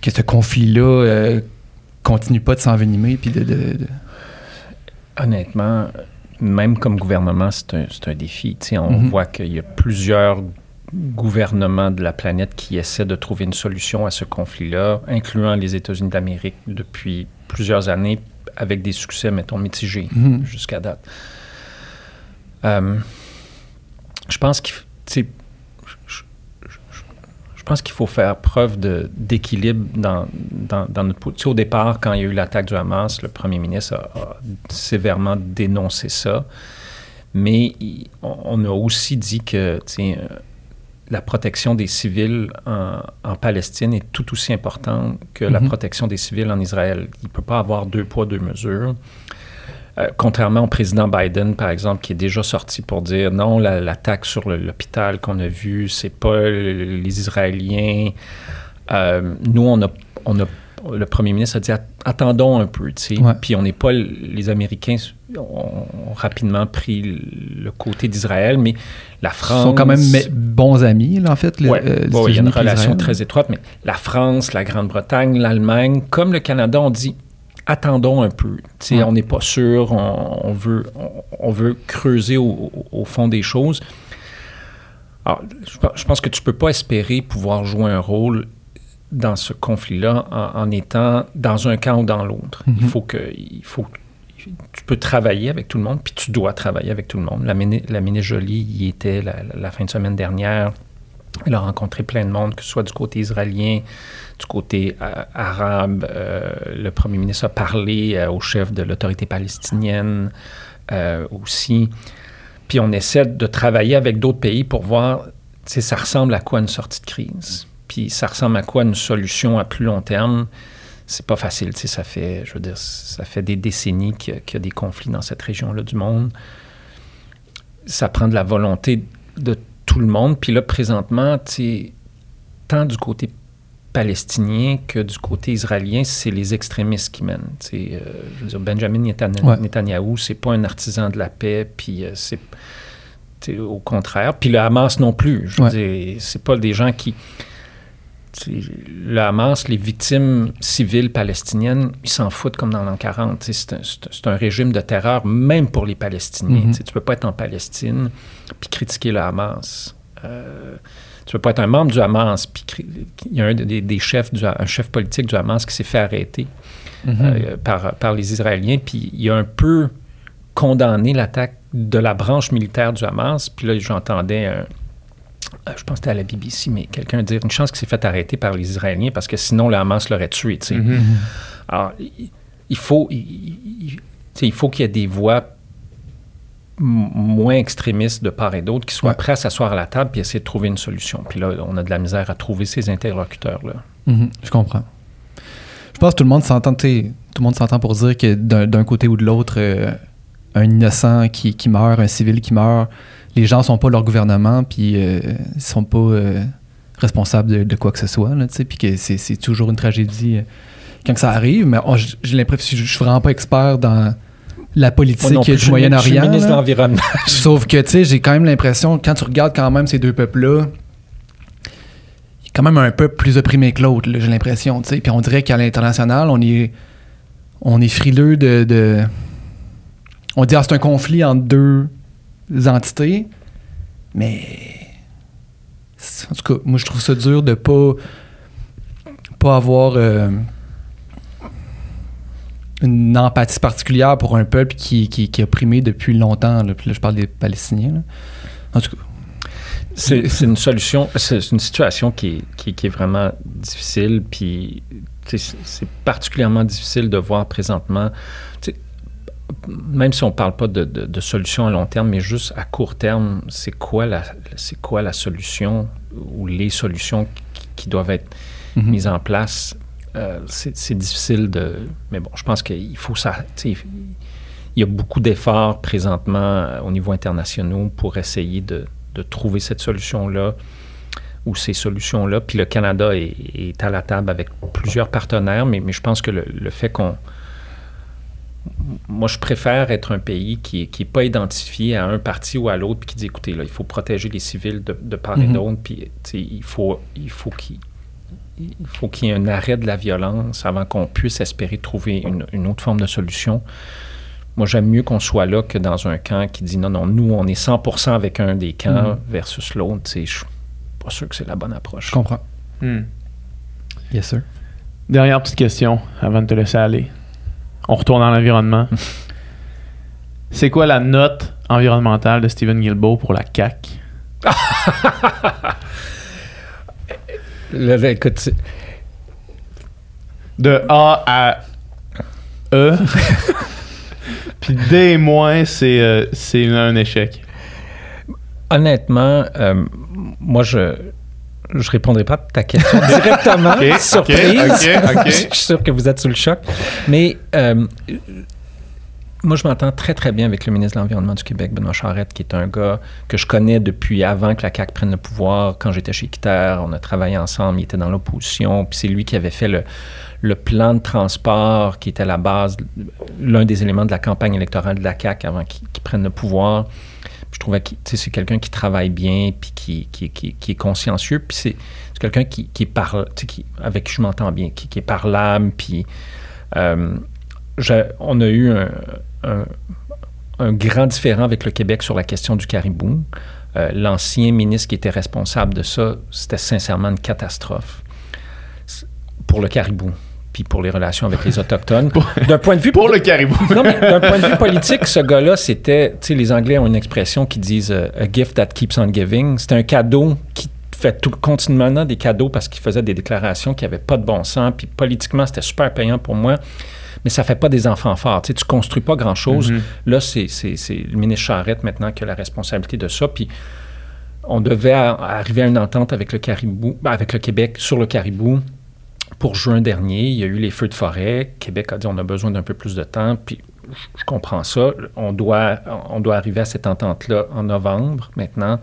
que ce conflit-là euh, continue pas de s'envenimer, puis de- Honnêtement, même comme gouvernement, c'est un, un défi. On Mhm. voit qu'il y a plusieurs gouvernements de la planète qui essaient de trouver une solution à ce conflit-là, incluant les États-Unis d'Amérique depuis plusieurs années, avec des succès, mettons, mitigés Mhm. jusqu'à date. Euh, je pense qu'il f- tu sais, je- je- je- je pense qu'il faut faire preuve d'équilibre dans, dans, dans notre... po- Tu sais, au départ, quand il y a eu l'attaque du Hamas, le premier ministre a, a sévèrement dénoncé ça. Mais il- on, on a aussi dit que tu sais, euh, la protection des civils en, en Palestine est tout aussi importante que la Mhm. protection des civils en Israël. Il ne peut pas avoir deux poids, deux mesures. Euh, contrairement au président Biden, par exemple, qui est déjà sorti pour dire non, la- l'attaque sur l'hôpital qu'on a vu, c'est pas le- les Israéliens. Euh, nous, on a, on a, le premier ministre a dit At- attendons un peu, tu sais. Ouais. Puis on n'est pas les Américains ont, rapidement pris le côté d'Israël, mais la Ils France sont quand même me- bons amis, là, en fait. Ouais, euh, ouais, il y a une relation très étroite, mais la France, la Grande-Bretagne, l'Allemagne, comme le Canada, on dit attendons un peu. On n'est pas sûr, on, on veut, on, on veut creuser au, fond des choses. Alors, je, pe- je pense que tu ne peux pas espérer pouvoir jouer un rôle dans ce conflit-là en, en étant dans un camp ou dans l'autre. Il Mhm. faut que. Il faut, tu peux travailler avec tout le monde, puis tu dois travailler avec tout le monde. La, mini- la ministre Jolie y était la fin de semaine dernière. Elle a rencontré plein de monde, que ce soit du côté israélien, du côté euh, arabe. Euh, le premier ministre a parlé euh, au chef de l'autorité palestinienne aussi. Puis on essaie de travailler avec d'autres pays pour voir, sais, ça ressemble à quoi une sortie de crise? Puis ça ressemble à quoi une solution à plus long terme? C'est pas facile, tu sais, ça fait, je veux dire, ça fait des décennies qu'il y y a des conflits dans cette région-là du monde. Ça prend de la volonté de tout le monde. Puis là, présentement, tu sais, tant du côté palestinien que du côté israélien, c'est les extrémistes qui mènent. Euh, je veux dire, Benjamin Netan- Ouais. Netanyahou, c'est pas un artisan de la paix, puis euh, c'est au contraire. Puis le Hamas non plus. Je veux Ouais. dire, c'est pas des gens qui. Le Hamas, les victimes civiles palestiniennes, ils s'en foutent comme dans l'an 40. Tu sais, C'est un, régime de terreur, même pour les Palestiniens. Tu sais, Tu peux pas être en Palestine puis critiquer le Hamas. Euh, tu peux pas être un membre du Hamas puis il y a un des, des chefs, du, un chef politique du Hamas qui s'est fait arrêter Mhm. euh, par, par les Israéliens, puis il a un peu condamné l'attaque de la branche militaire du Hamas. Puis là, j'entendais, un- euh, je pense que c'était à la BBC, mais quelqu'un dire une chance qu'il s'est fait arrêter par les Israéliens parce que sinon le Hamas l'aurait tué. Mhm. Alors, il, faut, il, faut qu'il y ait des voix moins extrémistes de part et d'autre qui soient Ouais. prêts à s'asseoir à la table puis essayer de trouver une solution. Puis là, on a de la misère à trouver ces interlocuteurs-là. Mhm, je comprends. Je pense que tout le monde s'entend, tout le monde s'entend pour dire que d'un côté ou de l'autre, euh, un innocent qui, qui meurt, un civil qui meurt, les gens sont pas leur gouvernement, puis euh, ils sont pas euh, responsables de, de quoi que ce soit, là, puis que c'est toujours une tragédie euh, quand que ça arrive. Mais j'ai l'impression, je je suis vraiment pas expert dans la politique plus, du Moyen-Orient. ministre de l'Environnement. (laughs) Sauf que, tu sais, j'ai quand même l'impression, quand tu regardes quand même ces deux peuples-là, il y a quand même un peuple plus opprimé que l'autre, j'ai l'impression, tu sais. Puis on dirait qu'à l'international, on est, on est frileux de... de- on dit, ah, c'est un conflit entre deux entités, mais... En tout cas, moi, je trouve ça dur de pas, pas avoir euh, une empathie particulière pour un peuple qui, qui, qui est opprimé depuis longtemps. là. Puis là, je parle des Palestiniens. là. En tout cas, c'est c'est une solution, c'est une situation qui est, qui, qui est vraiment difficile, puis c'est particulièrement difficile de voir présentement, même si on ne parle pas de, de, de solution à long terme, mais juste à court terme, c'est quoi la, c'est quoi la solution ou les solutions qui, qui doivent être Mhm. mises en place? Euh, c'est difficile de... Mais bon, je pense qu'il faut ça... Il y a beaucoup d'efforts présentement euh, au niveau international pour essayer de, de trouver cette solution-là ou ces solutions-là. Puis le Canada est, est à la table avec plusieurs partenaires, mais, mais je pense que le, le fait qu'on... Moi, je préfère être un pays qui n'est qui est pas identifié à un parti ou à l'autre, puis qui dit, écoutez, là, il faut protéger les civils de, de part et Mhm. d'autre, puis il faut il faut qu'il il faut qu'il y ait un arrêt de la violence avant qu'on puisse espérer trouver une, une autre forme de solution. Moi, j'aime mieux qu'on soit là que dans un camp qui dit non, non, nous, on est 100% avec un des camps Mhm. versus l'autre. Je suis pas sûr que c'est la bonne approche. Je comprends. Hmm. Yes, sir. Dernière petite question avant de te laisser aller. On retourne dans l'environnement. (laughs) C'est quoi la note environnementale de Stephen Guilbeault pour la CAC? (laughs) Là, là, écoute, c'est- De A à E. (laughs) Puis D moins, c'est euh, c'est un échec. honnêtement, euh, moi, je je répondrai pas à ta question (laughs) directement. Surprise. (laughs) je suis sûr que vous êtes sous le choc. Mais euh, moi, je m'entends très, très bien avec le ministre de l'Environnement du Québec, Benoît Charette, qui est un gars que je connais depuis avant que la CAQ prenne le pouvoir. Quand j'étais chez Quitter, on a travaillé ensemble, il était dans l'opposition. Puis c'est lui qui avait fait le, le plan de transport qui était la base, l'un des éléments de la campagne électorale de la CAQ avant qu'il prenne le pouvoir. Puis je trouvais que c'est quelqu'un qui travaille bien, puis qui, qui, qui, est consciencieux, puis c'est quelqu'un qui, qui parle, avec qui je m'entends bien, qui, est parlable, puis euh, on a eu un, un, un grand différent avec le Québec sur la question du caribou. Euh, L'ancien ministre qui était responsable de ça, c'était sincèrement une catastrophe pour le caribou, puis pour les relations avec les (laughs) Autochtones. D'un point de vue Pour le caribou. non, mais d'un point de vue (laughs) politique, ce gars-là, c'était. Tu sais, les Anglais ont une expression qui disent euh, a gift that keeps on giving. C'était un cadeau qui fait tout, continuellement des cadeaux parce qu'il faisait des déclarations qui n'avaient pas de bon sens. Puis politiquement, c'était super payant pour moi. Mais ça fait pas des enfants forts. Tu sais, tu construis pas grand-chose. Mhm. Là, c'est le ministre Charette maintenant qui a la responsabilité de ça. Puis on devait arriver à une entente avec le Caribou, ben, avec le Québec sur le Caribou pour juin dernier. Il y a eu les feux de forêt. Québec a dit on a besoin d'un peu plus de temps. Puis je comprends ça. On doit, on doit arriver à cette entente-là en novembre maintenant.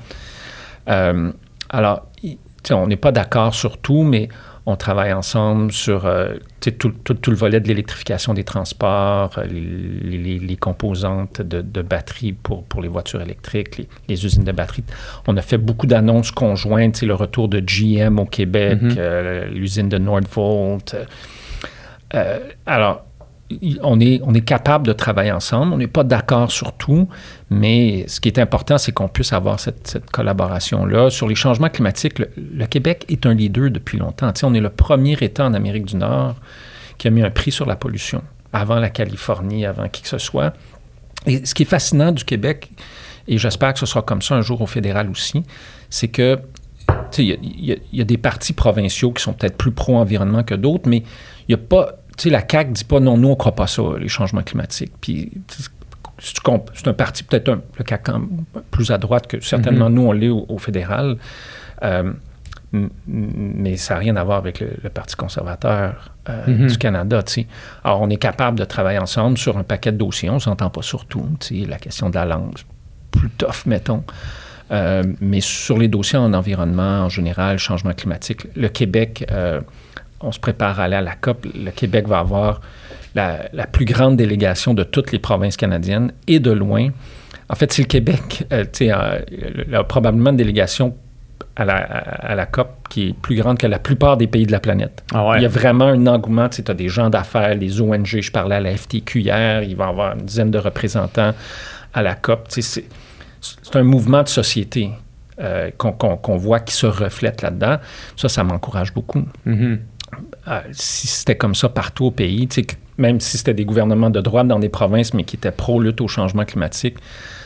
Euh, alors, on n'est pas d'accord sur tout, mais on travaille ensemble sur euh, tout, tout- tout le volet de l'électrification des transports, euh, les, les- les composantes de, de batteries pour, pour les voitures électriques, les, les usines de batteries. On a fait beaucoup d'annonces conjointes, le retour de GM au Québec, Mhm. euh, l'usine de Nordvolt. euh, alors, on est, capable de travailler ensemble. On n'est pas d'accord sur tout, mais ce qui est important, c'est qu'on puisse avoir cette, collaboration-là. Sur les changements climatiques, le, Québec est un leader depuis longtemps. On est le premier État en Amérique du Nord qui a mis un prix sur la pollution, avant la Californie, avant qui que ce soit. Et ce qui est fascinant du Québec, et j'espère que ce sera comme ça un jour au fédéral aussi, c'est que il y y a des partis provinciaux qui sont peut-être plus pro-environnement que d'autres, mais il n'y a pas. Tu sais, la CAQ dit pas non, nous, on ne croit pas ça, les changements climatiques. Puis, c'est un parti peut-être un, le CAQ plus à droite que certainement nous, on l'est au, au fédéral. Euh, mais ça n'a rien à voir avec le, le Parti conservateur euh, Mhm. du Canada. tu sais. Alors, on est capable de travailler ensemble sur un paquet de dossiers. On ne s'entend pas sur tout. La question de la langue, c'est plus tough, mettons. Euh, mais sur les dossiers en environnement, en général, changement climatique, le Québec, euh, on se prépare à aller à la COP. Le Québec va avoir la, la plus grande délégation de toutes les provinces canadiennes et de loin. En fait, si le Québec, euh, euh, il a probablement une délégation à la, à la COP qui est plus grande que la plupart des pays de la planète. Ah ouais. Il y a vraiment un engouement. Tu sais, as des gens d'affaires, les ONG. Je parlais à la FTQ hier. Il va y avoir une dizaine de représentants à la COP. Tu sais, c'est, un mouvement de société euh, qu'on, voit qui se reflète là-dedans. Ça, ça m'encourage beaucoup. Mhm. Ah, si c'était comme ça partout au pays, même si c'était des gouvernements de droite dans des provinces, mais qui étaient pro-lutte au changement climatique,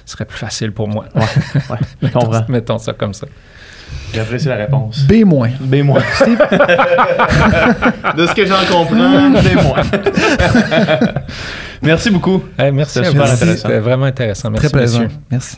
ce serait plus facile pour moi. Mettons, (laughs) mettons ça comme ça. J'apprécie la réponse. B-. B-. (laughs) (laughs) de ce que j'en comprends, B-. moins. merci beaucoup. Merci, à vous. C'était vraiment intéressant. Merci, Très plaisant. Merci.